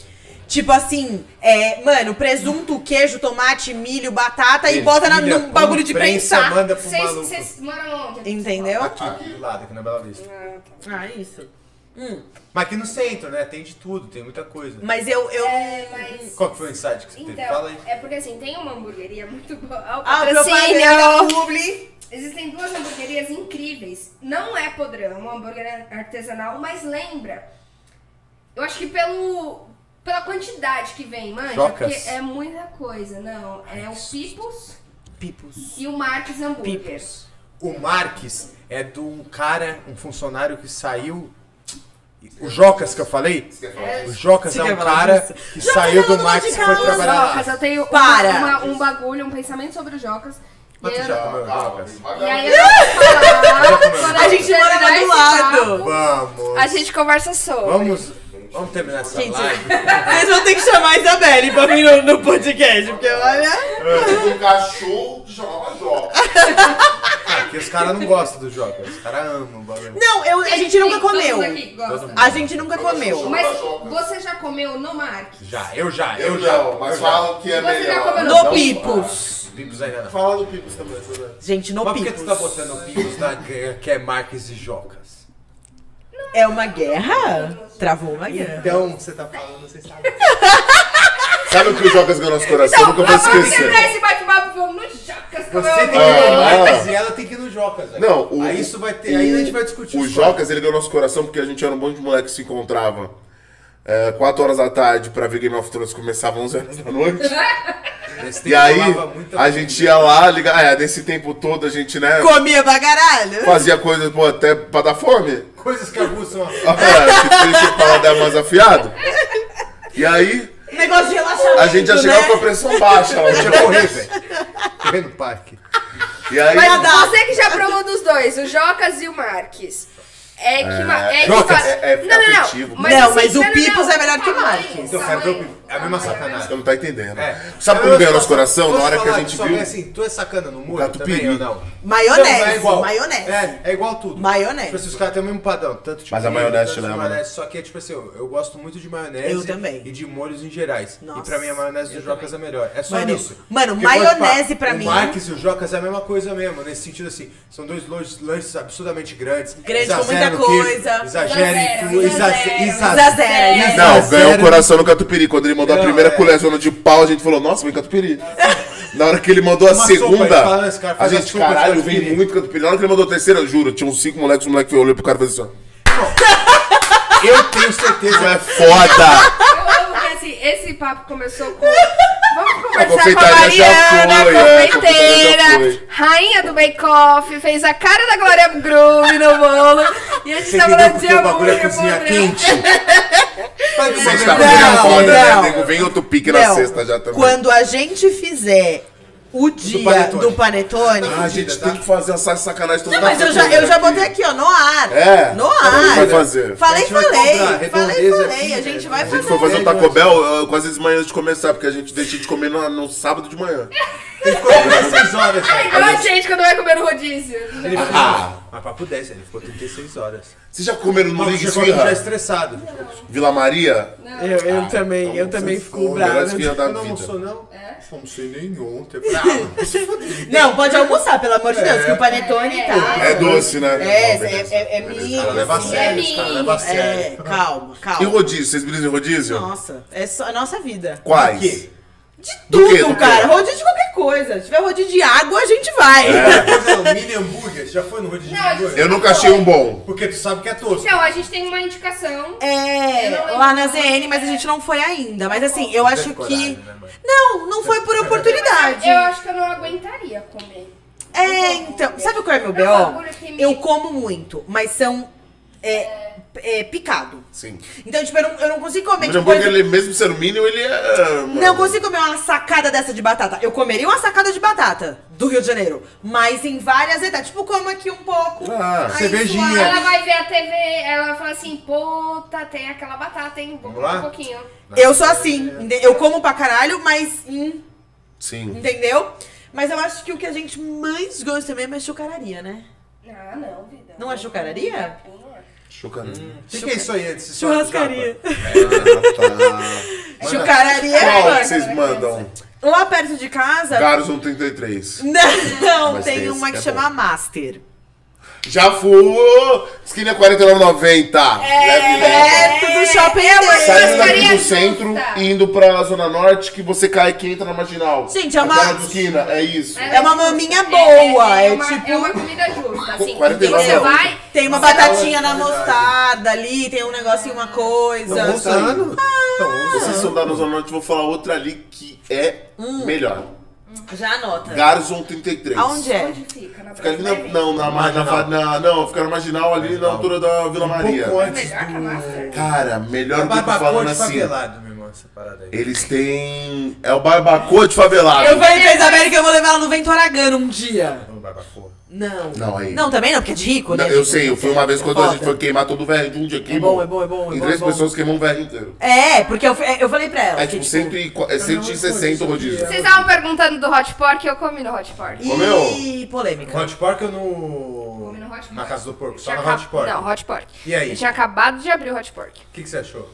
Tipo assim, é, mano, presunto, queijo, tomate, milho, batata e bota na, num bagulho de prensa, prensar. manda pro Vocês maluco. vocês moram onde? Entendeu? Aqui, aqui do lado, aqui na Bela Vista. Ah, isso. Mas aqui no centro, né? Tem de tudo, tem muita coisa. Mas eu. eu É, mas... Qual que foi o insight que você teve? Fala Então, aí. é porque assim, tem uma hamburgueria muito boa. Ah, propaganda publi. Existem duas hamburguerias incríveis. Não é podrão, é uma hambúrguer artesanal, mas lembra. Eu acho que pelo pela quantidade que vem, manja, Jocas? porque é muita coisa. Não, é o Pipos Pipos. e o Marques Hambúrguer. Pipos. O Marques é de um cara, um funcionário que saiu. O Jocas que eu falei? O Jocas Você é quer um falar cara disso? que Jocas saiu é do dono Marques de e foi casa. trabalhar lá. Jocas, eu tenho Para. uma- um bagulho, um pensamento sobre o Jocas. E Mas tu aí, já eu- comeu Jocas? e aí eu vou falar. quando A gente mora lá do esse lado. papo, Vamos. A gente conversa sobre. Vamos, vamos terminar essa Gente, live. Vocês vão ter que chamar a Isabelle pra vir no, no podcast, porque olha. Um cachorro que chamava Jó. Porque os caras não gostam do Jocas. Os caras amam o bagulho. Não, eu, a gente nunca comeu. A gente nunca comeu. Mas você já comeu no Marques? Já, eu já, eu, Eu já. já, mas eu já. falam que é Você já melhor. comeu No Não, Pipos. Pipos ainda não. Fala do Pipos também. Gente, no Mas por que tu Pipos. tá botando Pipos na que é Marques e Jocas? É uma guerra? Travou uma guerra. Então, você tá falando, você sabe. Sabe o que o Jocas ganhou nosso coração? Então, Nunca vou vamos esquecer. terminar esse bate-papo, vamos no Jocas Você tem que ir no Ah. Marques e ela tem que ir no Jocas. velho. Não, o, Aí isso vai ter, aí a gente vai discutir O isso. Jocas, ele ganhou nosso coração porque a gente era um monte de moleque que se encontrava é, 4 horas da tarde pra ver Game of Thrones começava 11 horas da noite. E aí, rolava muita a gente ia lá, ligar, é, nesse tempo todo a gente, né, Comia pra caralho. fazia coisas, pô, até pra dar fome. Coisas que aguçam a É, que o paladar mais afiado. E aí, Negócio de relaxamento. a gente já chegava né? com a pressão baixa. lá. Tinha correr, velho. Correr no parque. E aí, Mas você que já provou dos dois, o Jocas e o Marques. É que. ma- É, que Jocas fa- é- é não, não, não. afetivo. Não, assim, mas o não, não, Pipos não. é melhor que o Marques. Então, calma quero ver o aí. Pipos. É a mesma sacanagem. você não tá entendendo. É. Sabe É mesma ganhou nosso coração? Na hora que a gente só viu. é assim, tu é sacana no muro também ou não? Maionese. Não, é igual. Maionese. É, é igual tudo. Maionese. Tipo assim, os caras têm o mesmo padrão. Tanto de Mas a maionese de chilena, maionese, Só que é tipo assim, eu, eu gosto muito de maionese. Eu também. E de molhos em gerais. Nossa, e pra mim a maionese do Jocas é melhor. É só Mano, isso. mano, Porque, maionese tipo, pra o mim- Marques e o Jocas é a mesma coisa mesmo. Nesse sentido assim, são dois lanches, absurdamente grandes. Grande com muita queijo, coisa. Exagerem em tudo. Exageram, exa- exageram. exa- Exageram. Não, Exagero. ganhou o coração no Catupiry. Quando ele mandou a primeira é. colherzona de pau, a gente falou, nossa, vem Catupiry. Na hora que ele mandou a Uma sopa, ele segunda, fala, esse cara a gente, caralho, vem muito Catupiry. Na hora que ele mandou a terceira, eu juro, tinha uns cinco moleques, o moleque olhou pro cara e fez assim, ó. Eu tenho certeza. É foda! Eu amo que assim, esse papo começou com. Vamos conversar com a Mariana, foi, confeiteira, rainha do Bake Off, fez a cara da Glória Groove no bolo. E a gente Você tá falando de o bagulho é cozinha quente? Faz o bagulho Sexta-feira foda, né, nego? Vem outro pique na Não, sexta já também. Quando a gente fizer o dia panetone. do panetone. Ah, a gente tem que fazer essa sacanagem toda Não, mas eu já, eu já botei aqui, ó, no ar. É? No ar. vai fazer. Falei, A gente vai falei. Falei, falei. aqui, A gente vai A gente fazer. foi fazer um Taco Bell uh, quase as manhãs de começar, porque a gente deixa de comer no, no sábado de manhã. Ele ficou 36 horas, É velho. igual a gente quando vai comer no rodízio. Ele ficou, Ah. mas papo 10, ele ficou 36 horas. Vocês já comeram no Ligue aqui já estressado. Vila Maria? Eu, eu também, eu também fico bravo. Eu não vida. almoçou, não? Não almocei nem ontem. Eu ah, fuder. Não, pode almoçar, pelo amor de Deus, que o panetone tá. É doce, né? É, Não, é, é, é mínimo. Cara, leva a sério, cara leva a É, sério. calma, E calma. rodízio? Vocês brisam em rodízio? Nossa, é só a nossa vida. Quais? De Do tudo, quê, do quê? cara. Rodízio de qualquer coisa. Se tiver rodízio de água, a gente vai. É, mini hambúrguer. Você já foi no rodízio de Não, a hambúrguer? Eu nunca achei um bom. Porque tu sabe que é tosco. Então, a gente tem uma indicação. É, lá na ZN, mas a gente não foi ainda. Mas assim, eu acho que. né? Não, não foi por oportunidade. Eu acho que eu não aguentaria comer. É, então. Sabe qual é meu É BO? Eu como muito, mas são é, é, picado. Sim. Então, tipo, eu não, eu não consigo comer, Mas tipo, o por hambúrguer, exemplo, ele, mesmo sendo mínimo, ele é. Não consigo comer uma sacada dessa de batata. Eu comeria uma sacada de batata do Rio de Janeiro. Mas em várias etapas. Tipo, como aqui um pouco. Ah, aí cervejinha. suave. Ela vai ver a TV, ela vai falar assim, puta, tem aquela batata, hein? Vou Vamos comer lá? um pouquinho. Eu sou assim. Eu como pra caralho, mas. hum, Sim. entendeu? Mas eu acho que o que a gente mais gosta mesmo é chucararia, né? Ah, não, vida. Não é chucararia? Chocando. O que, que é isso aí antes de Churrascaria. Ah, tá. Chucararia é. Qual que vocês mandam? Lá perto de casa. Garos 133. Não, tem tem esse uma que que é chama Master. Já fui! Esquina 49,90. Leve, leve. Perto do shopping É uma. Saindo daqui do centro e indo pra Zona Norte, que você cai que entra na marginal. Gente, é uma- de esquina, é isso. É uma maminha É, boa. É, É, uma, tipo. é uma comida justa, assim. 49 Você vai... Tem uma batatinha na mostarda ali, tem um negocinho, uma coisa. Estão usando. Estão Vocês são da Zona Norte, vou falar outra ali que é melhor. Já anota. Garos 133. Aonde é? Onde fica? Na Fica ali na, não, na, na, na, na- não, fica na marginal ali na altura da Vila Maria. pouco antes Melhor que a Master. Cara, melhor É do que falando de assim. favelado, meu irmão, essa parada aí. Eles têm. É o barbacoa de favelado. Eu falei pra Isabela que eu vou levar ela no Vento Aragano um dia. Vamos barbacoa. Não. Não, aí. Não, também não, porque é de rico, né? Não, eu gente? sei, eu fui uma vez É quando a gente foi queimar todo o verre de um dia aqui. É bom, é bom, é bom, é Em três é bom. pessoas queimou um verre inteiro. É, porque eu, eu falei pra ela. É que, tipo, 100 e qu- é 160 o rodízio. Vocês estavam perguntando do hot pork, eu comi no hot pork. Comeu? E polêmica. Hot pork ou Comi no... no hot pork. Na casa do porco? Só no hot pork? Não, hot pork. E aí? Eu tinha acabado de abrir o hot pork. O que, que você achou?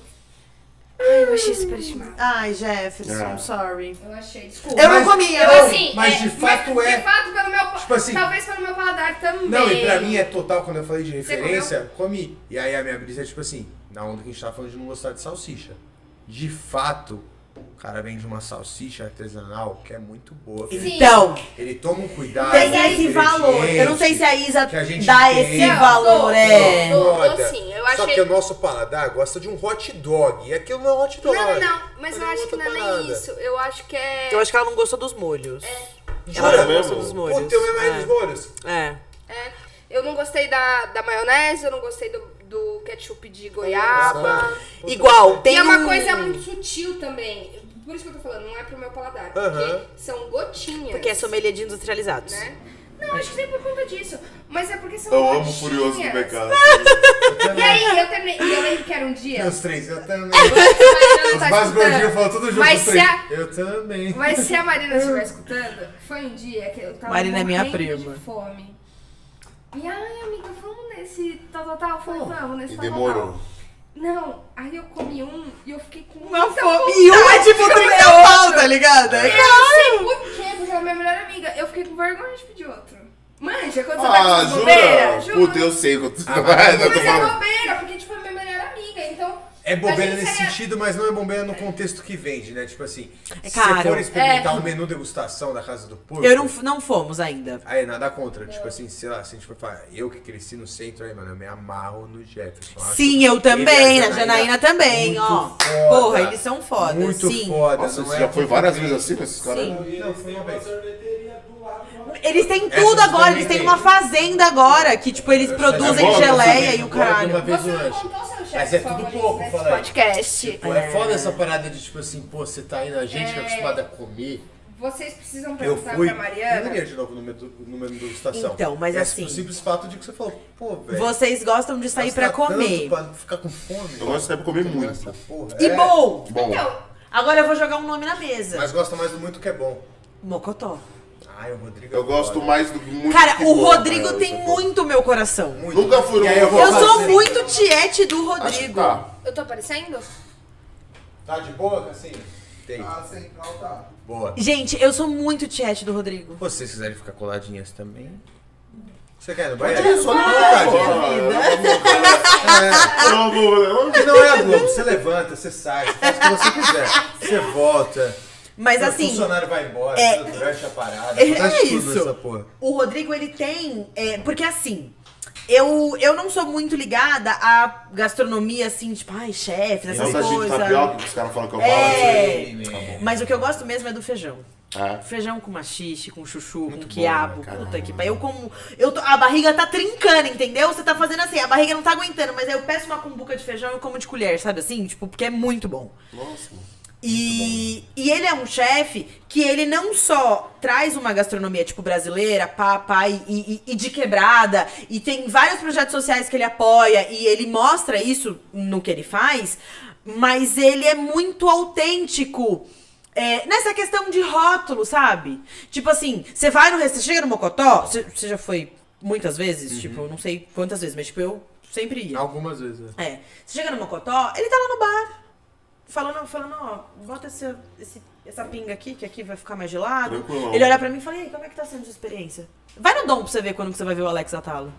Ai, eu achei superestimado. Ai, Jefferson, Ah. sorry. Eu achei, desculpa. Eu não Mas- comi, Eu, eu assim, mas é, de fato mas é- De fato, pelo meu. Tipo assim- talvez pelo meu paladar também. Não, e pra mim é total, quando eu falei de Você referência, comi. E aí a minha brisa é tipo assim, na onda que a gente tava falando de não gostar de salsicha. De fato, o cara vende uma salsicha artesanal que é muito boa. Sim. Então, Ele toma um cuidado. tem com esse valor. Eu não sei se a Isa que a gente dá tem. esse Não, valor, é. tô, tô, Foda. sim, eu Só achei- que o nosso paladar gosta de um hot dog. E aquilo não é hot dog. Não, não, não. Mas É eu acho que não é parada. nem isso. Eu acho que é. Eu acho que ela não gostou dos molhos. Jura Ela não gostou dos molhos. Puta, eu amarrei nos molhos. É. é, eu não gostei da, da maionese, eu não gostei do, do ketchup de goiaba. Igual, tem e é uma um- coisa muito sutil também. Por isso que eu tô falando, não é pro meu paladar. Aham. Porque são gotinhas. Porque é sommelier de industrializados. né? Não, acho que nem por conta disso. Mas é porque são Eu gotinhas. amo Furioso do mercado. E aí, eu. E eu lembro que era um dia. Os três, eu também. Tá Os mais escutando. gordinhos falam tudo junto, Mas os se três. a- Eu também. Mas se a Marina estiver escutando, foi um dia que eu tava Marina é minha prima. de fome. E ai, amiga, vamos nesse tal, tal, tal. Eu falei, vamos nesse E tal, tal, demorou. tal. Não, aí eu comi um e eu fiquei com Uma muita fome. E um é tipo de 30 comer pau, tá ligado? É Eu não sei por quê, porque ela é minha melhor amiga. Eu fiquei com vergonha de pedir outro. Manja, quando você Ah, vai com bobeira, jura? Puta, eu sei quando você vai. Eu Mas é falando. bobeira, porque tipo, é minha melhor amiga, então... É bobeira nesse seria- sentido, mas não é bobeira no contexto que vende, né? Tipo assim, É se caro. você for experimentar É. o menu degustação da Casa do Porco... Eu não, não fomos ainda. Aí, nada contra. Tipo assim, sei lá, se a gente for falar, eu que cresci no centro aí, mano, eu me amarro no Jefferson. Acho Sim, eu ele e também. a Na Janaína também, muito ó. foda. Porra, eles são foda. Muito sim. foda. Nossa, não você é já foi várias vezes assim com esses caras? Sim. Não, foi uma vez. Eles têm tudo agora, eles têm uma fazenda agora, que tipo, eles produzem bom, geleia e o Uma caralho. vez Você não contou Mas é tudo pouco, fala aí. podcast. Pô, é foda essa parada de tipo assim, pô, você tá indo, a gente que é acostumado a comer. Vocês precisam Eu perguntar fui. pra Eu Mariana. iria de novo no menu, no menu degustação. Então, mas é assim- O simples fato de que você falou, pô, velho. Vocês gostam de sair pra tanto comer. Pra não ficar com fome. Eu gosto de comer muito. Essa porra. E É, bom! Bom, Então, Agora eu vou jogar um nome na mesa. Mas gosta mais do muito que é bom. Mocotó. Ai, o Rodrigo. eu é gosto mais do muito Cara, que o Rodrigo né? tem muito meu coração. Muito. Nunca fui no eu Eu sou muito tiete do Acho que Rodrigo. tá. eu tô aparecendo? Tá de boa, assim? Tem. central tá. Boa. Gente, eu sou muito tiete do Rodrigo. Se vocês quiserem ficar coladinhas também. Você quer no banheiro? ir, só à vontade. Não é a Globo, você levanta, você sai, você faz o que você quiser. Você volta. Mas o assim, funcionário vai embora, é- você fecha a parada. é tudo isso. o Rodrigo, ele tem. é, porque assim. Eu, eu não sou muito ligada à gastronomia, assim, tipo, ai, chefe, essas de coisas. tapioca que os caras falam que eu É. falo. Mas o que eu gosto mesmo é do feijão. Ah. Feijão com machixe, com chuchu, Muito com bom, quiabo. puta que pariu. Eu como. Eu tô- a barriga tá trincando, entendeu? Você tá fazendo assim, a barriga não tá aguentando, mas aí eu peço uma cumbuca de feijão e eu como de colher, sabe assim? Tipo, porque é muito bom. Nossa. E, e ele é um chefe que ele não só traz uma gastronomia, tipo, brasileira, pá, pá, e, e- e de quebrada, e tem vários projetos sociais que ele apoia, e ele mostra isso no que ele faz, mas ele é muito autêntico. é, nessa questão de rótulo, sabe? Tipo assim, você vai no restaurante, chega no Mocotó, você já foi muitas vezes, tipo, eu não sei quantas vezes, mas tipo, eu sempre ia. Algumas vezes. é. É. Você chega no Mocotó, ele tá lá no bar. Falando, falando, ó, bota esse, esse- essa pinga aqui, que aqui vai ficar mais gelado. Tranquilão. Ele olha pra mim e fala, e aí, como é que tá sendo a sua experiência? Vai no Dom pra você ver quando que você vai ver o Alex Atalo.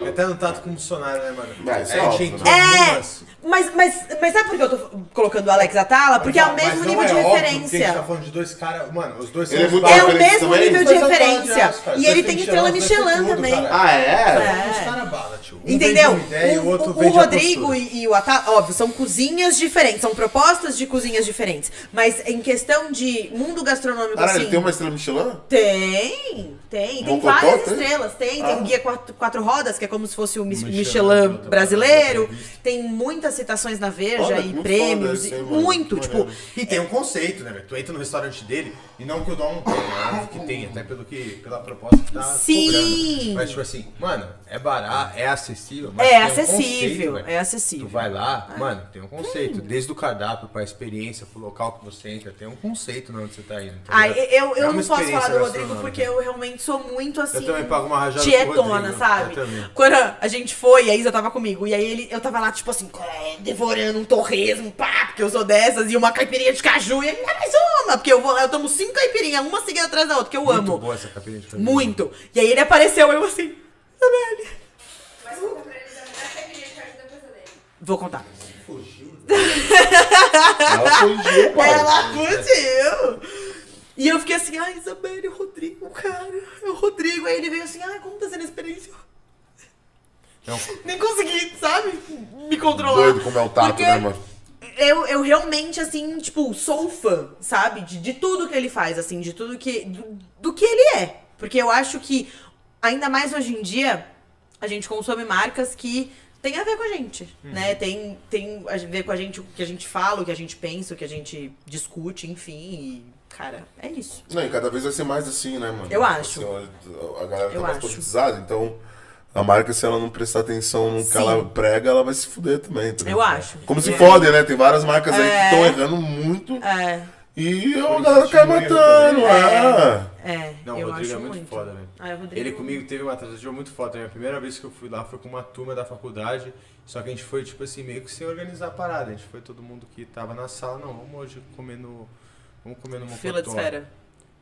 Até no tato com o funcionário, né, mano? Mas é a gente óbvio, entrou né? É. Mas, mas, mas sabe por que eu tô colocando o Alex Atala? Porque é o mesmo nível é de que a gente referência. tá falando de dois caras. Mano, os dois Ele é É o referência mesmo também? nível de são de referência. cara. E ele tem estrela Michelin, também. cara. Ah, é? Caras bala, tio. Um Entendeu? ideia o, o outro Rodrigo e, e o Atala, óbvio, são cozinhas diferentes, são propostas de cozinhas diferentes. Mas em questão de mundo gastronômico, Caralho, assim. ele tem uma estrela Michelin? Tem, tem. Tem várias estrelas. Tem, tem Ah. o Guia quatro, quatro Rodas, que é como se fosse o Mich- Michelin, Michelin, outra brasileiro. Tem muitas citações na Veja Olha, e prêmios. foda e muito, Muito tipo. E tem um conceito, né? Tu entra no restaurante dele, e não que o Dom óbvio que tem, até pelo que, pela proposta que tá Sim. cobrando. Mas, tipo assim, mano, é barato, é acessível, mas É tem um acessível, conceito, é acessível. Tu vai lá, mano, tem um conceito. Desde o cardápio pra experiência, pro local que você entra, tem um conceito na onde você tá indo. tá eu, eu É uma não posso falar do Rodrigo porque eu realmente sou muito assim. Eu também pago uma rajada Rodrigo, sabe? eu. Quando a gente foi, a Isa tava comigo. E aí ele, eu tava lá, tipo assim, é, devorando um torresmo, pá, porque eu sou dessas, e uma caipirinha de caju. E ele, "Ah, mais uma, porque eu vou lá, eu tomo cinco caipirinhas, uma seguida atrás da outra, que eu Muito amo. boa essa capinha de caju. Muito. E aí ele apareceu, eu assim, Isabelle. Mas conta pra eles a melhor caipirinha de caju da coisa dele. Vou contar. Ela fugiu, pai. Ela fugiu. E eu fiquei assim, ai, Isabelle, o Rodrigo, cara. É o Rodrigo. Aí ele veio assim, ai, como tá sendo a experiência? Então, Nem consegui, sabe? Me controlar. Doido como é o tato, Porque né, mano? Eu, eu realmente, assim, tipo, sou fã, sabe? De, de tudo que ele faz, assim, de tudo que. Do, do que ele é. Porque eu acho que, ainda mais hoje em dia, a gente consome marcas que tem a ver com a gente, né? Tem, tem a ver com a gente o que a gente fala, o que a gente pensa, o que a gente discute, enfim. E, cara, é isso. Não, e cada vez vai ser mais assim, né, mano? Eu acho. Assim, a galera tá Eu mais acho. politizada, então a marca, se ela não prestar atenção no que Sim. ela prega, ela vai se fuder também. tá Eu acho. Como se É. fodem, né? Tem várias marcas aí que É. estão errando muito É, e a galera cai estimula matando. também. É. é. Não, o Rodrigo acho é muito, foda, velho. Ah, o Rodrigo- Ele comigo teve uma tragédia muito foda. também. A primeira vez que eu fui lá foi com uma turma da faculdade. Só que a gente foi, tipo assim, meio que sem organizar a parada. A gente foi todo mundo que tava na sala. Não, vamos hoje comer no. Vamos comer no Fila de Mocotó.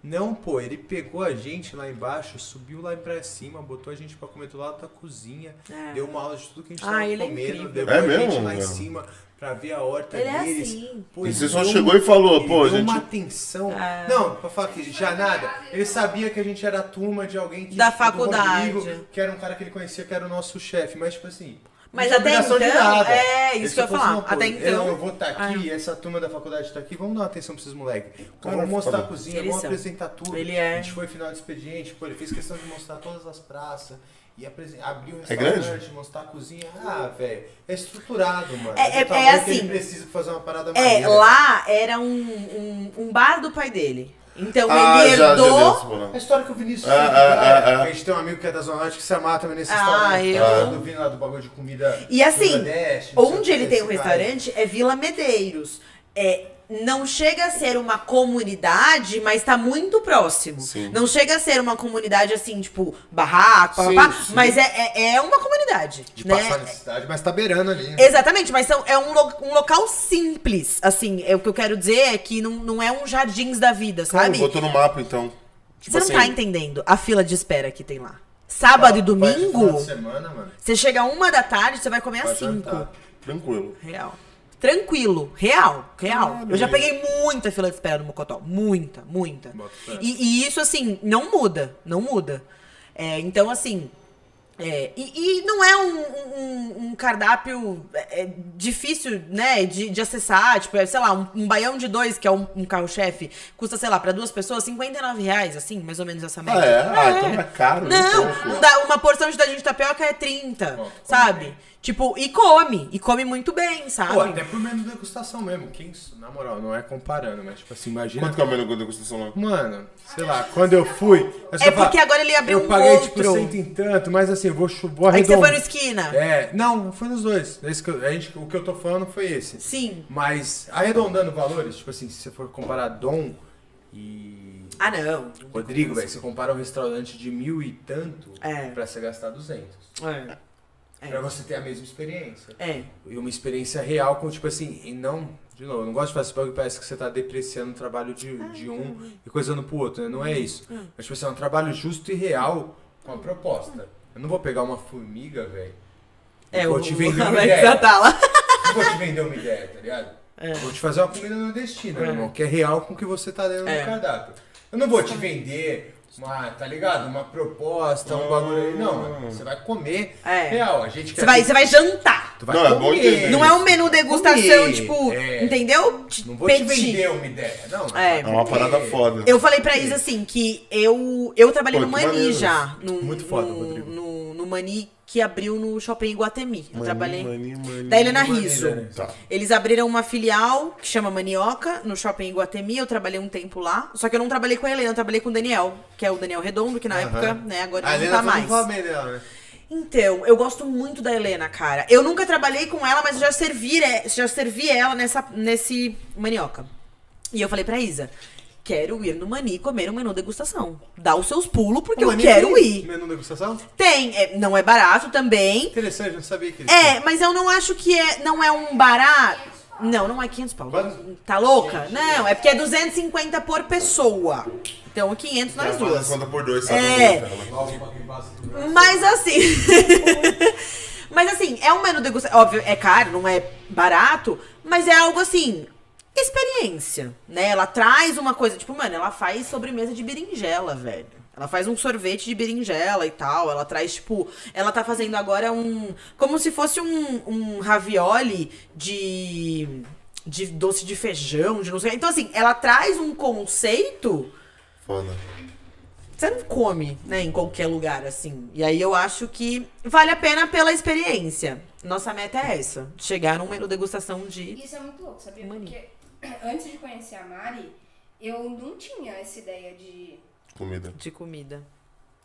Não, pô, ele pegou a gente lá embaixo, subiu lá pra cima, botou a gente pra comer do lado da cozinha, É. deu uma aula de tudo que a gente Ah, tava ele é comendo, incrível. levou É a gente mesmo, lá em meu? cima pra ver a horta Ele é deles. assim. Pô, E ele você só deu chegou e falou, ele pô, deu gente. uma atenção. É. Não, pra falar que já nada. Ele sabia que a gente era a turma de alguém que, Da faculdade. Rodrigo, que era um cara que ele conhecia, que era o nosso chefe. Mas, tipo assim. Mas até então, nada. é, isso que eu ia falar. assim, "Não, pô, Até então- Eu vou estar aqui, essa turma da faculdade tá aqui, vamos dar uma atenção pra esses moleques. Cara, Vamos mostrar a cozinha, vamos apresentar tudo. Ele é. A gente foi final de expediente, pô, ele fez questão de mostrar todas as praças. E abrir o É restaurante, mostrar a cozinha. Ah, velho, é estruturado, mano. É- é- tamanho é que assim, ele precisa pra fazer uma parada É, maneira. lá era um, um, um bar do pai dele. Então Ah, ele já, já vi herdou. A história que o Vinícius Ah, ah, ah, ah. A gente tem um amigo que é da Zona Norte que se amata também nesse Ah, restaurante. eu- Ah, do Vini lá do bagulho de comida. E assim, Nordeste, onde ele tem um restaurante é Vila Medeiros. É, não chega a ser uma comunidade, mas tá muito próximo. Sim. Não chega a ser uma comunidade assim, tipo, barraco, Sim, papapá, sim. mas é, é, é uma comunidade. De né? passar necessidade, mas tá beirando ali. Exatamente, mas são, é um, lo- um local simples. Assim, é, o que eu quero dizer é que não, não é um jardins da vida, Claro, sabe? botou no mapa, então. Tipo Você não assim, tá entendendo a fila de espera que tem lá. Sábado e domingo, de semana, mano. você chega uma da tarde, você vai comer às cinco. jantar. Tranquilo. Real. Tranquilo, real, real. Caralho. Eu já peguei muita fila de espera no Mocotó. Muita, muita. E, e isso, assim, não muda. Não muda. É, então, assim. é, e, e não é um, um- um cardápio. é, é difícil, né, de, de acessar. Tipo, é, sei lá, um, um baião de dois, que é um, um carro-chefe, custa, sei lá, pra duas pessoas, 59 reais, assim, mais ou menos essa média. Ah, é? Ah, então não é caro. Não, então, dá- uma porção de dadinho de tapioca é 30, sabe? Tipo, e come, e come muito bem, sabe? Pô, até pro menu degustação mesmo. Quem, na moral, não é comparando, mas tipo assim, imagina. Quanto que é o menu de degustação lá? Mano, sei lá, quando eu fui. eu É falo, porque agora ele abriu Eu um paguei outro. tipo cento e tanto, mas assim, eu vou, vou Aí que você arredondar. foi no esquina. É, não, foi nos dois. Esse que eu- a gente, o que eu tô falando foi esse. Sim. Mas arredondando valores, tipo assim, se você for comparar Dom e Ah, não. Rodrigo, velho, você compara um restaurante de mil e tanto É. pra você gastar 200. É. Pra você ter a mesma experiência. É. E uma experiência real com, tipo assim, e não. De novo, eu não gosto de fazer esse bagulho que parece que você tá depreciando o trabalho de, de um e coisando pro outro, né? Não é isso. Mas, tipo assim, é um trabalho justo e real com a proposta. Eu não vou pegar uma formiga, velho. É, vou o te vender uma ideia. tá lá. Não vou te vender uma ideia, tá ligado? Vou te fazer uma comida nordestina, meu irmão, que é real com o que você tá dando É. no cardápio. Eu não vou te vender uma, tá ligado? Uma proposta, um bagulho aí. Não, mano. Você vai comer É. real. A gente quer Você vai, você vai jantar. Tu vai Não, é bom entender. Não é um menu degustação, Comer, tipo, é. entendeu? Te Não vou te vender uma ideia, não. É. É uma parada foda. Eu falei pra Isa assim que eu eu trabalhei Pô, no que Mani maneiro. já. No, Muito foda, no, Rodrigo. No, no Mani que abriu no shopping Iguatemi. Eu trabalhei. Mani, mani, Da Helena Mani, Riso. né? Tá. Eles abriram uma filial que chama Manioca no shopping Iguatemi. Eu trabalhei um tempo lá. Só que eu não trabalhei com a Helena, eu trabalhei com o Daniel, que é o Daniel Redondo, que na época, né, agora A ele Helena não tá mais. dela, né? Então, eu gosto muito da Helena, cara. Eu nunca trabalhei com ela, mas eu já servi, é, já servi ela nessa, nesse manioca. E eu falei pra Isa, quero ir no Mani comer um menu degustação. Dá os seus pulos, porque eu Mani quero tem ir. Menu degustação? Tem, é, não é barato também. Interessante, eu não sabia que É, mas eu não acho que é, não é um barato. Não, não é 500 pau. Quanto? Tá louca? Não, é porque é 250 por pessoa. Então, 500 nós duas. conta por dois, sabe? É. Mas assim. mas assim, é um menu degustação. Óbvio, é caro, não é barato, mas é algo assim. Experiência, né? Ela traz uma coisa, tipo, mano, ela faz sobremesa de berinjela, velho. Ela faz um sorvete de berinjela e tal. Ela traz, tipo. Ela tá fazendo agora um. Como se fosse um, um ravioli de. De doce de feijão, de não sei. Então, assim, ela traz um conceito Foda. você não come, né, em qualquer lugar, assim. E aí eu acho que vale a pena pela experiência. Nossa meta é essa: chegar num menu degustação de. Isso é muito louco, sabia? Mani. Porque antes de conhecer a Mari, eu não tinha essa ideia de. Comida. de comida.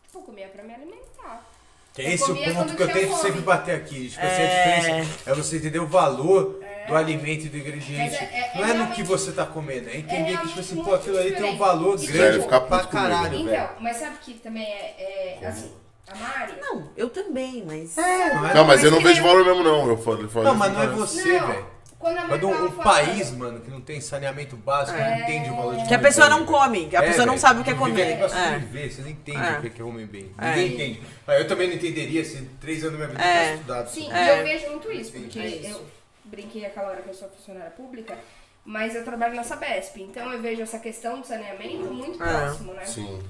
Tipo, comia pra me alimentar. Que Eu é esse o ponto que eu tento fome. sempre bater aqui. Tipo, assim, a diferença é você entender o valor do alimento e do ingrediente. É- é- é não é no que você tá comendo, é entender que, tipo assim, pô, aquilo ali tem um valor E, grande tipo, ficar pra caralho, Então, velho. mas sabe que também é, é assim, a Mari. Não, eu também, mas. É, não é- Não, mas eu não vejo valor mesmo, não. Eu falo, eu falo Não, mas não é assim, você, velho. Quando Quando um falando- país, mano, que não tem saneamento básico, não entende o valor de Que a pessoa bem, não come, que a pessoa não sabe o que é comer. É. sobreviver, você não entende É. o que é comer bem. É. Ninguém entende. Ah, Eu também não entenderia se três anos da minha vida É. tivesse estudado. Sim, e É. eu vejo muito isso, porque É isso. eu brinquei aquela hora que eu sou funcionária pública, mas eu trabalho na Sabesp, então eu vejo essa questão do saneamento muito É. próximo, né? Sim.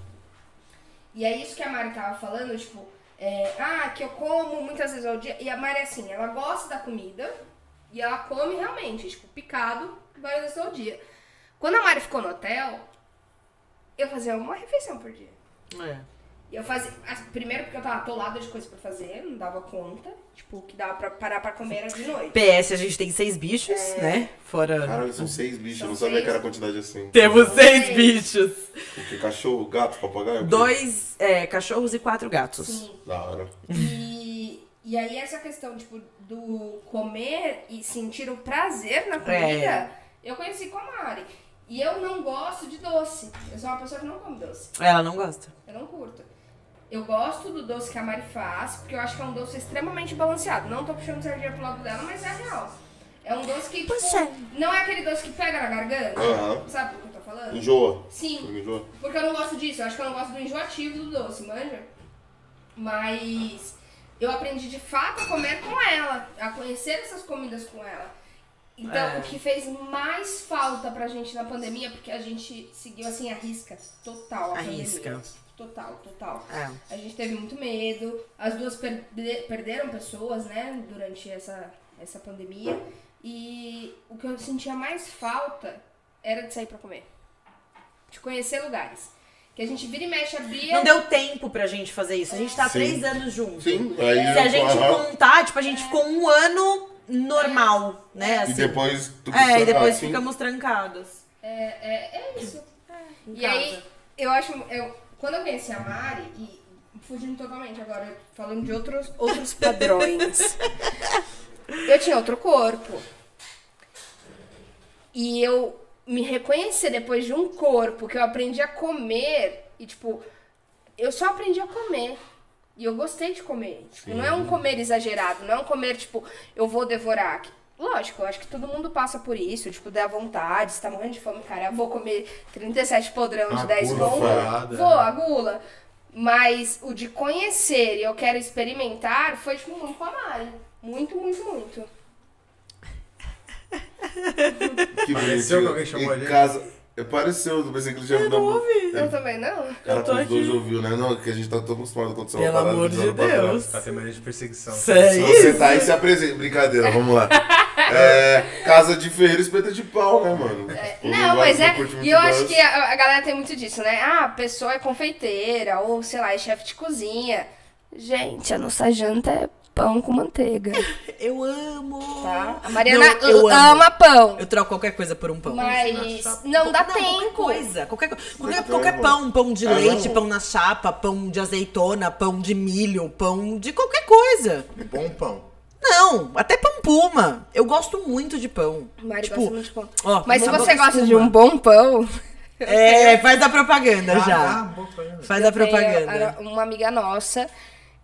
E é isso que a Mari tava falando, tipo, é, ah, que eu como muitas vezes ao dia. E a Mari, assim, ela gosta da comida e ela come realmente, tipo, picado várias vezes ao dia. Quando a Mari ficou no hotel, eu fazia uma refeição por dia. É. E eu fazia. Primeiro porque eu tava atolada de coisa pra fazer, não dava conta. Tipo, o que dava pra parar pra comer era de noite. PS, a gente tem seis bichos, né? Fora. Caralho, são seis bichos. Eu São não sabia seis. que era quantidade assim. Temos seis Seis. bichos. Porque cachorro, gato, papagaio. Dois é, cachorros e quatro gatos. Sim. Da hora. E, e aí essa questão, tipo, do comer e sentir o prazer na comida, É. eu conheci com a Mari. E eu não gosto de doce. Eu sou uma pessoa que não come doce. Ela não gosta. Eu não curto. Eu gosto do doce que a Mari faz, porque eu acho que é um doce extremamente balanceado. Não tô puxando sardinha pro lado dela, mas é real. É um doce que, tipo, Poxa. não é aquele doce que pega na garganta. Aham. Sabe o que eu tô falando? Enjoa. Sim. Enjoa. Porque eu não gosto disso, eu acho que eu não gosto do enjoativo do doce, manja? Mas eu aprendi de fato a comer com ela, a conhecer essas comidas com ela. Então, É. o que fez mais falta pra gente na pandemia, porque a gente seguiu assim a risca total. A, A risca. Total, total. É. A gente teve muito medo. As duas perde- perderam pessoas, né, durante essa, essa pandemia. E o que eu sentia mais falta era de sair pra comer. De conhecer lugares. Que a gente vira e mexe, abria. Não deu tempo pra gente fazer isso. A gente tá há Sim. três anos juntos. Sim, aí Se a eu- gente aham. contar, tipo, a gente ficou um ano normal, né? E Assim. depois tu É, e depois assim, ficamos trancados. É, é, é isso. em E casa. aí, eu acho. Eu, quando eu conheci a Mari, e fugindo totalmente agora, falando de outros, outros padrões. eu tinha outro corpo. E eu me reconhecer depois de um corpo que eu aprendi a comer. E tipo, eu só aprendi a comer. E eu gostei de comer. Tipo, não é um comer exagerado, não é um comer, tipo, eu vou devorar. Lógico, eu acho que todo mundo passa por isso, tipo, dá vontade, você tá morrendo de fome, cara, eu vou comer 37 podrão de A 10 gula conto. furada, Vou, a gula. Mas o de conhecer e eu quero experimentar foi, tipo, muito com a Mari. Muito, muito, muito. Que Pareceu que alguém chamou em a gente? casa. Pareceu, eu pensei que ele já Eu não ouvi. Eu também não. Cara, tô os dois aqui. ouviu, né? Não, que a gente tá tão acostumado a acontecer uma Pelo parada amor de. Deus. Tá tendo mania de perseguição. Isso é Se você isso? tá aí, se apresenta. Brincadeira, vamos lá. É, casa de ferreiro espeta de pau, né, mano? Tipo, Não, gosto, mas é. curte muito E eu acho que a, a galera tem muito disso, né? Ah, a pessoa é confeiteira, ou sei lá, é chefe de cozinha. Gente, a nossa janta é pão com manteiga, Eu amo. tá? A Mariana Não, eu amo. ama pão. Eu troco qualquer coisa por um pão. Mas não dá Não, tempo. Qualquer coisa. Qualquer, qualquer, qualquer pão. Pão de É leite, pão na chapa, pão de azeitona, pão de milho, pão de qualquer coisa. Bom pão. Não, até pão puma. Eu gosto muito de pão. Mari tipo, gosta muito de pão. ó, Mas se você gosta de um bom pão, É, faz a propaganda Ah, já. pão. Faz a propaganda. uma amiga nossa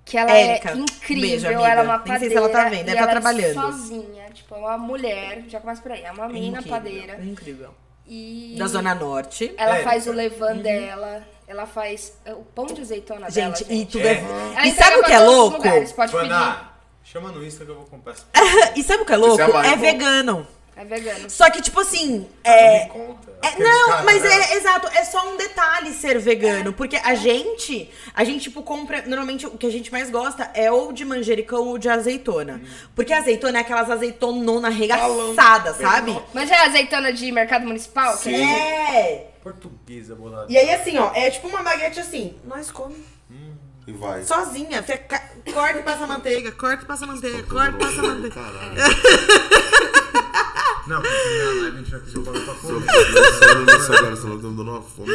que ela Érica. é incrível, Beijo, ela é amiga. uma Nem padeira. sei se ela tá vendo, deve tá ela trabalhando. É sozinha, tipo, é uma mulher, já começa por aí, é uma mina Incrível, padeira. Incrível. E Da Zona Norte. ela É, faz o Uhum. levan dela, ela faz é, o pão de azeitona dela. Gente, e gente. tudo é. Ela E sabe o que é louco? lugares, pode pedir. Vaná, chama no Insta que eu vou comprar essa E sabe o que é louco? É É vegano. É vegano. Só que, tipo assim, Não é. conta. É, não, caras, mas né? é exato, é só um detalhe ser vegano, porque a gente, a gente tipo compra, normalmente o que a gente mais gosta é ou de manjericão ou de azeitona. Porque a azeitona é aquelas azeitonona arregaçada, sabe? Mas é azeitona de mercado municipal? Que É. Portuguesa, bolada. E aí assim, ó, é tipo uma baguete assim, nós comemos E vai. sozinha, fica, corta e passa manteiga, corta e passa manteiga, corta e passa manteiga. Caralho. Não, porque na live a gente vai fazer o bagulho pra comer. Nisso agora, tô me dando uma fome.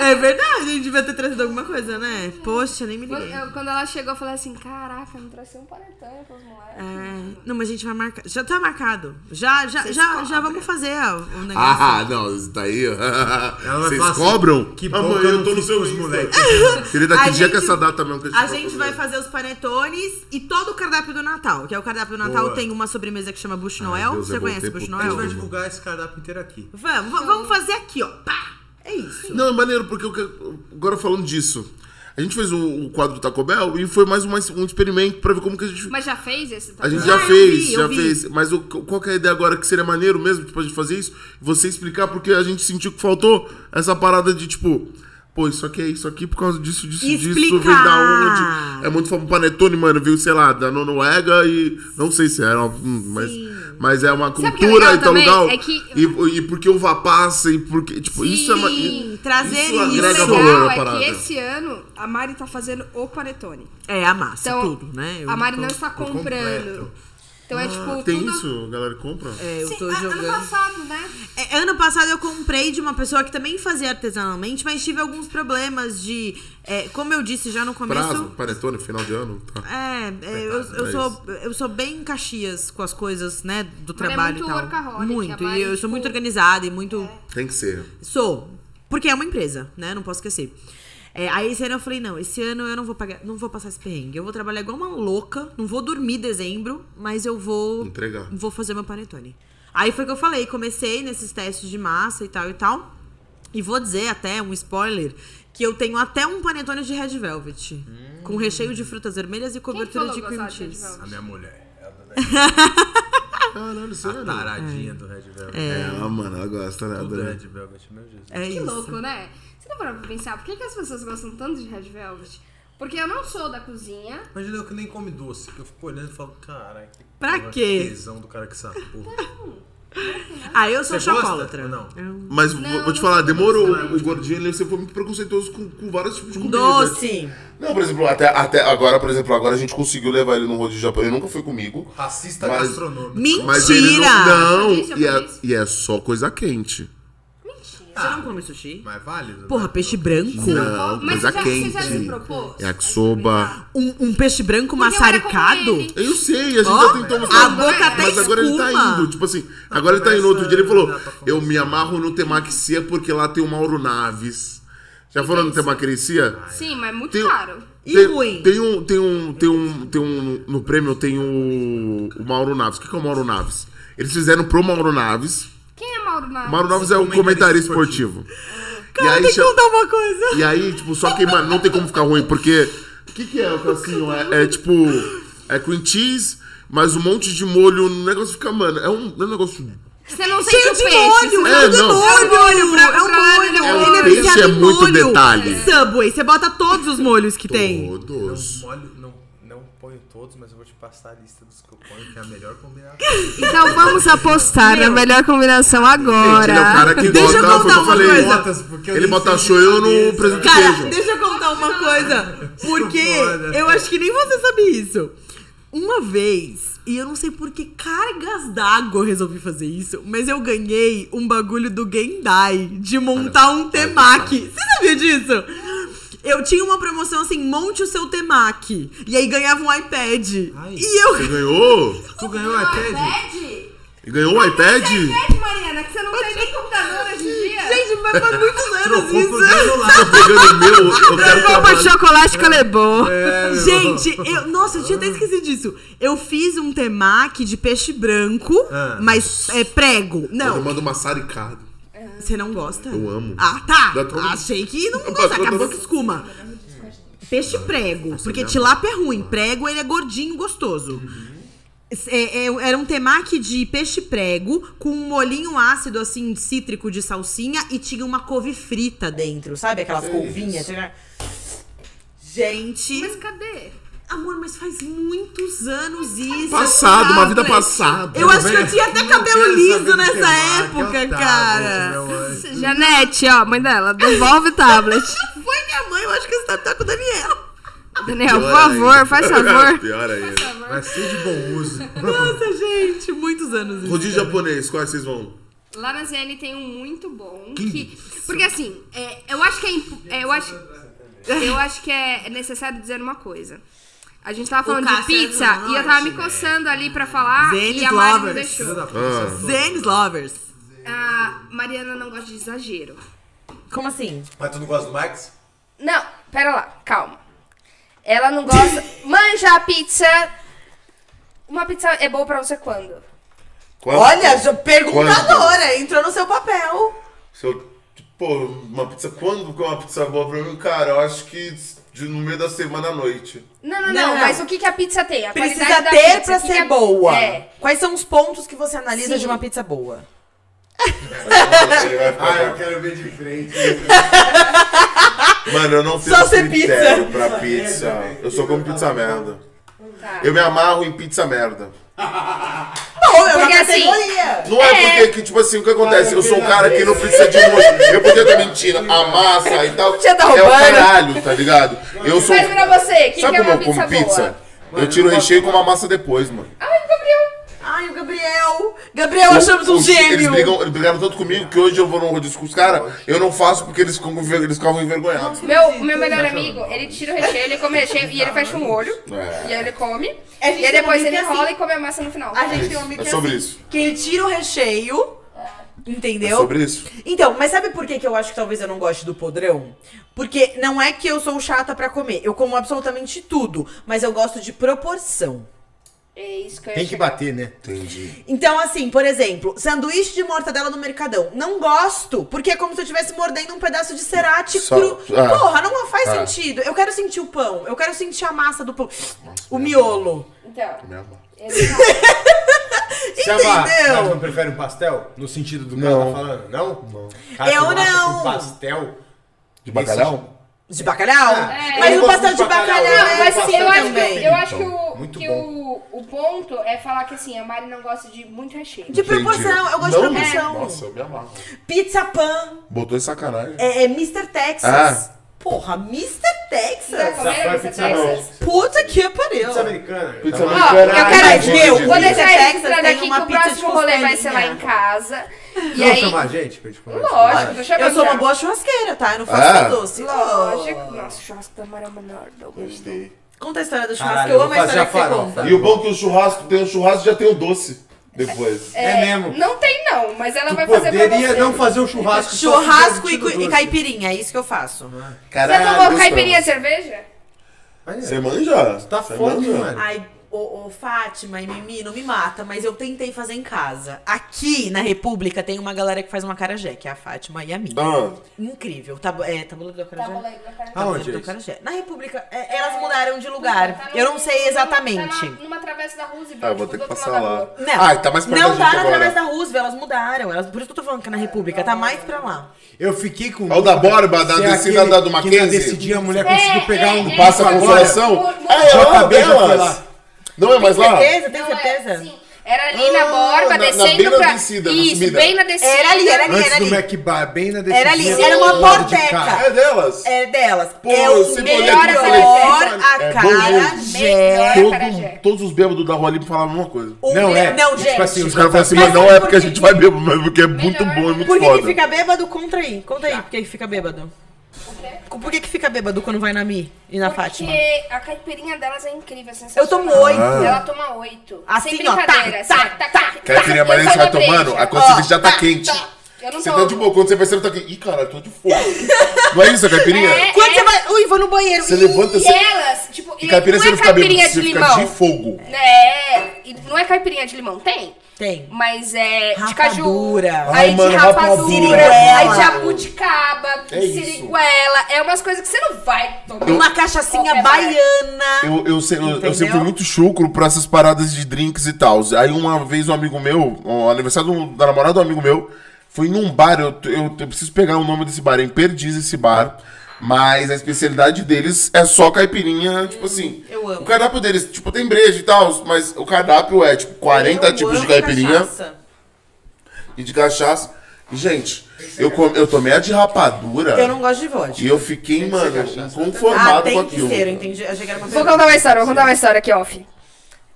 É verdade, a gente devia ter trazido alguma coisa, né? Poxa, nem me Quando, liguei. eu- quando ela chegou, eu falei assim: caraca, não trouxe um panetone pros moleques. É, não, mas a gente vai marcar. Já tá marcado. Já, já, já, já vamos fazer o negócio. Ah, não, isso daí, vai Vocês assim, cobram? que bom Amanhã que eu eu não tô no fiz seu pros Insta. moleques. Querida, A que dia que gente- essa data mesmo que a gente A gente vai fazer os panetones e todo o cardápio do Natal. Que é o cardápio do Natal Boa. tem uma sobremesa que chama Bush Noel. Deus, Você conhece todo. A gente vai divulgar esse cardápio inteiro aqui. Vamos, va- vamos fazer aqui, ó. Pá! É isso. Não, é maneiro, porque eu que- agora falando disso, a gente fez um, um quadro do Taco Bell e foi mais uma- um experimento pra ver como que a gente. Mas já fez esse A gente Ah, já eu fez, vi, eu já vi. fez. Mas o, qual que é a ideia agora que seria maneiro mesmo, tipo, a gente fazer isso? Você explicar porque a gente sentiu que faltou essa parada de tipo. Pô, isso aqui é isso aqui por causa disso, disso, disso, vem da Explicar. onde? É muito famoso. Panetone, mano, viu, sei lá, da Noruega e. Não sei se era, hum, mas, mas é uma o é cultura legal e tal lugar. É que- E, e porque uva passa e porque. Tipo, isso é uma. Sim, trazer isso isso. agrega O valor é parada. que esse ano a Mari tá fazendo o panetone. É, a massa, Então, tudo, né? Eu a Mari tô- não está comprando. completo. Então é tipo Ah, Tem tudo. isso, a galera compra? É, eu Sim, tô a- jogando. Ano passado, né? É, ano passado eu comprei de uma pessoa que também fazia artesanalmente, mas tive alguns problemas de. é, como eu disse já no começo. Prazo, panetone, final de ano. Tá. É, é, eu, eu é sou, eu sou bem caxias com as coisas, né, do é trabalho muito e tal. muito. E eu sou tipo- muito organizada e muito. Tem que ser. Sou. Porque é uma empresa, né? Não posso esquecer. É, aí esse ano eu falei, não, esse ano eu não vou pagar, não vou passar esse perrengue. Eu vou trabalhar igual uma louca, não vou dormir dezembro, mas eu vou. Entregar. Vou fazer meu panetone. Aí foi que eu falei, comecei nesses testes de massa e tal e tal. E vou dizer até um spoiler que eu tenho até um panetone de red velvet. Com recheio de frutas vermelhas e cobertura falou de cream cheese. A minha mulher. Ela Caralho, a sério? taradinha do Red Velvet. É, ela, mano, ela gosta, né? Tudo Adora. Red Velvet, meu Jesus. É Que isso. louco, né? Você não parou pra pensar, por que, que as pessoas gostam tanto de Red Velvet? Porque eu não sou da cozinha. Imagina eu que nem come doce, que eu fico olhando e falo, caralho, que Pra quê? tesão do cara que sabe, porra. Ah, eu sou Você gosta chocolatra. ou não? Mas Não, vou, vou te falar, demorou. O gordinho ele sempre foi muito preconceituoso com, com vários tipos de comida. Doce. Não, por exemplo, até, até agora, por exemplo, agora a gente conseguiu levar ele no rodízio japonês. Ele nunca foi comigo. Racista Mas- gastronômico. Mentira! Mas ele não. Não, Japonês, e é, japonês. e é só coisa quente. Você não come sushi? Mas é válido. Porra, né? peixe branco? Não, Mas coisa você já, você já se quente. propôs? Yakisoba. Um, um peixe branco Porque eu maçaricado? ele. Eu sei, a gente Ó, já tentou mostrar. a boca até Mas agora ele tá indo. Tipo assim, agora ele tá indo. Outro dia ele falou: pra Eu me amarro no Temaxia porque lá tem o Mauro Naves. Já foram no Temaquerecia? Sim, mas é muito Tem- caro. E tem, ruim? Tem um, tem um, tem um, tem um, no prêmio tem o, o Mauro Naves. O que, que é o Mauro Naves? Eles fizeram pro Mauro Naves. Quem é Mauro Naves? Mauro Naves é o comentarista Comentarista esportivo. Cara, e aí, tem que contar uma coisa. e aí, tipo, só que, mano, não tem como ficar ruim, porque. O que, que é o cassinho? É, é tipo. É cream cheese, mas um monte de molho. O negócio fica, mano. É um, é um negócio. Você não sente Cheio o de peixe. molho, É, é, de não. molho, É um molho, pra- é um pra- molho, ele é um ele molho. é Peixe viciado é em muito molho. detalhe. Subway, você bota todos os molhos que tem. Todos. Molho, não ponho todos, mas eu vou te passar a lista dos que eu ponho, que é a melhor combinação. Então vamos apostar na melhor combinação Gente, ele é o agora. cara que Deixa eu o que contar eu uma falei. coisa. Botas, porque eu Ele bota shoyu de no presunto Cara, queijo. deixa eu contar uma coisa. Porque foda. eu acho que nem você sabe isso. Uma vez, e eu não sei por que cargas d'água eu resolvi fazer isso, mas eu ganhei um bagulho do Gendai de montar um temaki. Você sabia disso? Eu tinha uma promoção assim, monte o seu temaki. E aí ganhava um iPad. Ai. E eu. Você ganhou? Tu ganhou a iPad? iPad? E ganhou um iPad? iPad, Mariana, que você não tem nem computador hoje em dia. Gente, mas faz muitos anos Trocou pro isso. celular. Tô pegando o meu, eu quero trabalhar. chocolate que levou. É, Gente, eu, nossa, eu tinha até esquecido disso. Eu fiz um temaki de peixe branco, Ah. mas é prego. Eu Não, mando maçaricado. Você não gosta? Eu amo. Ah, tá. Achei que não tô- acabou que escuma. Peixe prego, porque minha tilápia é ruim. Prego, ele é gordinho, gostoso. É- é- era um temaki de peixe prego com um molhinho ácido, assim, cítrico de salsinha e tinha uma couve frita dentro. Sabe aquelas couvinhas? Gente... Mas cadê? Amor, mas faz muitos anos isso. Passado, uma vida tablet. passada. Eu acho que eu tinha até cabelo liso nessa época, tablet, cara. Janete, ó, mãe dela, devolve o tablet. Foi minha mãe, eu acho que você tá com o Daniel. Daniel, por favor, faz favor. Pior ainda. Vai ser de bom uso. Nossa, gente, muitos anos isso. Rodízio japonês, quais vocês vão? Lá na ZN tem um muito bom. Que, porque assim, é, eu acho que é, é, eu acho, eu acho que é necessário dizer uma coisa. A gente tava falando de é pizza e eu tava me coçando ali pra falar Zenes e a Mari não lovers. deixou. Ah, Zenes Lovers. A Mariana não gosta de exagero. Como assim? Mas tu não gosta do Max? Não, pera lá, calma. Ela não gosta. Manja a pizza. Uma pizza é boa pra você quando? quando- Olha, perguntadora, entrou no seu papel. Se eu, pô, uma pizza, quando que é uma pizza boa pra mim? Cara, eu acho que de- no meio da semana à noite. Não, não, não, Não, mas o que, que a pizza tem? A Precisa qualidade da ter pizza, pra o que ser que a- boa. É. Quais são os pontos que você analisa Sim. de uma pizza boa? Ele vai ficar- Ah, eu quero ver de frente. Mano, eu não tenho Só ser critério pizza. pra pizza. Eu só como pizza merda. Tá. Eu me amarro em pizza merda. Bom, é uma Porque assim. Não é, porque, que, tipo assim, o que acontece? Eu sou um cara que não precisa de molho. Eu podia estar mentindo, a massa e tal. Tá é o roubando. caralho, tá ligado? Eu sou. Mas pra você, o que, Sabe que é como uma eu como pizza, pizza? boa? Eu tiro o recheio com uma massa depois, mano. Ai, Gabriel. Ai, o Gabriel. Gabriel, achamos um Os- Eles, brigam, eles brigaram tanto comigo que hoje eu vou num rodízio com os caras, eu não faço porque eles, ficam, eles ficavam envergonhados. Meu, meu melhor amigo, ele tira o recheio, ele come o recheio e ele fecha um olho. É. E aí ele come. E aí depois ele é enrola assim. e come a massa no final. A gente tem um amigo É que sobre assim, isso. Que ele tira o recheio. Entendeu? É sobre isso. Então, mas sabe por que, que eu acho que talvez eu não goste do podrão? Porque não é que eu sou chata pra comer. Eu como absolutamente tudo. Mas eu gosto de proporção. É isso que eu Tem que chegar. bater, né? Entendi. Então, assim, por exemplo, sanduíche de mortadela no Mercadão. Não gosto, porque é como se eu estivesse mordendo um pedaço de cerate Só- cru. ah. Porra, não faz Ah. sentido. Eu quero sentir o pão, eu quero sentir a massa do pão. o miolo. Então, tá- Se amar, Entendeu? mas não prefere um pastel? No sentido do cara Não. tá falando? Não? Não. Cara, Eu não. que um pastel... De bacalhau? De bacalhau? É. Mas Eu o pastel de de bacalhau, bacalhau, é Mas assim eu acho, que, eu acho que, Então, o, muito que bom. o, o ponto é falar que assim, a Mari não gosta de muito recheio. De proporção, eu gosto de Não? proporção. Nossa, eu me amarro. Pizza pan, Botou em sacanagem. é, é Mr. Texas. Ah. Porra, Mr. Já Texas. esse pizza Texas? Puta que pariu. Pizza americana. Pizza americana. Ó, eu quero- Mas, meu, Vou Mr. deixar Texas registrado tem aqui que uma o pizza de próximo rolê vai ser lá em casa. E vão aí. chamar a gente pra gente comer? Lógico, tô chamando. Eu sou uma boa churrasqueira, tá? Eu não faço Ah. só doce. Lógico. Nossa, o churrasco da Mari é o menor do mundo. Gostei. Conta a história do churrasco, Caralho, eu eu amo a história que você conta. E o bom é que o churrasco tem o churrasco e já tem o doce depois. É mesmo. Não tem não, mas ela Tu vai fazer pra poderia você. não fazer o churrasco Churrasco e, e caipirinha, é isso que eu faço. Já tomou caipirinha de cerveja? Você manja? Tá Você fome, manja? mano. Ai, ô, ô, Fátima e Mimi, não me mata, mas eu tentei fazer em casa. Aqui na República tem uma galera que faz uma carajé, que é a Fátima e a Mimi. Ah, Incrível. Tabu, é, tabuleiro do acarajé? Tabuleiro do acarajé. Aonde é do acarajé. Na República, é, elas mudaram de lugar. Tá no- eu não sei no- exatamente. Tá na- numa travessa da Roosevelt. ah, eu vou ter do que outro passar lado da lá. Não, Ai, tá mais perto não da tá na agora. Travessa da Roosevelt, elas mudaram. Elas, por isso que eu tô falando que é na República, tá mais pra lá. Eu fiquei com. É o da Borba, da é descida da do que Mackenzie? descidinha a mulher conseguiu pegar um. Passa a é, consolação? é. Ah, é Já delas. lá. Não é mais lá? Certeza? Tem é, certeza? sim. Era ali na Ah, borba, na- na descendo beira da pra... descida, na Isso, bem na descida. Era ali, era ali. Antes do Mac Bar, bem na descidinha. Era ali, era uma porteca. É delas? É delas. Pô, é o melhor é bom acarajé. Todos os bêbados da rua ali falavam a mesma coisa. O Não, é. Não, Tipo gente. assim, Os caras falam assim, mas não é por porque a gente vai bêbado, mas porque é muito bom e muito Por que, foda. que fica bêbado? Conta aí. Conta aí por que que fica bêbado. Por que, que fica bêbado quando vai na Mi e na Fátima? Porque a caipirinha delas é incrível, é sensacional. Eu tomo oito. Ela toma oito. Assim, Sem ó, tá, brincadeira. tá, assim, tá, tá, Caipirinha, tá. mas Eu aí você vai tomando, a consistência já tá tá, quente. tá. Eu não Você tomo. tá de boa, quando você percebe, tá aqui. Ih, cara, eu tô de fogo. Não é isso a caipirinha? É, Quando você vai. Ui, vou no banheiro. Você Ih, levanta, E você... elas, tipo, E caipirinha não você é não fica bêbado, caipirinha você de fica limão. de fogo. É, e não é caipirinha de limão, tem? Tem. Mas é de caju. Rapadura. Aí Ai, mano, de rapadura. rapadura, aí de jabuticaba, É isso. siriguela. É umas coisas que você não vai tomar. Uma cachaçinha baiana. Eu, eu, se- eu- eu sempre fui muito chucro pra essas paradas de drinks e tal. Aí uma vez um amigo meu, o aniversário do- da namorada do amigo meu, foi num bar, eu, eu, eu preciso pegar o nome desse bar, em Perdiz esse bar. Mas a especialidade deles é só caipirinha, tipo assim. eu amo. O cardápio deles, tipo, tem breja e tal, mas o cardápio é, tipo, 40 Eu tipos de caipirinha cachaça. e de cachaça. Gente, eu, com- eu tomei a de rapadura Eu não gosto de vodka. e eu fiquei, mano, Ah, inconformado com tem que aquilo. ser, eu entendi. Achei que Vou contar uma história, vou contar uma história aqui, off.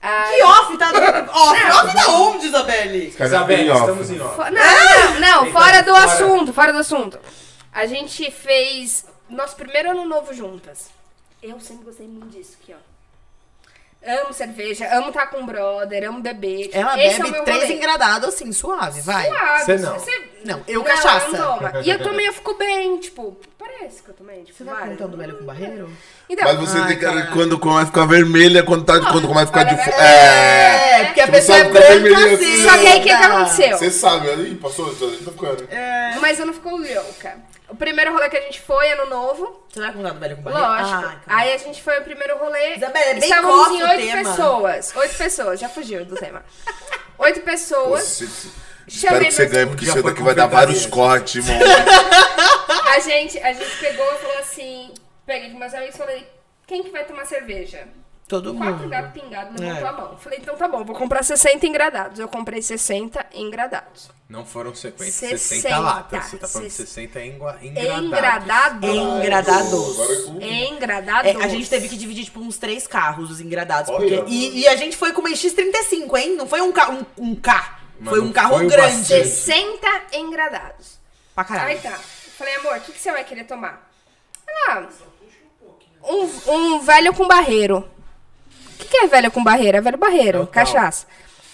Ah, Que off, tá? Off, off da onde, Isabelle? Isabel, Off. estamos em off. não, não, não, fora do assunto, fora do assunto. A gente fez nosso primeiro ano novo juntas. Eu sempre gostei muito disso aqui, ó. Amo cerveja, amo estar com brother, amo beber. Ela Esse é o bebe meu três rolê. engradados assim, suave, vai. Suave, Cê não. Você... Não, eu Não, cachaça. não toma. E eu tomei, eu fico bem, tipo, parece que eu tomei, tipo, Você tá vai. contando velho com barreiro? Mas Então, você Ai, tem que. cara. Quando começa a ficar vermelha, quando, tá, quando começa a ficar de fome. é. É. É, porque a Você pessoa é sabe que tá vermelhinho branca assim. assim. só que aí o que, que aconteceu? Você sabe, ali passou, já tá ficando. Mas eu não fico louca. O primeiro rolê que a gente foi, ano novo, Você vai contar do velho com lógico. Ah, cara. aí a gente foi o primeiro rolê. Isabela, é bem Estávamos em o oito pessoas. Oito pessoas, já fugiu do tema. Oito pessoas. Espero que você ganhe, porque isso daqui vai dar vários cortes, irmão. A gente, a gente pegou e falou assim: peguei com meus amigos e falei, quem que vai tomar cerveja? Todo Quatro mundo. gatos pingados na É. tua mão. Falei, então tá bom, vou comprar 60 engradados. Eu comprei 60 engradados. Não foram 50, 60, 60 latas. Você tá falando de Ses- 60 engua- engradados. Engradados. Engradados. Agora com- Engradados. É, a gente teve que dividir, tipo, uns três carros, os engradados. Olha. Porque, e, e a gente foi com uma X35, hein? Não foi um, ca, um, um K. Mas foi um carro foi grande. bastante. 60 engradados. Pra caralho. Aí tá. Falei, amor, o que, que você vai querer tomar? Ah, um, um velho com barreiro. O que, que é velho com barreiro? É velho barreiro, Total. cachaça.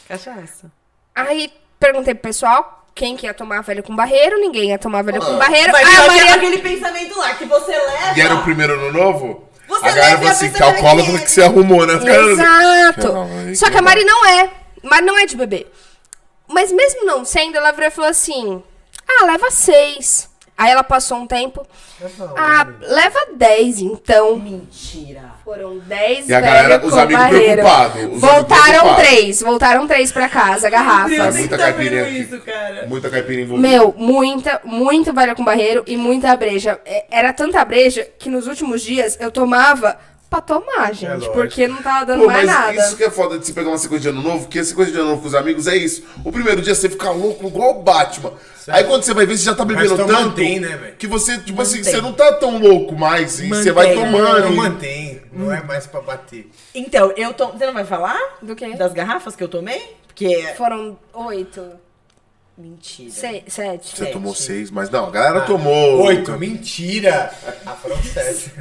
Cachaça. Aí perguntei pro pessoal quem que ia tomar velho com barreiro. Ninguém ia tomar velho com barreiro. Mas a que é Maria... aquele pensamento lá, que você leva... E era o primeiro ano novo? Você a galera leva falou assim, a que alcoólatra que- que você arrumou, né? Exato. Só que a calma. Mari não é. Mari não é de beber. Mas mesmo não sendo, ela virou e falou assim: Ah, leva seis. Aí ela passou um tempo. Ah, leva 10, então. Mentira. Foram 10 E a galera, os com amigos preocupados, Voltaram três. Voltaram três pra casa, garrafas. muita tá caipirinha isso, cara? Muita caipirinha envolvida. Meu, muita, muito velha com barreiro e muita breja. É, Era tanta breja que nos últimos dias eu tomava pra tomar, gente. lógico. porque não tava dando Pô, mais mas nada. isso que é foda de você pegar uma sequência de ano novo, que a sequência de ano novo com os amigos é isso. O primeiro dia você fica louco igual o Batman. Aí quando você vai ver, você já tá bebendo tu tanto mantém, né, velho? que você, tipo assim, você não tá tão louco mais. E você vai Mantém. tomando. Não e- mantém, não é mais pra bater. Então, eu tô. Você não vai falar? Do quê? Das garrafas que eu tomei? Porque. Foram oito, Mentira. seis, sete. Você tomou seis, mas não, a galera tomou. Oito, mentira! Ah, foram sete.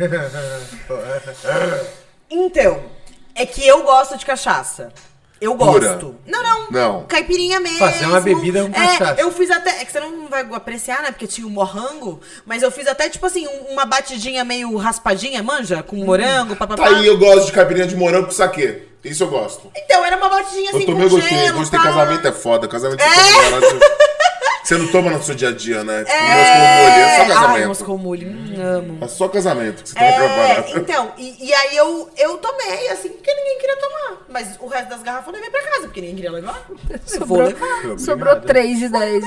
Então, é que eu gosto de cachaça. Eu Pura? gosto. Não, não. Não. Caipirinha mesmo. Fazer uma bebida com cachaça. É, eu fiz até. É que você não vai apreciar, né? Porque tinha o morrango. Mas eu fiz até, tipo assim, um- uma batidinha meio raspadinha, manja? Com morango, papapá. Tá aí, eu gosto de caipirinha de morango com saquê. Isso eu gosto. Então, era uma batidinha assim Eu com gostei. gelo, Gostei, pá. casamento é foda. Casamento você toma lá, você não toma no seu dia a dia, né? Tipo, é... Moscou Mule, é só casamento. Ai, Moscou Mule, hum, amo. É só casamento que você tá é... preparado. Então, e, e, aí eu, eu tomei, assim, porque ninguém queria tomar. Mas o resto das garrafas eu levei pra casa, porque ninguém queria levar. Sobrou, vou levar. Sobrou 3 de 10.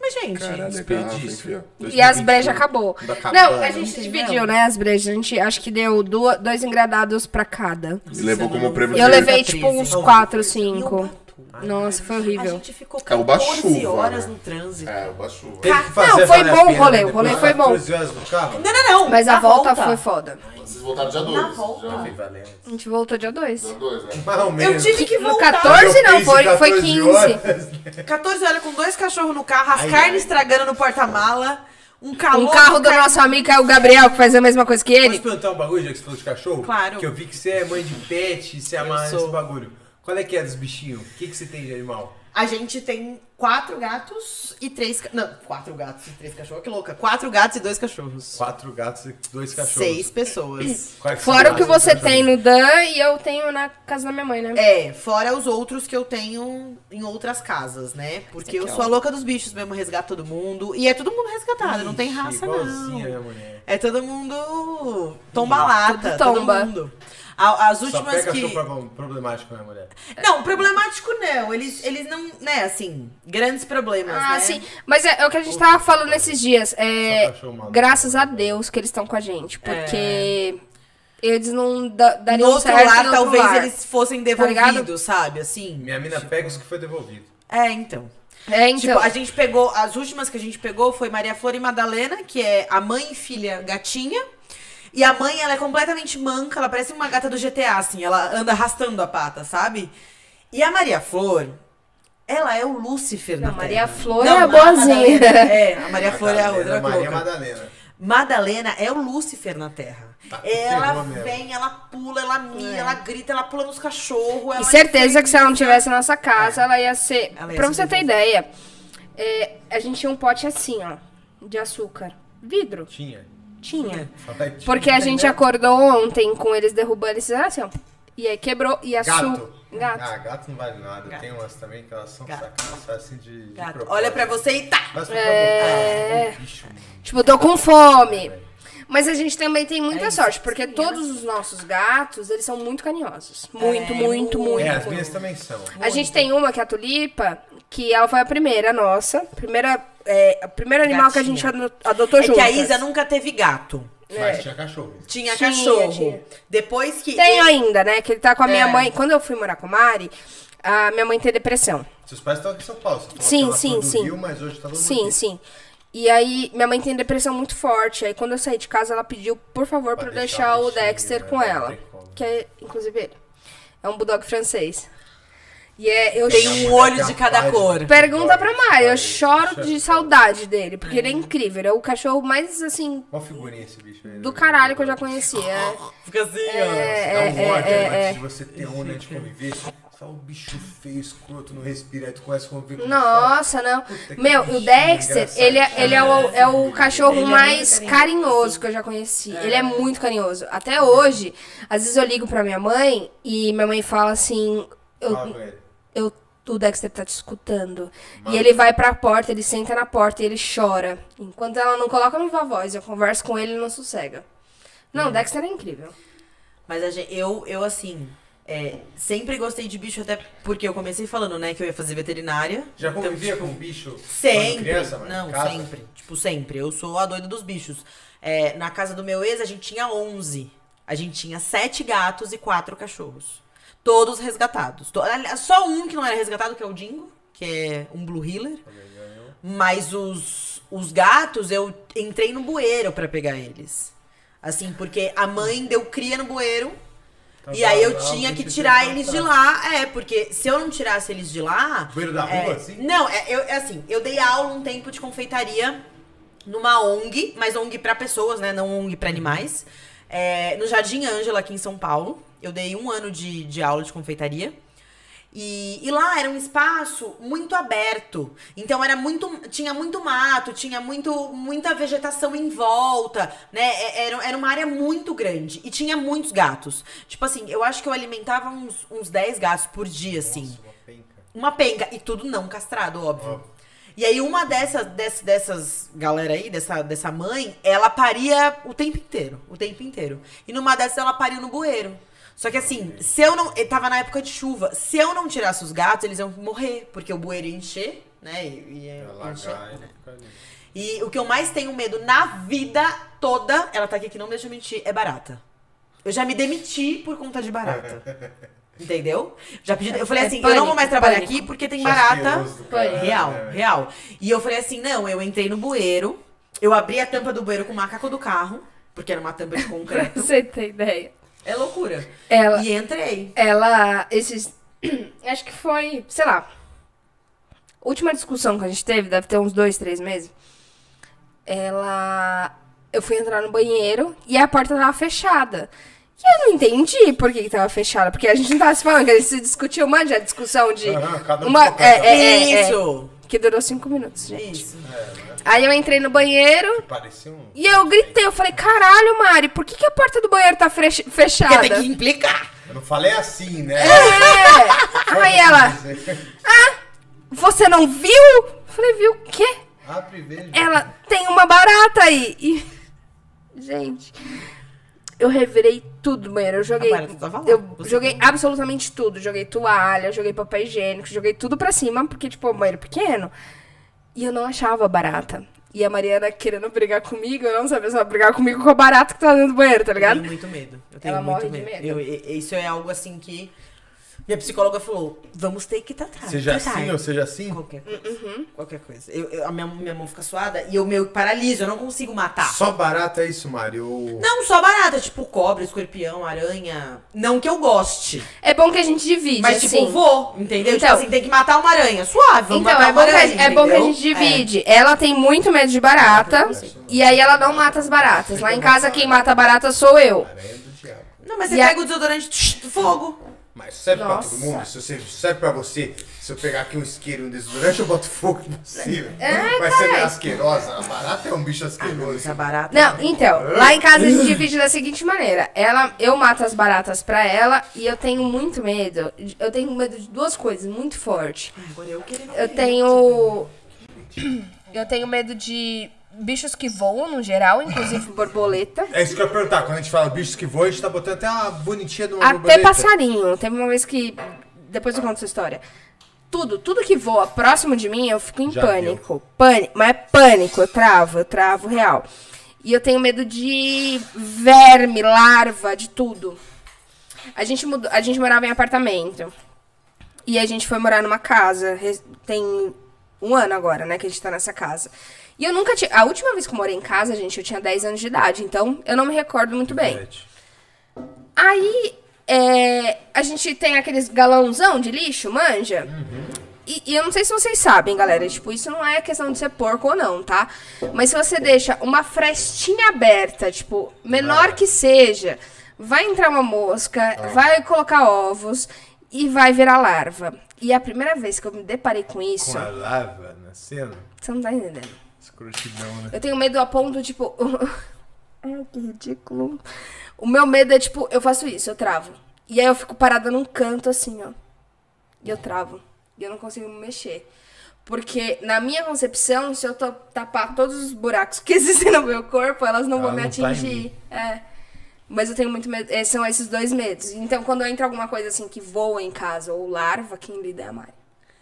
Mas, gente, Caralho, desperdício. E as brejas acabou. Não, a gente né? dividiu, né? As brejas. A gente acho que deu dois engradados pra cada. E levou como é prêmio Eu levei, tipo, uns 4, 5. Ai, Nossa, foi horrível. A gente ficou 14 é né? horas né? no trânsito. É, o baixuva. Teve que fazer não, foi bom o rolê. O rolê foi bom. 14 horas no carro? Não, não, não. Mas a volta, volta, foi foda. Vocês voltaram dia 2. Na volta. Tá a gente voltou dia 2. Dia 2, né? Eu tive que voltar. 14 não, foi, foi 15. 14 horas com dois cachorros no carro, as carnes estragando no porta-mala. Um, calor, um carro do nosso amigo é o Gabriel, que faz a mesma coisa que ele. Posso perguntar um bagulho, já que você falou de cachorro? Claro. Que eu vi que você é mãe de pet e se amarra nesse bagulho. Qual é que é dos bichinhos? O que, que você tem de animal? A gente tem quatro gatos e três. ca- Não, quatro gatos e três cachorros. Que louca. Quatro gatos e dois cachorros. Quatro gatos e dois cachorros. Seis pessoas. Quais Fora o que você cachorros? tem no Dan e eu tenho na casa da minha mãe, né? É, fora os outros que eu tenho em outras casas, né? Porque eu sou a louca dos bichos mesmo, resgato todo mundo. E é todo mundo resgatado, não tem Ixi, raça, não. mulher? É todo mundo tomba-lata, Tudo todo tomba. mundo. As Só últimas pega que... cachorro problemático, né, mulher? Não, problemático não. Eles, eles não, né, assim, grandes problemas, Ah, né? sim. Mas é, é o que a gente tava falando esses dias. É, Só graças a Deus que eles estão com a gente. Porque eles não da, dariam No outro certo lar, outro talvez lar. eles fossem Tá devolvidos, sabe? Assim. Minha mina pega os que foi devolvido. É, então. É, então. Tipo, a gente pegou, as últimas que a gente pegou foi Maria Flor e Madalena, que é a mãe e filha gatinha. E a mãe, ela é completamente manca, ela parece uma gata do GTA, assim, ela anda arrastando a pata, sabe? E a Maria Flor, ela é o Lúcifer Não, na Maria Terra. Flor Não, é a boazinha. Madalena- É, a Maria Flor é a outra Maria louca. Madalena. Madalena é o Lúcifer na Terra. Tá, ela ferrou mesmo. vem, ela pula, ela mia, ela grita, ela pula nos cachorros. É. E ela certeza que se ela não tivesse na nossa casa, ela ia ser. Ela ia pra ser você ter ideia, é, a gente tinha um pote assim, ó, de açúcar. Vidro. Tinha. Tinha. Porque a gente acordou ontem com eles derrubando, eles fizeram assim, ó. E aí quebrou e a Gato. su... Gato. Ah, gato não vale nada. Gato. Tem umas também que elas são sacanas assim de, de. Olha pra você e tá. Mas É. boca. Bicho, Tipo, tô com fome. Mas a gente também tem muita É isso, sorte, porque todos os nossos gatos, eles são muito carinhosos. Muito, É, muito, muito. É, as muito. minhas também são. A gente tem uma que é a tulipa, que ela foi a primeira nossa. Primeira, é, o primeiro animal que a gente adotou É juntas. que a Isa nunca teve gato. Mas tinha cachorro. Tinha, Tinha, cachorro. tinha. Depois que. Tem ainda, né? Que ele tá com a minha É. mãe. Quando eu fui morar com a Mari, a minha mãe tem depressão. Seus pais estão aqui em São Paulo. Você falou Sim, que ela sim, sim. Rio, mas hoje tá Sim, aqui. sim. E aí, minha mãe tem depressão muito forte. Aí, quando eu saí de casa, ela pediu, por favor, pra, Pra deixar, deixar o Dexter né? com ela. Que é, inclusive, ele. É um bulldog francês. E é, eu Tem um olho de cada cor. Pergunta pra Mari, eu choro de saudade dele, porque ele é incrível. Ele é o cachorro mais, assim, Qual figurinha esse bicho aí? do caralho que eu já conhecia. É, Fica assim, ó. Dá é, um ódio é, antes é. de você ter um, né, de conviver. Você fala, um bicho feio, escroto, não respira, aí tu começa a conviver com Nossa, não. que Meu, o bichinho Dexter, engraçado. ele, é, ele é, o, é o cachorro Ele é mais muito carinhoso que eu já conheci. Ele é muito carinhoso. Até hoje, às vezes eu ligo pra minha mãe e minha mãe fala assim: Fala eu, com ele. Eu o Dexter tá te escutando. E ele vai pra porta, ele senta na porta e ele chora. Enquanto ela não coloca no viva voz, eu converso com ele, ele não sossega. Não, o Dexter é incrível. Mas a gente, eu, eu assim, é, sempre gostei de bicho, até porque eu comecei falando, né, que eu ia fazer veterinária. Já Então, convivia tipo, com bicho Sempre. criança, mano? não, Em casa? sempre. Tipo, sempre. Eu sou a doida dos bichos. É, na casa do meu ex, a gente tinha 11. A gente tinha sete gatos e quatro cachorros. Todos resgatados. To- aliás, Só um que não era resgatado, que é o Dingo, que é um Blue Healer. Mas os, os gatos, eu entrei no bueiro pra pegar eles. Assim, porque a mãe deu cria no bueiro. e aí eu algo tinha que tirar eles de lá. É, porque se eu não tirasse eles de lá. Bueiro da é, rua, assim? Não, é, eu, é assim, eu dei aula um tempo de confeitaria numa ONG, mas ONG pra pessoas, né? Não ONG pra animais. É, no Jardim Ângela, aqui em São Paulo. Eu dei um ano de, de aula de confeitaria. E, e lá era um espaço muito aberto. Então era muito. Tinha muito mato, tinha muito, muita vegetação em volta, né? É- Era, era uma área muito grande. E tinha muitos gatos. Tipo assim, eu acho que eu alimentava uns, uns 10 gatos por dia, assim. Uma penca. Uma penca. E tudo não castrado, óbvio. E aí uma dessas, dessas, dessas galera aí, dessa, dessa mãe, ela paria o tempo inteiro. O tempo inteiro. E numa dessas ela pariu no bueiro. Só que assim, se eu não. eu Tava na época de chuva. Se eu não tirasse os gatos, eles iam morrer. Porque o bueiro ia encher, né? e- Ia Vai encher, largar né? E o que eu mais tenho medo na vida toda, ela tá aqui que não deixa eu mentir, é barata. Eu já me demiti por conta de barata. Entendeu? Já pedi, eu falei É assim, eu não vou mais pânico, trabalhar pânico. aqui porque tem barata. Caralho, Real, né, real. E eu falei assim, não, eu entrei no bueiro, eu abri a tampa do bueiro com o macaco do carro, porque era uma tampa de Pra concreto. você ter ideia. É loucura. Ela, E entrei. ela, esses. Acho que foi, sei lá. Última discussão que a gente teve, deve ter uns dois, três meses. Ela. Eu fui entrar no banheiro e a porta tava fechada. E eu não entendi por que, que tava fechada. Porque a gente não tava se falando, que a gente se discutiu, manja, a discussão de. Aham, cada um uma, é, é, é, é, Isso. Que durou cinco minutos, gente. Isso. Aí eu entrei no banheiro Parecia um. e eu gritei, eu falei, caralho, Mari, por que, que a porta do banheiro tá fechada? Porque tem que implicar. Eu não falei assim, né? É! Aí ela, você não viu? Eu Falei, viu o quê? Abre veja. Ela tem uma barata aí. E... Gente, eu revirei tudo banheiro. Eu joguei. A barata tava lá. Eu Você joguei viu? absolutamente tudo. Joguei toalha, joguei papel higiênico, joguei tudo pra cima, porque, tipo, o banheiro pequeno. E eu não achava barata. E a Mariana querendo brigar comigo, eu não sabia se ela brigar comigo com a barata que tá dentro do banheiro, tá Eu ligado? tenho muito medo. Eu tenho Ela muito morre de medo. medo. Eu- isso é algo assim que. Minha psicóloga falou: vamos ter que tratar. Seja tratar. assim ou seja assim? Qualquer coisa. Uhum. Qualquer coisa. Eu, eu- a minha, minha mão fica suada e eu meio que paraliso, eu não consigo matar. Só barata é isso, Mário. Não só barata, tipo cobra, escorpião, aranha. Não que eu goste. É bom que a gente divide, Mas, assim. tipo, vou, entendeu? Então- tipo assim, tem que matar uma aranha. Suave, vamos Então, matar é bom, uma que a, aranha. é bom que a gente divide. Ela tem muito medo de barata. E aí ela não mata as baratas. Lá em casa, quem mata a barata sou eu. Aranha do diabo. É. Não, mas você E a- pega o desodorante do fogo. Mas serve Nossa. pra todo mundo? Se você serve pra você, se eu pegar aqui um isqueiro e um desodorante, eu boto fogo em você. É, Vai ser meio asquerosa. A barata é um bicho asqueroso. Essa barata. Não, então, lá em casa a gente divide da seguinte maneira. Ela, eu mato as baratas pra ela e eu tenho muito medo. Eu tenho medo de duas coisas muito forte. Agora eu queria Eu tenho. Eu tenho medo de bichos que voam no geral, inclusive borboleta. É isso que eu ia perguntar. Quando a gente fala bichos que voam, a gente tá botando até uma bonitinha de uma Até borboleta. passarinho. Teve uma vez que. Depois eu conto essa história. Tudo, tudo que voa próximo de mim, eu fico em Já pânico. Pânico. Mas é pânico, eu travo, eu travo real. E eu tenho medo de verme, larva, de tudo. A gente, mudou, a gente morava em apartamento. E a gente foi morar numa casa. Tem um ano agora, né, que a gente tá nessa casa. E eu nunca tinha. A última vez que eu morei em casa, gente, eu tinha 10 anos de idade. Então eu não me recordo muito bem. Aí, é, a gente tem aqueles galãozão de lixo, manja? E, e eu não sei se vocês sabem, galera, tipo, isso não é questão de ser porco ou não, tá? Mas se você deixa uma frestinha aberta, tipo, menor que seja, vai entrar uma mosca, vai colocar ovos e vai virar larva. E a primeira vez que eu me deparei com isso, Com a lava nascendo. você não tá entendendo. Escrotidão, né? Eu tenho medo a ponto, tipo. Ai, que ridículo. O meu medo é, tipo, eu faço isso, eu travo. E aí eu fico parada num canto assim, ó. E eu travo. E eu não consigo me mexer. Porque, na minha concepção, se eu tapar todos os buracos que existem no meu corpo, elas não vão me não tá atingir. É. Mas eu tenho muito medo. eh, São esses dois medos. Então, quando entra alguma coisa assim que voa em casa ou larva, quem lida é a Mari.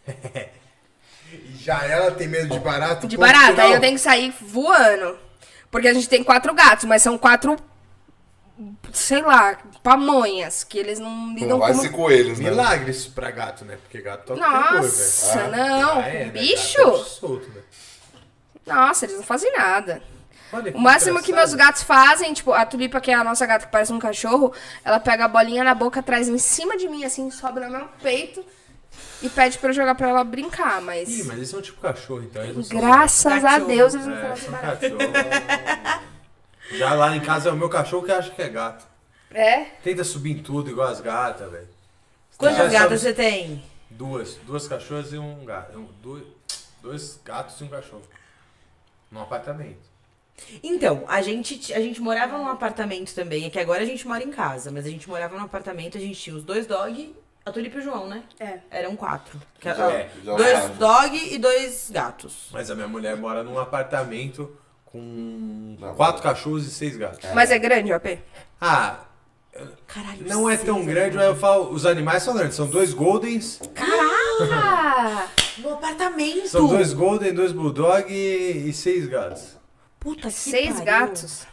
E já ela tem medo de barato. De final. aí eu tenho que sair voando. Porque a gente tem quatro gatos, mas são quatro. Sei lá, pamonhas, que eles não lidam Não vai ser coelhos, né? Milagre isso pra gato, né? Porque gato toca Nossa, coisa, não. Ah, é, né? Gato é bicho solto, né? Nossa, eles não fazem nada. Olha O máximo que meus gatos fazem, tipo, a Tulipa, que é a nossa gata que parece um cachorro, ela pega a bolinha na boca, traz em cima de mim, assim, sobe no meu peito e pede pra eu jogar pra ela brincar, mas. Ih, mas eles são tipo cachorro, então eles não são. Graças a Cachorro. Deus eles não É, são cachorro. Já lá em casa é o meu cachorro que acha que é gato. É? Tenta subir em tudo igual as gatas, velho. Quantas gatas sabe- você tem? Duas. Duas cachorras e um gato. Um, dois, dois gatos e um cachorro. Num apartamento. Então, a gente, a gente morava num apartamento também. É que agora a gente mora em casa, mas a gente morava num apartamento, a gente tinha os dois dog, a Tulipa e o João, né? É. Eram quatro. Que- Já- ó, já dois sabe. dog e dois gatos. Mas a minha mulher mora num apartamento com Não, quatro cachorros e seis gatos. Mas é grande o AP? Ah, Caralho, não é tão grande, mas eu falo, os animais são grandes. São dois Goldens, Ah! No apartamento! são dois Golden, dois Bulldog e, e seis gatos. Puta que Seis pariu. gatos.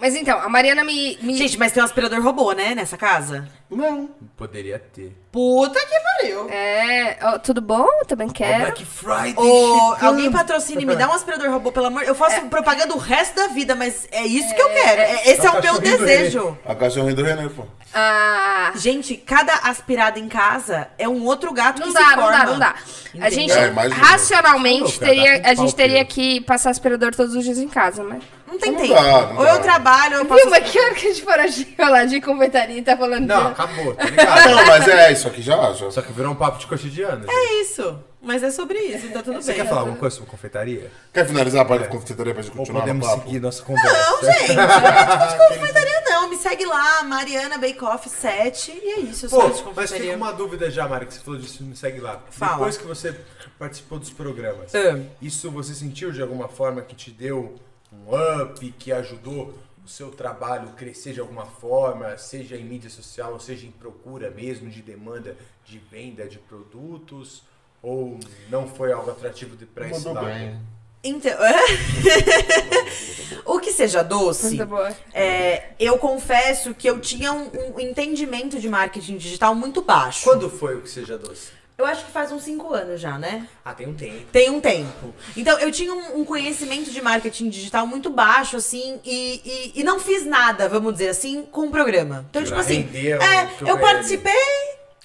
Mas então, a Mariana me. me... Gente, mas tem um aspirador robô, né, nessa casa? Não. Poderia ter. Puta que pariu! É. ó, tudo bom? Também quero. Black Friday Ô, chegando. alguém patrocine, me dá um aspirador robô, pelo amor. Eu faço propaganda o resto da vida, mas é isso que eu quero. É- esse é, É o meu desejo. A cachorrinha do Renan, pô. Ah. Gente, cada aspirada em casa é um outro gato Não que dá, se não forma. dá, não dá. A gente, É, racionalmente, teria, a gente teria que passar aspirador todos os dias em casa, mas. Não tem Não tempo. dá, não ou dá. eu trabalho, ou eu passo... Viu, mas que hora que a gente for agir lá de confeitaria e tá falando Não, de... acabou, tá ligado? Não, mas é, isso aqui já, já. Só que virou um papo de cotidiano. gente. É isso. Mas é sobre isso, tá tudo Você bem. quer falar alguma coisa sobre confeitaria? Quer finalizar a parte da confeitaria pra gente Ou continuar podemos no papo? seguir nossa conversa? Não, gente, não é tipo de confeitaria, não. Me segue lá, Mariana Bake Off 7. E é isso, eu Pô, sou de mas confeitaria. fica uma dúvida já, Mari, que você falou disso, me segue lá. Fala. Depois que você participou dos programas, Ah. isso você sentiu de alguma forma que te deu um up, que ajudou o seu trabalho crescer de alguma forma, seja em mídia social, ou seja em procura mesmo de demanda de venda de produtos? Ou não foi algo atrativo de pra Mandou bem. Então, o que seja doce, Muito boa. é, eu confesso que eu tinha um, um entendimento de marketing digital muito baixo. Quando foi o que seja doce? Eu acho que faz uns 5 anos já, né? Ah, tem um tempo. Tem um tempo. Então, eu tinha um, um conhecimento de marketing digital muito baixo, assim, e, e, e não fiz nada, vamos dizer assim, com o programa. Então, tipo Pra assim, render o é, eu eu participei,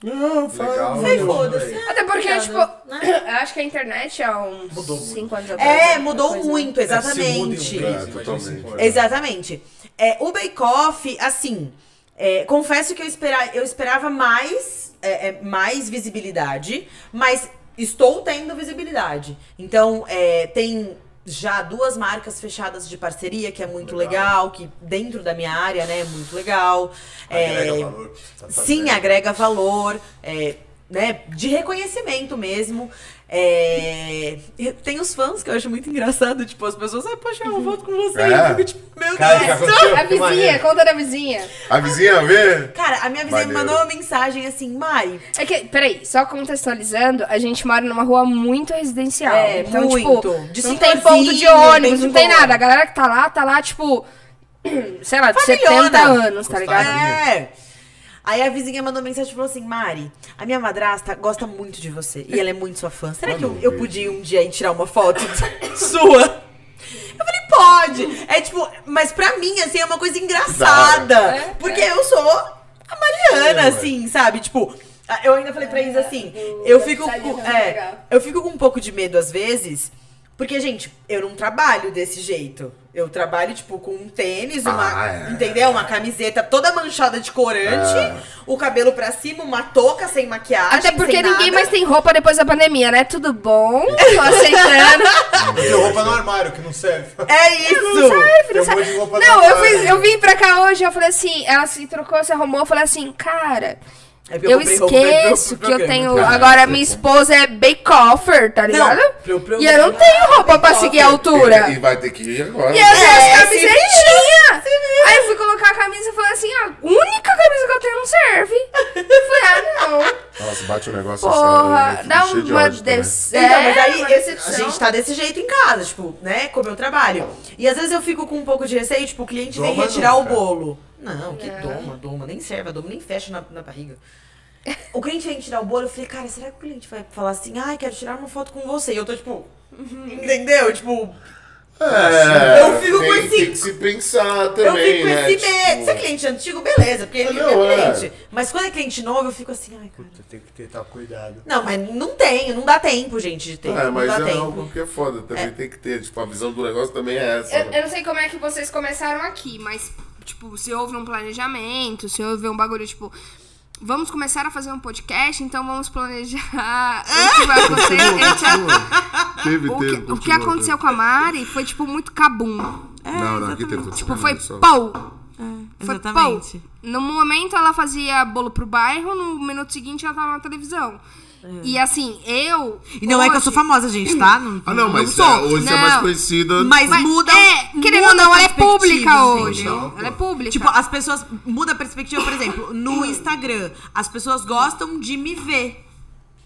Não, falei, eu foda-se. Até porque, Obrigada, tipo, né? eu acho que a internet há uns Mudou muito. 5 anos atrás. É, né? mudou Coisa- muito, É, em um exatamente. mês, É, totalmente. Exatamente. É, o Bake Off, assim, é, confesso que eu, espera, eu esperava mais, é, é, mais visibilidade, mas estou tendo visibilidade. Então, é, tem já duas marcas fechadas de parceria, que é muito legal, que dentro da minha área, né, é muito legal. Agrega É, valor tá Sim, agrega valor, é, né, de reconhecimento mesmo. É, tem os fãs que eu acho muito engraçado, tipo, as pessoas, ai, poxa, eu voto com você. É. Eu fico tipo, meu Cara, Deus. A vizinha, conta da vizinha. A vizinha vê? Cara, a minha vizinha me mandou uma mensagem assim, Mai, É que, peraí, só contextualizando, a gente mora numa rua muito residencial. É, então, muito. tipo, De não tem ponto de ônibus, não tem boa. nada. A galera que tá lá, tá lá, tipo, sei lá, de Familhona. 70 anos, tá ligado? É. Aí a vizinha mandou mensagem e falou assim: Mari, a minha madrasta gosta muito de você. E ela é muito sua fã. Será que eu, eu podia um dia ir tirar uma foto sua? Eu falei, pode. É tipo, mas pra mim, assim, é uma coisa engraçada. É, porque eu sou a Mariana, É, assim, sabe? Tipo, eu ainda falei pra Isa assim, eu fico, com, é é, eu fico com um pouco de medo às vezes. Porque, gente, eu não trabalho desse jeito. Eu trabalho, tipo, com um tênis, uma. Ah, é. Entendeu? Uma camiseta toda manchada de corante, É. o cabelo pra cima, uma touca sem maquiagem. Até porque sem ninguém nada. mais tem roupa depois da pandemia, né? Tudo bom, tô aceitando. Tem roupa no armário que não serve. É isso! Monte de roupa no Não, eu, eu vim pra cá hoje, eu falei assim, ela se trocou, se arrumou, eu falei assim, cara, É Eu ir pro- esqueço pro que eu tenho. Agora minha esposa é bake-offer, tá ligado? programa. E eu não tenho roupa pra seguir a altura. E vai ter que ir agora. E eu tenho É, as se camisetinhas. Aí eu fui colocar a camisa e falei assim: a única camisa que eu tenho não serve. Eu falei, ah, não. Nossa, bate um negócio Porra, assim. dá cheio de uma ódio também. decepção. Então, mas aí uma eu- a gente tá desse jeito em casa, tipo, né? Como eu trabalho. E às vezes eu fico com um pouco de receio, tipo, o cliente vem retirar o bolo. Não, que doma, doma, nem serve, a doma nem fecha na, na barriga. O cliente vem tirar o bolo, eu falei, cara, será que o cliente vai falar assim, ai, quero tirar uma foto com você? E eu tô tipo, entendeu? Tipo, É, Eu fico com tem, esse- tem que se pensar eu também, fico com né? esse medo. tipo- Se é cliente antigo, beleza, porque ele Não, é é. cliente. Mas quando é cliente novo, eu fico assim, ai, cara. Tem que ter tal cuidado. Não, mas não tem, não dá tempo, gente, de ter. É, não mas dá é tempo. algo que é foda, também tem que ter, tipo, a visão do negócio também é essa. Eu, né? eu não sei como é que vocês começaram aqui, mas, tipo, se houve um planejamento, se houve um bagulho, tipo, vamos começar a fazer um podcast, então vamos planejar o que vai acontecer. Teve, o, teve, que, o que aconteceu com a Mari foi, tipo, muito cabum. teve. Não, não, aqui teve. Tipo, foi só- pau. Foi Exatamente. pau. No momento ela fazia bolo pro bairro, no minuto seguinte ela tava na televisão. E assim, eu. E não é que eu hoje- sou famosa, gente, tá? Não, Ah, não, mas sou. é, hoje você é mais Não. conhecida. Mas, Mas muda. é, querendo ou muda não, ela é perspectiva, pública hoje. entendeu? Ela é pública. Tipo, as pessoas. Muda a perspectiva, por exemplo, no Instagram. As pessoas gostam de me ver.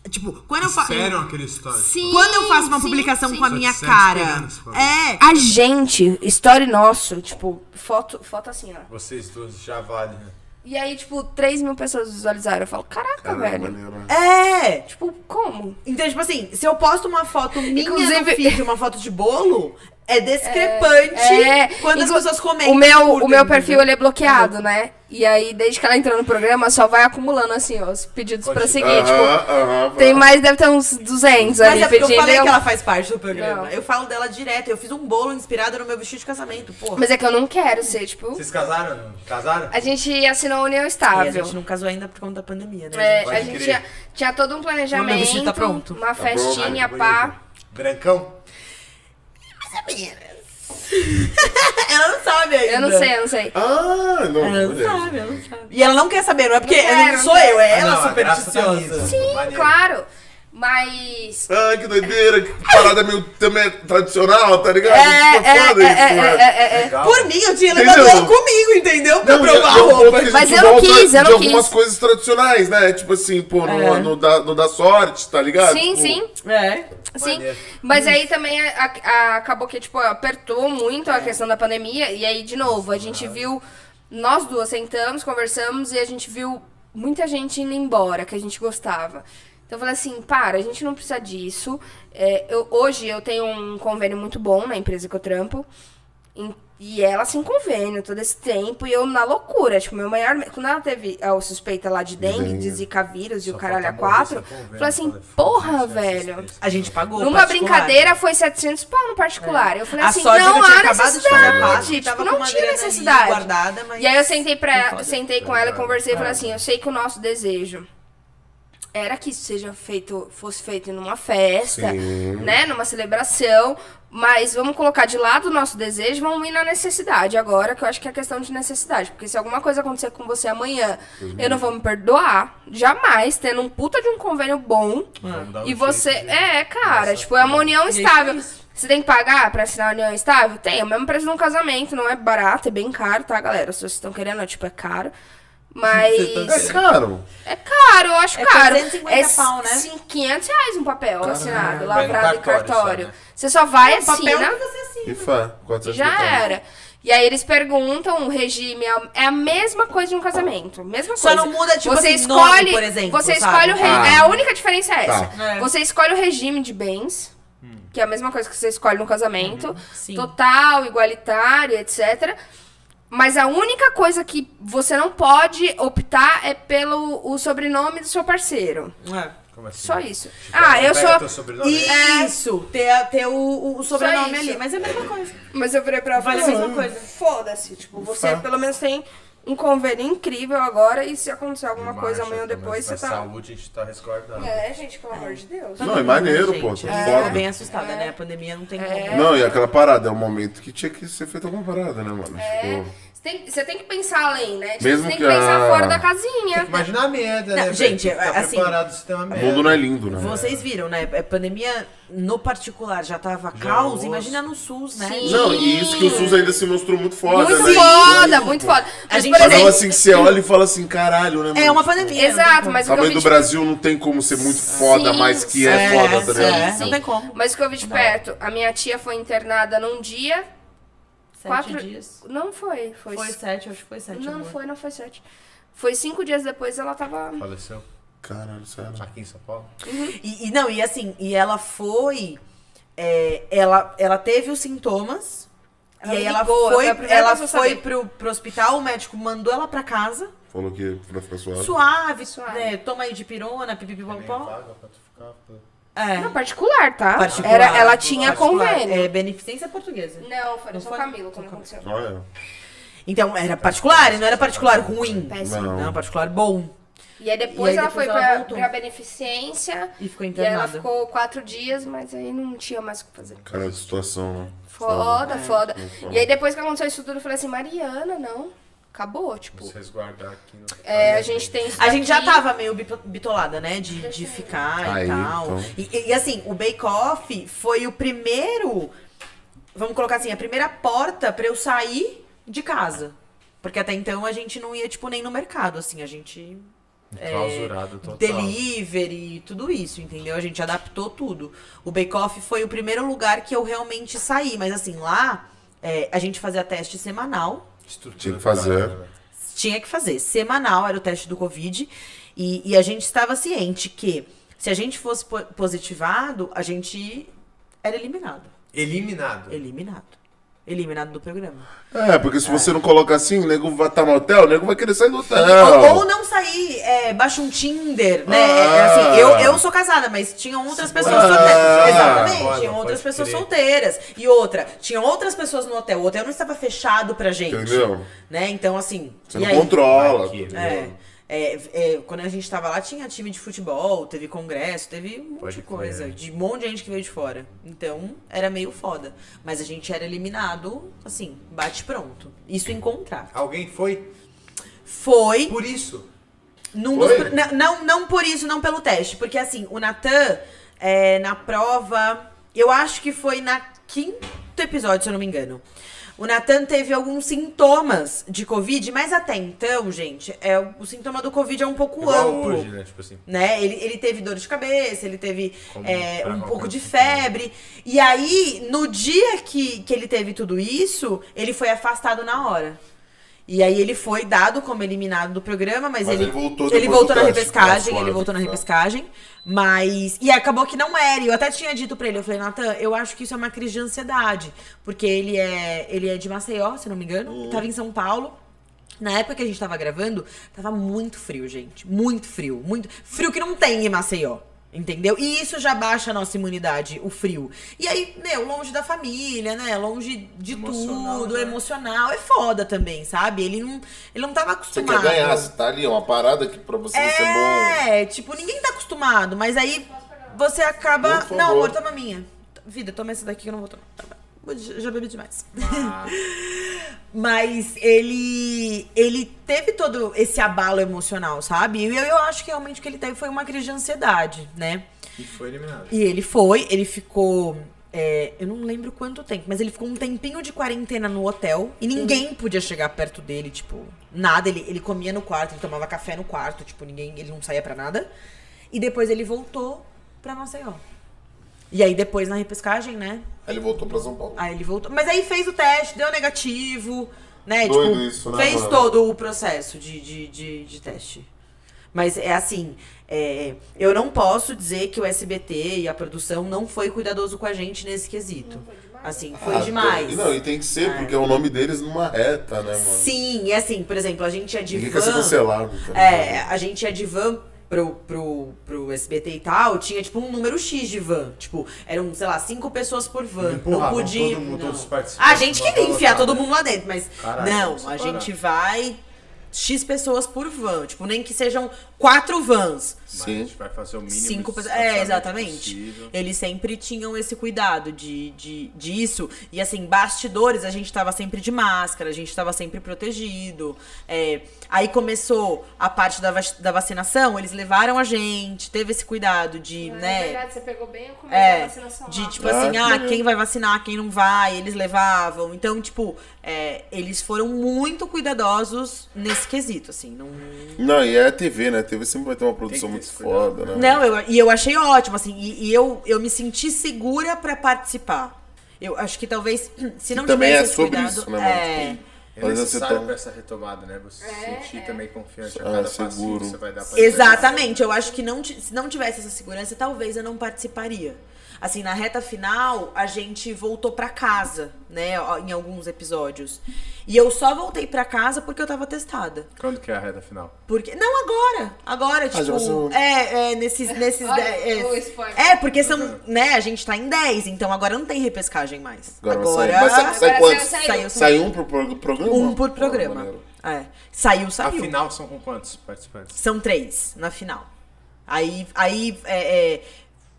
Tipo, quando eu faço. Aquele story. Sim, Quando eu faço uma sim, publicação sim. com a minha cara. É. A gente, story nosso, tipo, foto, foto assim, ó. Vocês duas já valem, né? E aí, tipo, 3 mil pessoas visualizaram. Eu falo, caraca, Caramba, velho. maneiro. É! Tipo, como? Então, tipo assim, se eu posto uma foto minha no Inclusive- feed, uma foto de bolo, é discrepante É, quando as pessoas comentam. O meu, o meu perfil, ele é bloqueado, né? E aí, desde que ela entrou no programa, só vai acumulando, assim, ó, os pedidos pra seguir. Tipo, tem mais, deve ter uns 200 Mas ali é porque eu falei eu- que ela faz parte do programa. Não. Eu falo dela direto. Eu fiz um bolo inspirado no meu vestido de casamento, porra. Mas é que eu não quero ser, tipo... Vocês casaram? Casaram? A gente assinou a união E a estável. gente não casou ainda por conta da pandemia, né? É, gente? a gente tinha, tinha todo um planejamento, meu vestido tá pronto. uma festinha, Bonito. pá. Brancão? Ela não sabe ainda. Eu não sei, eu não sei. Ah, não, Ela não beleza. sabe, ela não sabe. E ela não quer saber, não é porque Não quero, não sou eu, é Ah, ela não, tá supersticiosa. nisso. Sim, Maneiro. claro. Mas. Ah, que doideira, que parada meio também tradicional, tá ligado? É, Tipo, é, foda é, isso, é, né? é, é, é. Por mim, eu tinha levado ela comigo, entendeu? Pra Não, provar e é a roupa. Mas eu não quis, eu de não algumas quis. coisas tradicionais, né? Tipo assim, pô, no, É. no, da, no da sorte, tá ligado? Sim, Tipo, sim. É. Sim, Maneiro. mas aí também a- a- acabou que, tipo, apertou muito a questão da pandemia. E aí, de novo, a gente viu. Nós duas sentamos, conversamos e a gente viu muita gente indo embora que a gente gostava. Então eu falei assim, para, a gente não precisa disso. É, eu- hoje eu tenho um convênio muito bom na empresa que eu trampo. em- E ela sem convênio todo esse tempo. E eu na loucura. Tipo, meu maior. Quando ela teve a suspeita lá de dengue, de zika vírus e o caralho a quatro, falei assim, porra, velho. A gente pagou. Numa brincadeira foi 700 pau no particular. Eu falei A assim, é não eu tinha há acabado de fazer a necessidade. Páscoa, tipo, não tinha ali necessidade. guardada, mas- E aí eu sentei, pra, foda. sentei com ela e conversei e falei assim, eu sei que o nosso desejo era que isso seja feito, fosse feito numa festa, né, numa celebração, mas vamos colocar de lado o nosso desejo, vamos ir na necessidade agora, que eu acho que é questão de necessidade, porque se alguma coisa acontecer com você amanhã, eu não vou me perdoar, jamais, tendo um puta de um convênio bom, um e jeito você, é, cara, nessa tipo, é uma união é estável. isso. Você tem que pagar pra assinar a união estável? Tem, é o mesmo preço de um casamento, não é barato, é bem caro, tá, galera? Se vocês estão querendo, é, tipo, é caro. Mas. É caro. É caro, eu acho É caro. 450 é pau, né? cin- 500 reais um papel assinado, Vai no lavrado em cartório só, né? Você só vai, O papel assina, que você assina. E fã, 400 já era. E aí eles perguntam, o regime é a- é a mesma coisa de um casamento. Mesma Só coisa. não muda, tipo você assim, escolhe, nome, por exemplo, Você sabe? escolhe o regime. Ah. É a única diferença é essa. Tá. É. Você escolhe o regime de bens, que é a mesma coisa que você escolhe no casamento. Sim. Total, igualitário, etc. Mas a única coisa que você não pode optar é pelo o sobrenome do seu parceiro. É. Como assim? Só isso. Tipo, Ah, eu sou. Isso, ter, a- ter o, o sobrenome ali, mas é a mesma coisa. Mas eu virei pra ela Vale a mesma coisa. Foda-se. Tipo, você Tá. pelo menos tem um convênio incrível agora e se acontecer alguma coisa Marcha, amanhã ou depois, você tá. saúde a gente tá resguardado. É, gente, pelo amor de Deus. Não, é maneiro, pô. Gente, Tá eu foda. tô bem assustada, né? A pandemia não tem como. Não, e aquela parada, é um momento que tinha que ser feita alguma parada, né, mano? É. Tipo, tem, você tem que pensar além, né? Tipo, Mesmo você tem que que pensar a- fora da casinha. Imagina a merda, Não, né? gente, Tem que tá assim, preparado o sistema o merda. mundo não é lindo, né? Vocês viram, né? A pandemia no particular já tava Já caos, imagina no SUS, né? Sim. Não, e isso que o SUS ainda se mostrou muito foda, Muito né? foda, muito foda. A Mas, gente por Mas exemplo, não assim que você olha e fala assim, caralho, né, mano? É uma Tipo, pandemia. tem Exato, mas o que Tamanho do Brasil não tem como ser muito foda, Sim, mas que é, é, foda, tá ligado? é. Sim. Não tem como. Mas o que eu vi de perto, a minha tia foi internada num dia. Sete quatro dias. Não foi, foi. Foi sete, acho que foi sete. não amor. foi, não foi sete. Foi cinco dias depois ela tava. Faleceu Caralho, sério. aqui em São Paulo. E, e não, e assim, e ela foi. é, ela, ela teve os sintomas. Ela e aí ela ligou, foi, ela foi pro, pro hospital, o médico mandou ela pra casa. Falou que pra ficar suave. Suave, Suave. né, toma aí de pirona, pipipipopó. Vaga É. Não, particular, tá? Particular. Era, ela tinha Particular. convênio. É beneficência portuguesa. Não, foi no Não São foi? Camilo quando aconteceu. Olha. Então, era particular, e não era particular ruim. Péssimo. Não. Não, particular bom. E aí depois E aí ela depois foi ela pra, pra beneficência. E ficou E aí ela internada. ficou quatro dias, mas aí não tinha mais o que fazer. Cara, situação, né? Foda, É. foda. E aí depois que aconteceu isso tudo, eu falei assim, Mariana, não. Acabou, tipo. Se resguardar aqui no. É, a gente tem isso A gente já tava meio bito- bitolada, né? De, de ficar Aí, e tal. então. E, e, assim, o Bake Off foi o primeiro. Vamos colocar assim, a primeira porta pra eu sair de casa. Porque até então a gente não ia, tipo, nem no mercado, assim, a gente. é, Clausurado total. Delivery, tudo isso, entendeu? A gente adaptou tudo. O Bake Off foi o primeiro lugar que eu realmente saí. Mas assim, lá é, a gente fazia teste semanal. Estrutura Tinha que fazer. parada, velho. Tinha que fazer. Semanal era o teste do Covid. E, e a gente estava ciente que se a gente fosse po- positivado, a gente era eliminado. Eliminado. Eliminado. Eliminado do programa. É, porque se você não coloca assim, o nego vai estar no hotel, o nego vai querer sair do hotel. Ou, ou não sair, é, baixa um Tinder, né? É, Ah. assim, eu, eu sou casada, mas tinham outras pessoas Ah. solteiras. Exatamente, tinham outras pessoas crer. solteiras. E outra, tinham outras pessoas no hotel. O hotel não estava fechado pra gente. Entendeu? Né? Então, assim. Você e não aí? controla. Aqui? É, é, é, quando a gente tava lá, tinha time de futebol, teve congresso, teve um monte de coisa. crer. De um monte de gente que veio de fora. Então, era meio foda. Mas a gente era eliminado, assim, bate pronto. Isso em contrato. Alguém foi Foi. por isso. Num Foi? dos não, não, não por isso, não pelo teste. Porque assim, o Natan, é, na prova. Eu acho que foi na quinto episódio, se eu não me engano. O Natan teve alguns sintomas de Covid, mas até então, gente, é, o sintoma do Covid é um pouco Igual amplo hoje, né? Tipo assim. né? Ele, ele teve dor de cabeça, ele teve é, um pouco de febre. E aí, no dia que, que ele teve tudo isso, ele foi afastado na hora. E aí ele foi dado como eliminado do programa, mas, Mas ele, ele voltou ele voltou na teste, repescagem, ele voltou na tá. repescagem, mas e acabou que não era. e Eu até tinha dito pra ele, eu falei, Nathan, eu acho que isso é uma crise de ansiedade, porque ele é ele é de Maceió, se não me engano, Hum. tava em São Paulo. Na época que a gente tava gravando, tava muito frio, gente. Muito frio. Muito frio que não tem em Maceió. Entendeu? E isso já baixa a nossa imunidade, o frio. E aí, meu, longe da família, né? Longe de Emocional, tudo, né? emocional. É foda também, sabe? Ele não, ele não tava Você acostumado. quer ganhar, você tá ali, é uma parada que pra você vai ser bom. É, tipo, ninguém tá acostumado, mas aí você acaba. Não, amor, toma a minha. Vida, toma essa daqui que eu não vou tomar. Tá bom. Já bebi demais. Mas ele ele teve todo esse abalo emocional, sabe? E eu, eu acho que realmente o que ele teve foi uma crise de ansiedade, né? E foi eliminado. E ele foi, ele ficou. é, eu não lembro quanto tempo, mas ele ficou um tempinho de quarentena no hotel e ninguém podia chegar perto dele, tipo, nada. Ele, ele comia no quarto, ele tomava café no quarto, tipo, ninguém, ele não saía pra nada. E depois ele voltou pra Maceió. E aí depois na repescagem, né? Aí ele voltou pra São Paulo. Aí ele voltou. Mas aí fez o teste, deu negativo, né? Doido tipo, isso, né, fez mano? todo o processo de, de, de, de teste. Mas é assim, é, eu não posso dizer que o SBT e a produção não foi cuidadoso com a gente nesse quesito. Assim, foi Ah, demais. tem- Não, e tem que ser, porque é o nome deles numa reta, né, mano? Sim, e assim, por exemplo, a gente é de Ninguém van. quer ser cancelado. tá É, ligado? a gente é de van pro, pro, pro SBT e tal, tinha tipo um número X de van. Tipo, eram, sei lá, cinco pessoas por van. Não podia. todo mundo, não. todos A gente queria enfiar todo mundo lá dentro, mas Caralho, não, a gente vai X pessoas por van. Tipo, nem que sejam quatro vans. Mas a Sim. gente vai fazer o mínimo Cinco. É, exatamente. possível. Eles sempre tinham esse cuidado de, de, disso. E assim, bastidores, a gente tava sempre de máscara, a gente tava sempre protegido. É, aí começou a parte da, vac- da vacinação, eles levaram a gente, teve esse cuidado de, Na né? verdade, você pegou bem o começo da É, vacinação. de lá. tipo Ah, assim, que ah, legal. quem vai vacinar, quem não vai, eles levavam. Então, tipo, é, eles foram muito cuidadosos nesse quesito, assim. Não, Não, e é a TV, né? TV sempre vai ter uma produção muito foda, né? não eu, e eu achei ótimo, assim, e, e eu, eu me senti segura pra participar. Eu acho que talvez, se não também tivesse é esse sobre cuidado, isso, né, mano? é, É Mas você necessário tá- pra essa retomada, né? Você se É, sentir é. também confiante a Ah, cada passinho seguro. que você vai dar pra Exatamente, eu acho que não, se não tivesse essa segurança, talvez eu não participaria. Assim, na reta final, a gente voltou pra casa, né, em alguns episódios. E eu só voltei pra casa porque eu tava testada. Quando que é a reta final? Porque. Não, agora. Agora, tipo. passou. é, é, nesses. nesses Olha é, o é, é, porque são. Né, a gente tá em 10, então agora não tem repescagem mais. Agora, Agora. vai sair. Mas sai, sai Agora quantos? saiu, Saiu, Sai um pro- programa? Um por programa. É. Saiu, saiu. Afinal, são com quantos participantes? São três na final. Aí, aí é, é,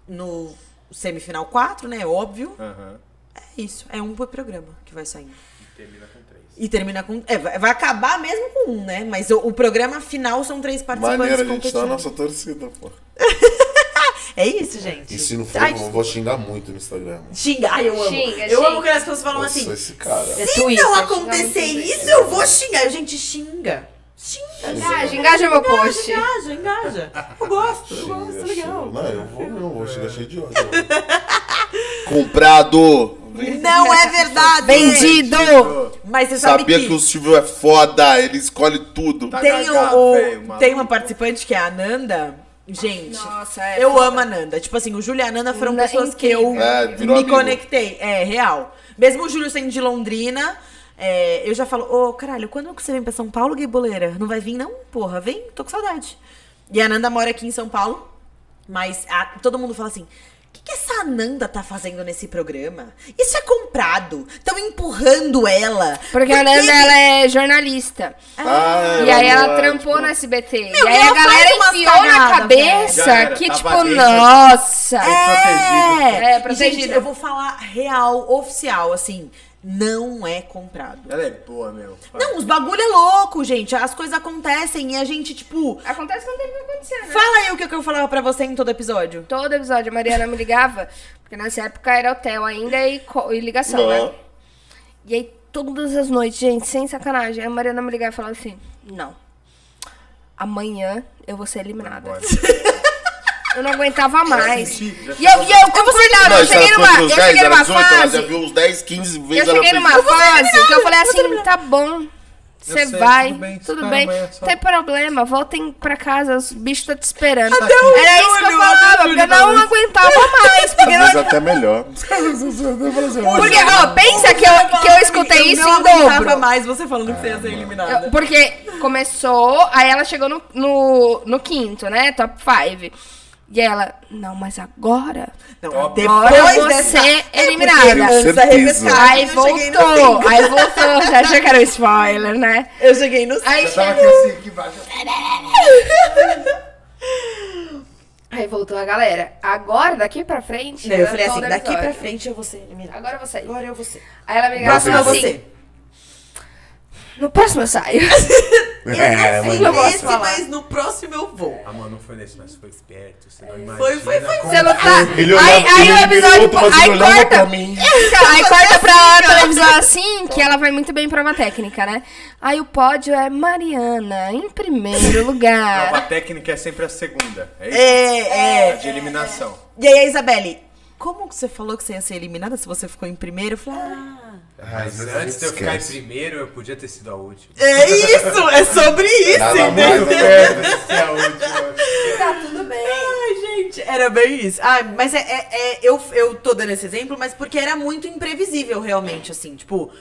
no semifinal quatro, né? Óbvio. Aham. É isso. É um por programa que vai saindo. Termina com três. E termina com. É, vai acabar mesmo com um, né? Mas o, o programa final são três participantes Maneiro, a gente tá na nossa torcida, pô. É isso, gente. E se não for, Ai, eu vou xingar muito no Instagram. Xingar, Ai, eu amo. Xinga, eu xinga. amo quando as pessoas falam Nossa, assim. esse cara. É Se Twitter, não acontecer isso, eu vou xingar. Eu, gente, xinga. Xinga. Engaja, engaja meu post. Engaja, engaja. Eu gosto, eu gosto, legal. Não, eu vou, eu vou xingar cheio de ódio. Comprado! Não é verdade. Vendido! Mas você sabe Sabia que... o Silvio é foda, ele escolhe tudo. Tá tem, gaga, o, o- velho, maluco. tem uma participante que é a Nanda. Gente, Nossa, é eu foda. amo a Nanda. Tipo assim, o Júlio e a Nanda foram Na- pessoas que eu É, me amigo. conectei. É, real. Mesmo o Júlio sendo de Londrina, é, eu já falo, ô, caralho, quando que você vem pra São Paulo, gay boleira? Não vai vir, não? Porra, vem, tô com saudade. E a Nanda mora aqui em São Paulo, mas a- todo mundo fala assim. O que, que essa Nanda tá fazendo nesse programa? Isso é comprado. Estão empurrando ela. Porque a Por que Nanda, que- ela é jornalista. Ah, E aí ela é, trampou tipo, no SBT. Meu, e aí a galera enfiou na cabeça velho. Já era, que, tipo, dentro. nossa. É, É, protegida. Gente, eu vou falar real, oficial, assim, não é comprado. Ela é boa, meu. Não, os bagulho é louco, gente. As coisas acontecem e a gente, tipo. Acontece quando tem que acontecer, né? Fala aí o que eu falava pra você em todo episódio. Todo episódio a Mariana me ligava, porque nessa época era hotel ainda e, e ligação, Não. né? E aí, todas as noites, gente, sem sacanagem, a Mariana me ligava e falava assim: Não, amanhã eu vou ser eliminada. Eu não aguentava mais. já E eu, e eu concordava, Não, eu cheguei foi numa, eu 10, cheguei numa 18, ela já fase. viu uns 10, 15 vezes. Eu cheguei numa fase que eu falei assim, tá bom. Você vai, tudo bem, tudo bem, só. tem problema, voltem pra casa, os bichos tá te esperando. o Era isso que eu até falava, porque eu não isso. aguentava mais. Porque, Às não- até melhor. porque ó, pensa que eu, que eu escutei isso não em aguentava dobro. mais você falando que você ia ser eliminada. Eu- porque começou, aí ela chegou no, no, no quinto, né? Top 5. E ela, não, mas agora. Não. Agora depois você dessa... é eliminada. Aí voltou, aí voltou. Você achou que era um spoiler, né? Eu cheguei no Aí Eu tava aqui assim, aqui embaixo. Aí voltou a galera. Agora, daqui pra frente. Não, eu falei assim, daqui pra frente eu vou ser eliminada. Agora eu vou sair. Agora eu vou ser. Aí ela me ligava Próximo é assim: você. No próximo eu saio. É, Fui mas eu posso nesse, mas no próximo eu vou. A mano não foi nesse, mas foi esperto. Você não imagina. Foi, foi, foi. Você não tá. Ele aí olhava, aí o episódio. outro, aí ele olhava corta. pra mim. Então, aí corta pra televisão assim, que ela vai muito bem em prova técnica, né? Aí o pódio é Mariana, em primeiro Prova lugar. técnica é sempre a segunda. É isso? É, A é. de eliminação. E aí a Isabelle, como que você falou que você ia ser eliminada se você ficou em primeiro? Eu falei, ah. Mas antes de eu ficar em primeiro, eu podia ter sido a última. É isso, é sobre isso, Nada entendeu? mais. perto de ser a última. Tá tudo bem. Ai, gente, era bem isso. Ai, mas é, é- é- eu, eu tô dando esse exemplo, mas porque era muito imprevisível, realmente, assim. Tipo,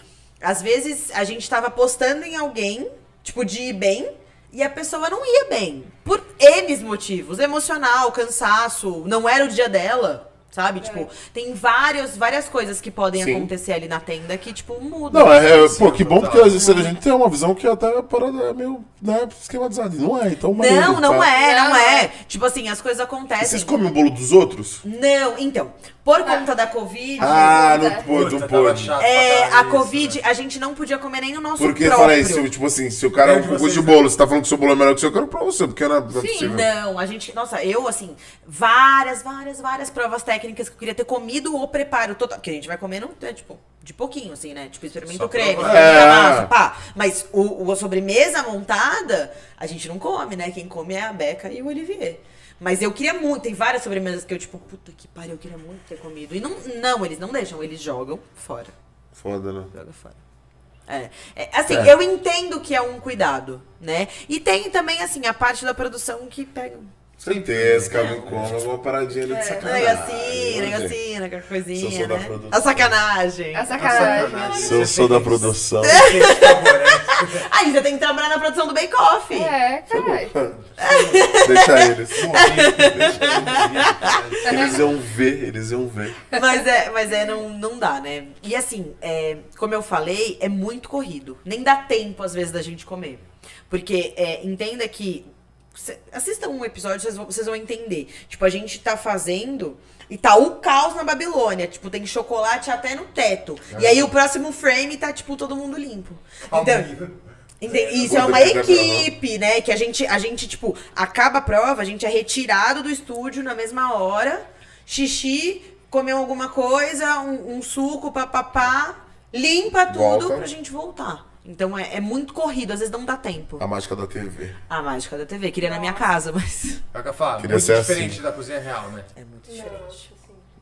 às vezes a gente tava apostando em alguém, tipo, de ir bem, e a pessoa não ia bem. Por N motivos. Emocional, cansaço, não era o dia dela. Sabe? Tipo, tem vários, várias coisas que podem Sim. acontecer ali na tenda que, tipo, mudam. Não, é, é, pô, que bom porque às vezes a gente tem uma visão que até a parada é meio né, esquematizada. Não é, então maneiro, Não, não tá? é, não Não é. é. Tipo assim, as coisas E acontecem. vocês comem o bolo dos outros? Não, então, por conta da Covid. Ah, não Puta, pôde, não pôde. É, a isso, Covid, a gente não podia comer nem o nosso Porque, próprio. falei, se, tipo assim, se o cara É de não gosta de vocês, bolo, você tá falando que seu bolo é melhor que o seu, eu quero pra você, porque não é Sim, possível. não, a gente, nossa, eu assim, várias, várias, várias provas técnicas que eu queria ter comido o preparo total, porque a gente vai comendo, é, tipo, de pouquinho, assim, né? Tipo, experimenta o creme, experimenta É. a massa, pá. Mas o, o- a sobremesa montada, a gente não come, né? Quem come é a Beca e o Olivier. Mas eu queria muito, tem várias sobremesas que eu, tipo, puta que pariu, eu queria muito ter comido. E não, não, eles não deixam, eles jogam fora. Foda, né? Joga fora. É, é, assim, É. eu entendo que é um cuidado, né? E tem também, assim, a parte da produção que pega Certeza, Calvin Como, uma paradinha ali de sacanagem. negocinho, negocinho, aquela Se eu coisinha, sou da né? produção. A sacanagem. A sacanagem. Se eu sou da produção. Aí você tem que trabalhar na produção do Bake Off. É, caralho. Deixa eles. Deixa eles. Eles iam ver, eles iam ver. Mas é, mas é não, não dá, né? E assim, é, como eu falei, é muito corrido. Nem dá tempo, às vezes, da gente comer. Porque é, entenda que. Assistam um episódio, vocês vão, vocês vão entender. Tipo, a gente tá fazendo. E tá o caos na Babilônia. Tipo, tem chocolate até no teto. E aí o próximo frame tá, tipo, todo mundo limpo. Então. Entendi. Isso é uma quiser equipe, né? Que a gente, a gente, tipo, acaba a prova, a gente é retirado do estúdio na mesma hora, xixi, comeu alguma coisa, um, um suco, papapá, limpa tudo Volta. pra gente voltar. Então é, é muito corrido, às vezes não dá tempo. A mágica da TV. A mágica da TV, queria na minha casa, mas. É o que eu falo, Queria muito ser diferente assim. da cozinha real, né? É muito diferente.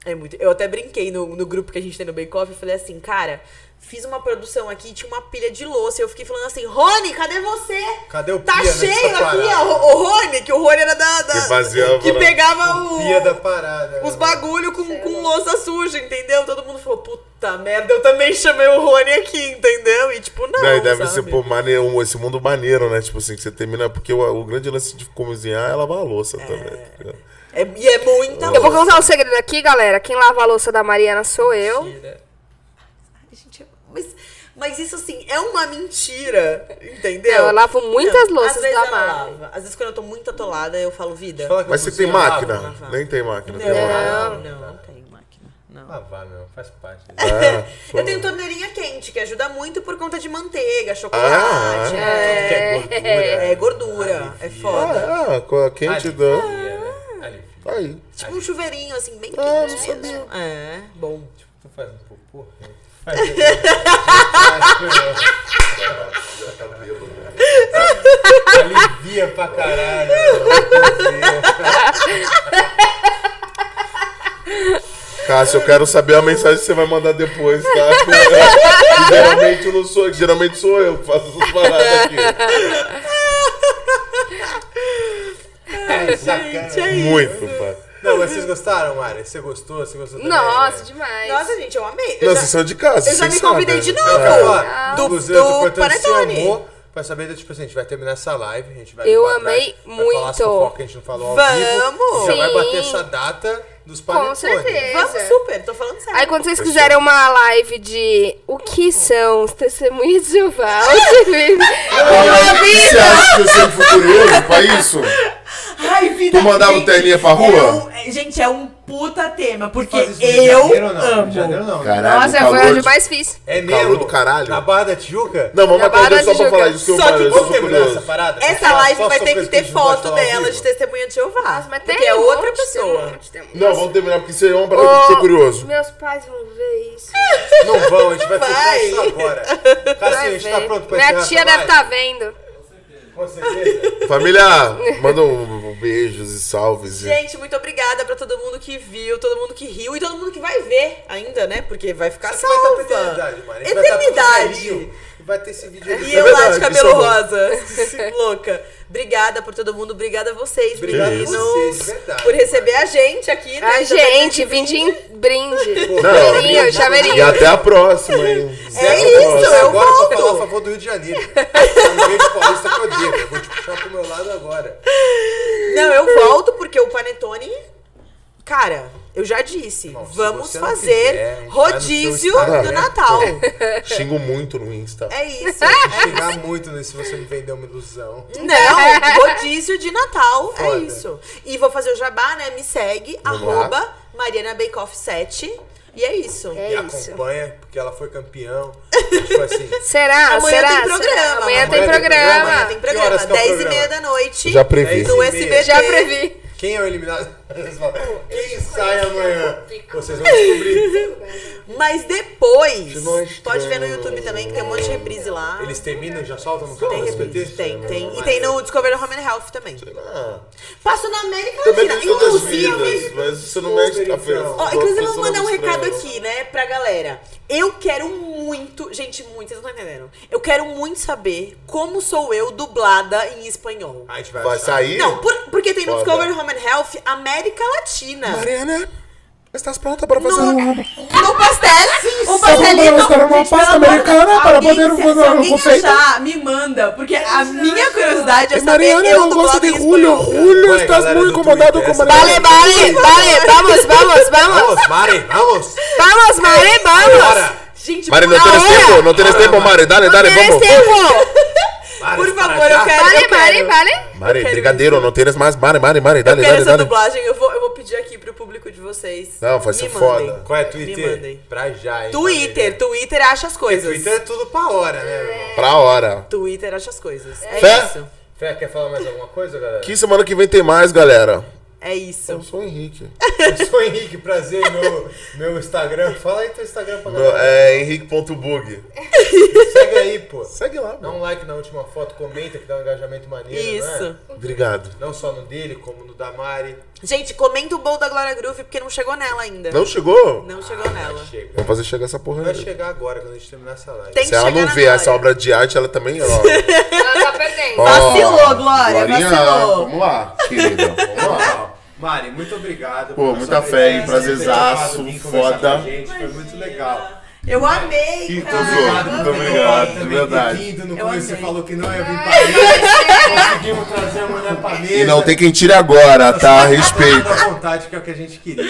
É muito. Eu até brinquei no, no grupo que a gente tem no Bake Off e falei assim, cara, fiz uma produção aqui, tinha uma pilha de louça. E eu fiquei falando assim, Rony, cadê você? Cadê o Tá pia cheio nessa aqui, ó. O Rony, que o Rony era da. da- Que fazia- que pegava o. Pia da parada. Os bagulho com, com louça suja, entendeu? Todo mundo falou, puta merda, eu também chamei o Rony aqui, entendeu? E tipo, não. Daí deve sabe? ser pô, maneiro, esse mundo maneiro, né? Tipo assim, que você termina. Porque o, o grande lance de cozinhar é lavar a louça também. tá ligado? É, e é muita Eu vou contar um segredo aqui, galera. Quem lava a louça da Mariana sou eu. Mentira. Mas, isso assim, é uma mentira, entendeu? Não, eu lavo muitas Não, louças às vezes da lava. Às vezes quando eu tô muito atolada, eu falo, vida. Que Mas você tem máquina? lava, né? Nem tem máquina. Tem Não, não, não tenho máquina. Não. Lavar, meu, faz parte. É. Eu tenho torneirinha quente, que ajuda muito por conta de manteiga, chocolate. Ah, é, é é, gordura. gordura. É foda. Ah, com a quente Alivia, da. né? Alivia. Aí. Tipo um chuveirinho, assim, bem Ah, quente não mesmo. É, bom. Tipo, tu faz um popô? Alivia pra caralho. Cássio, eu quero saber a mensagem que você vai mandar depois, tá? Geralmente, eu não sou, geralmente sou eu que faço essas paradas aqui. É, sacana. Muito, pai. Não, mas vocês gostaram, Mari? Você gostou? Você gostou também? Nossa, né? demais. Nossa, gente, eu amei. Eu Não, já- vocês são de casa. eu já me convidei de né? novo. Falar, Do- inclusive, eu tô do perguntando se Panetone. amou, pra saber, tipo assim, a gente vai terminar essa live, a gente vai Eu pra trás, amei vai falar as muito. fofocas que a gente não falou ao Vamos! vivo. Já vai bater essa data dos panetones. Com certeza. Vamos super, tô falando sério. Aí quando vocês quiserem uma live de o que são os testemunhos de Jeová, Você acha que eu sempre fui curioso pra isso? Ai, vida, Tu mandava gente, terninha pra rua? é- gente, é um puta tema, porque eu Janeiro não? Amo. Janeiro não. Caralho, Nossa, calor foi onde de- mais fiz. É Calor mesmo? do caralho. Na Barra da Tijuca? Não, vamos Barra só pra falar Juca. isso que eu Só que Eu Vamos sou terminar essa curioso. parada? Essa live só vai ter que ter foto dela de testemunha de Jeová. Nossa, mas tem porque é outra pessoa. Não, vamos terminar, porque isso aí é uma parada que eu sou curioso. Meus pais vão ver isso. Não vão, a gente vai Vai. isso agora. Cássio, a Vai gente tá ver. pronto pra Minha tia deve estar vendo. Com certeza. Família, manda um, um beijos e salves. Gente, muito obrigada pra todo mundo que viu, todo mundo que riu e todo mundo que vai ver ainda, né? Porque vai ficar Isso vai pra salva. eternidade, mano. Tudo Eternidade. Vai ter esse vídeo ali. E eu lá de cabelo é rosa. Louca. Obrigada por todo mundo. Obrigada a vocês, Obrigado a meninos. vocês, de verdade, por receber a gente aqui. né? A Já tá gente, vim de brinde. Não, Chaveirinho, E até a próxima, hein? É Até a isso, próxima. eu agora volto. pra falar a favor do Rio de Janeiro. É beijo paulista que eu odeio. Eu vou te puxar pro meu lado agora. Não, eu volto porque o Panetone Cara, eu já disse, Bom, vamos fazer quiser, no rodízio do Natal. Xingo muito no Insta. É isso. Chegar muito nisso se você me vender uma ilusão. Não, rodízio de Natal, é Foda. isso. E vou fazer o jabá, né? Me segue, Vamos arroba Mariana Bake Off 7. E é isso. É e isso. acompanha, porque ela foi campeão. Tipo assim. Será? Amanhã Será? tem programa. Amanhã tem Amanhã tem programa. Amanhã tem programa, horas que é o 10 e programa? meia da noite. Já previ. Meia. SBT. Já previ. Quem é o eliminado? Eles falam, Quem sai amanhã? Vocês vão descobrir. Mas depois, Simões pode ver no. YouTube também, que tem um monte de reprise lá. Eles terminam e já soltam no Tem canal do reprise, SBT? tem, tem. E tem no Discovery Home and Health também. Ah, Passo na América também Latina. tem Inclusive, mas você não mexe a. Ó, inclusive, eu vou mandar um recado aqui, né, pra galera. Eu quero muito, gente, muito, vocês não estão entendendo. Eu quero muito saber como sou eu dublada em espanhol. A gente vai, Vai achar. sair? Não, por- porque tem no Foda. Discovery Home and Health América Latina. Mariana, estás pronta para fazer No, um... no pastel, um pastelito. Para uma pasta americana para alguém, poder se, fazer um alguém conceito. achar, me manda, porque a minha curiosidade é saber Mariana eu não dublada de Julio. Julio, estás muito do incomodado com Mariana. Vale, vale, vale. Vamos, vamos, vamos. Vamos, Mari, vamos! Vamos, Mari, vamos. Gente, Mari, não favor, tempo, não tienes tempo, Mari. Dale, dale, vamos. tempo. Mari, Por favor, eu quero. Vale, eu vale, quero. vale. Quero brigadeiro, não tienes mais. Mari, Mari, Eu dale, quero dale, essa dale. dublagem, eu vou, eu vou pedir aqui pro público de vocês. Não, vai Me ser foda. Qual é Me Twitter? mandem. Pra já, hein? Twitter, Twitter acha as Porque coisas. Twitter é tudo pra hora, né, meu irmão? Pra hora. Twitter acha as coisas. É Fé? isso. Fé, quer falar mais alguma coisa, galera? Que semana que vem tem mais, galera. É isso. Eu sou o Henrique. Eu sou o Henrique, prazer, meu, meu Instagram. Fala aí teu Instagram pra galera. é henrique.bug. Segue aí, pô. Segue lá, Dá mano. um like na última foto, comenta que dá um engajamento maneiro, Isso. não é? Obrigado. Não só no dele, como no da Mari. Gente, comenta o bowl da Glória Groove, porque não chegou nela ainda. Não chegou? Não chegou nela. Chega. Vamos fazer chegar essa porra Vai aí. chegar agora, quando a gente terminar essa live. Tem que Se ela chegar não na vê Glória. essa obra de arte, ela também, ó. Ela tá perdendo. Ó, Vacilou, Glória, Glorinha, vacilou. Vamos lá, querida. Vamos lá. Mari, muito obrigado. Pô, pela muita sua fé, hein? presença, Prazerzaço, ter vir conversar foda. com a gente, Foi muito legal. Eu amei, Que cara. Obrigado Muito por obrigado, de também, verdade. vindo. No Eu começo você amei. falou que não ia vir pra mesa. Conseguimos trazer a mulher pra mesa. E não tem quem tire agora, tá? Respeita. À vontade, que é o que a gente queria.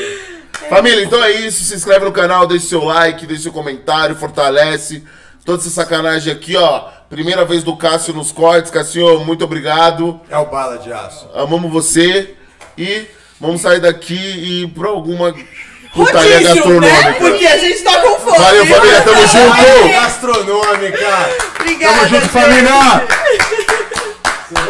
Família, então é isso. Se inscreve no canal, deixa seu like, deixa seu comentário, fortalece. Toda essa sacanagem aqui, ó. Primeira vez do Cássio nos cortes. Cássio, muito obrigado. É o bala de aço. Amamos você. E vamos sair daqui e ir pra alguma putaria Rodízio, né? gastronômica. Porque a gente tá com fome. Valeu, família. Tamo junto. Gastronômica. Obrigada. Tamo junto, gente. família.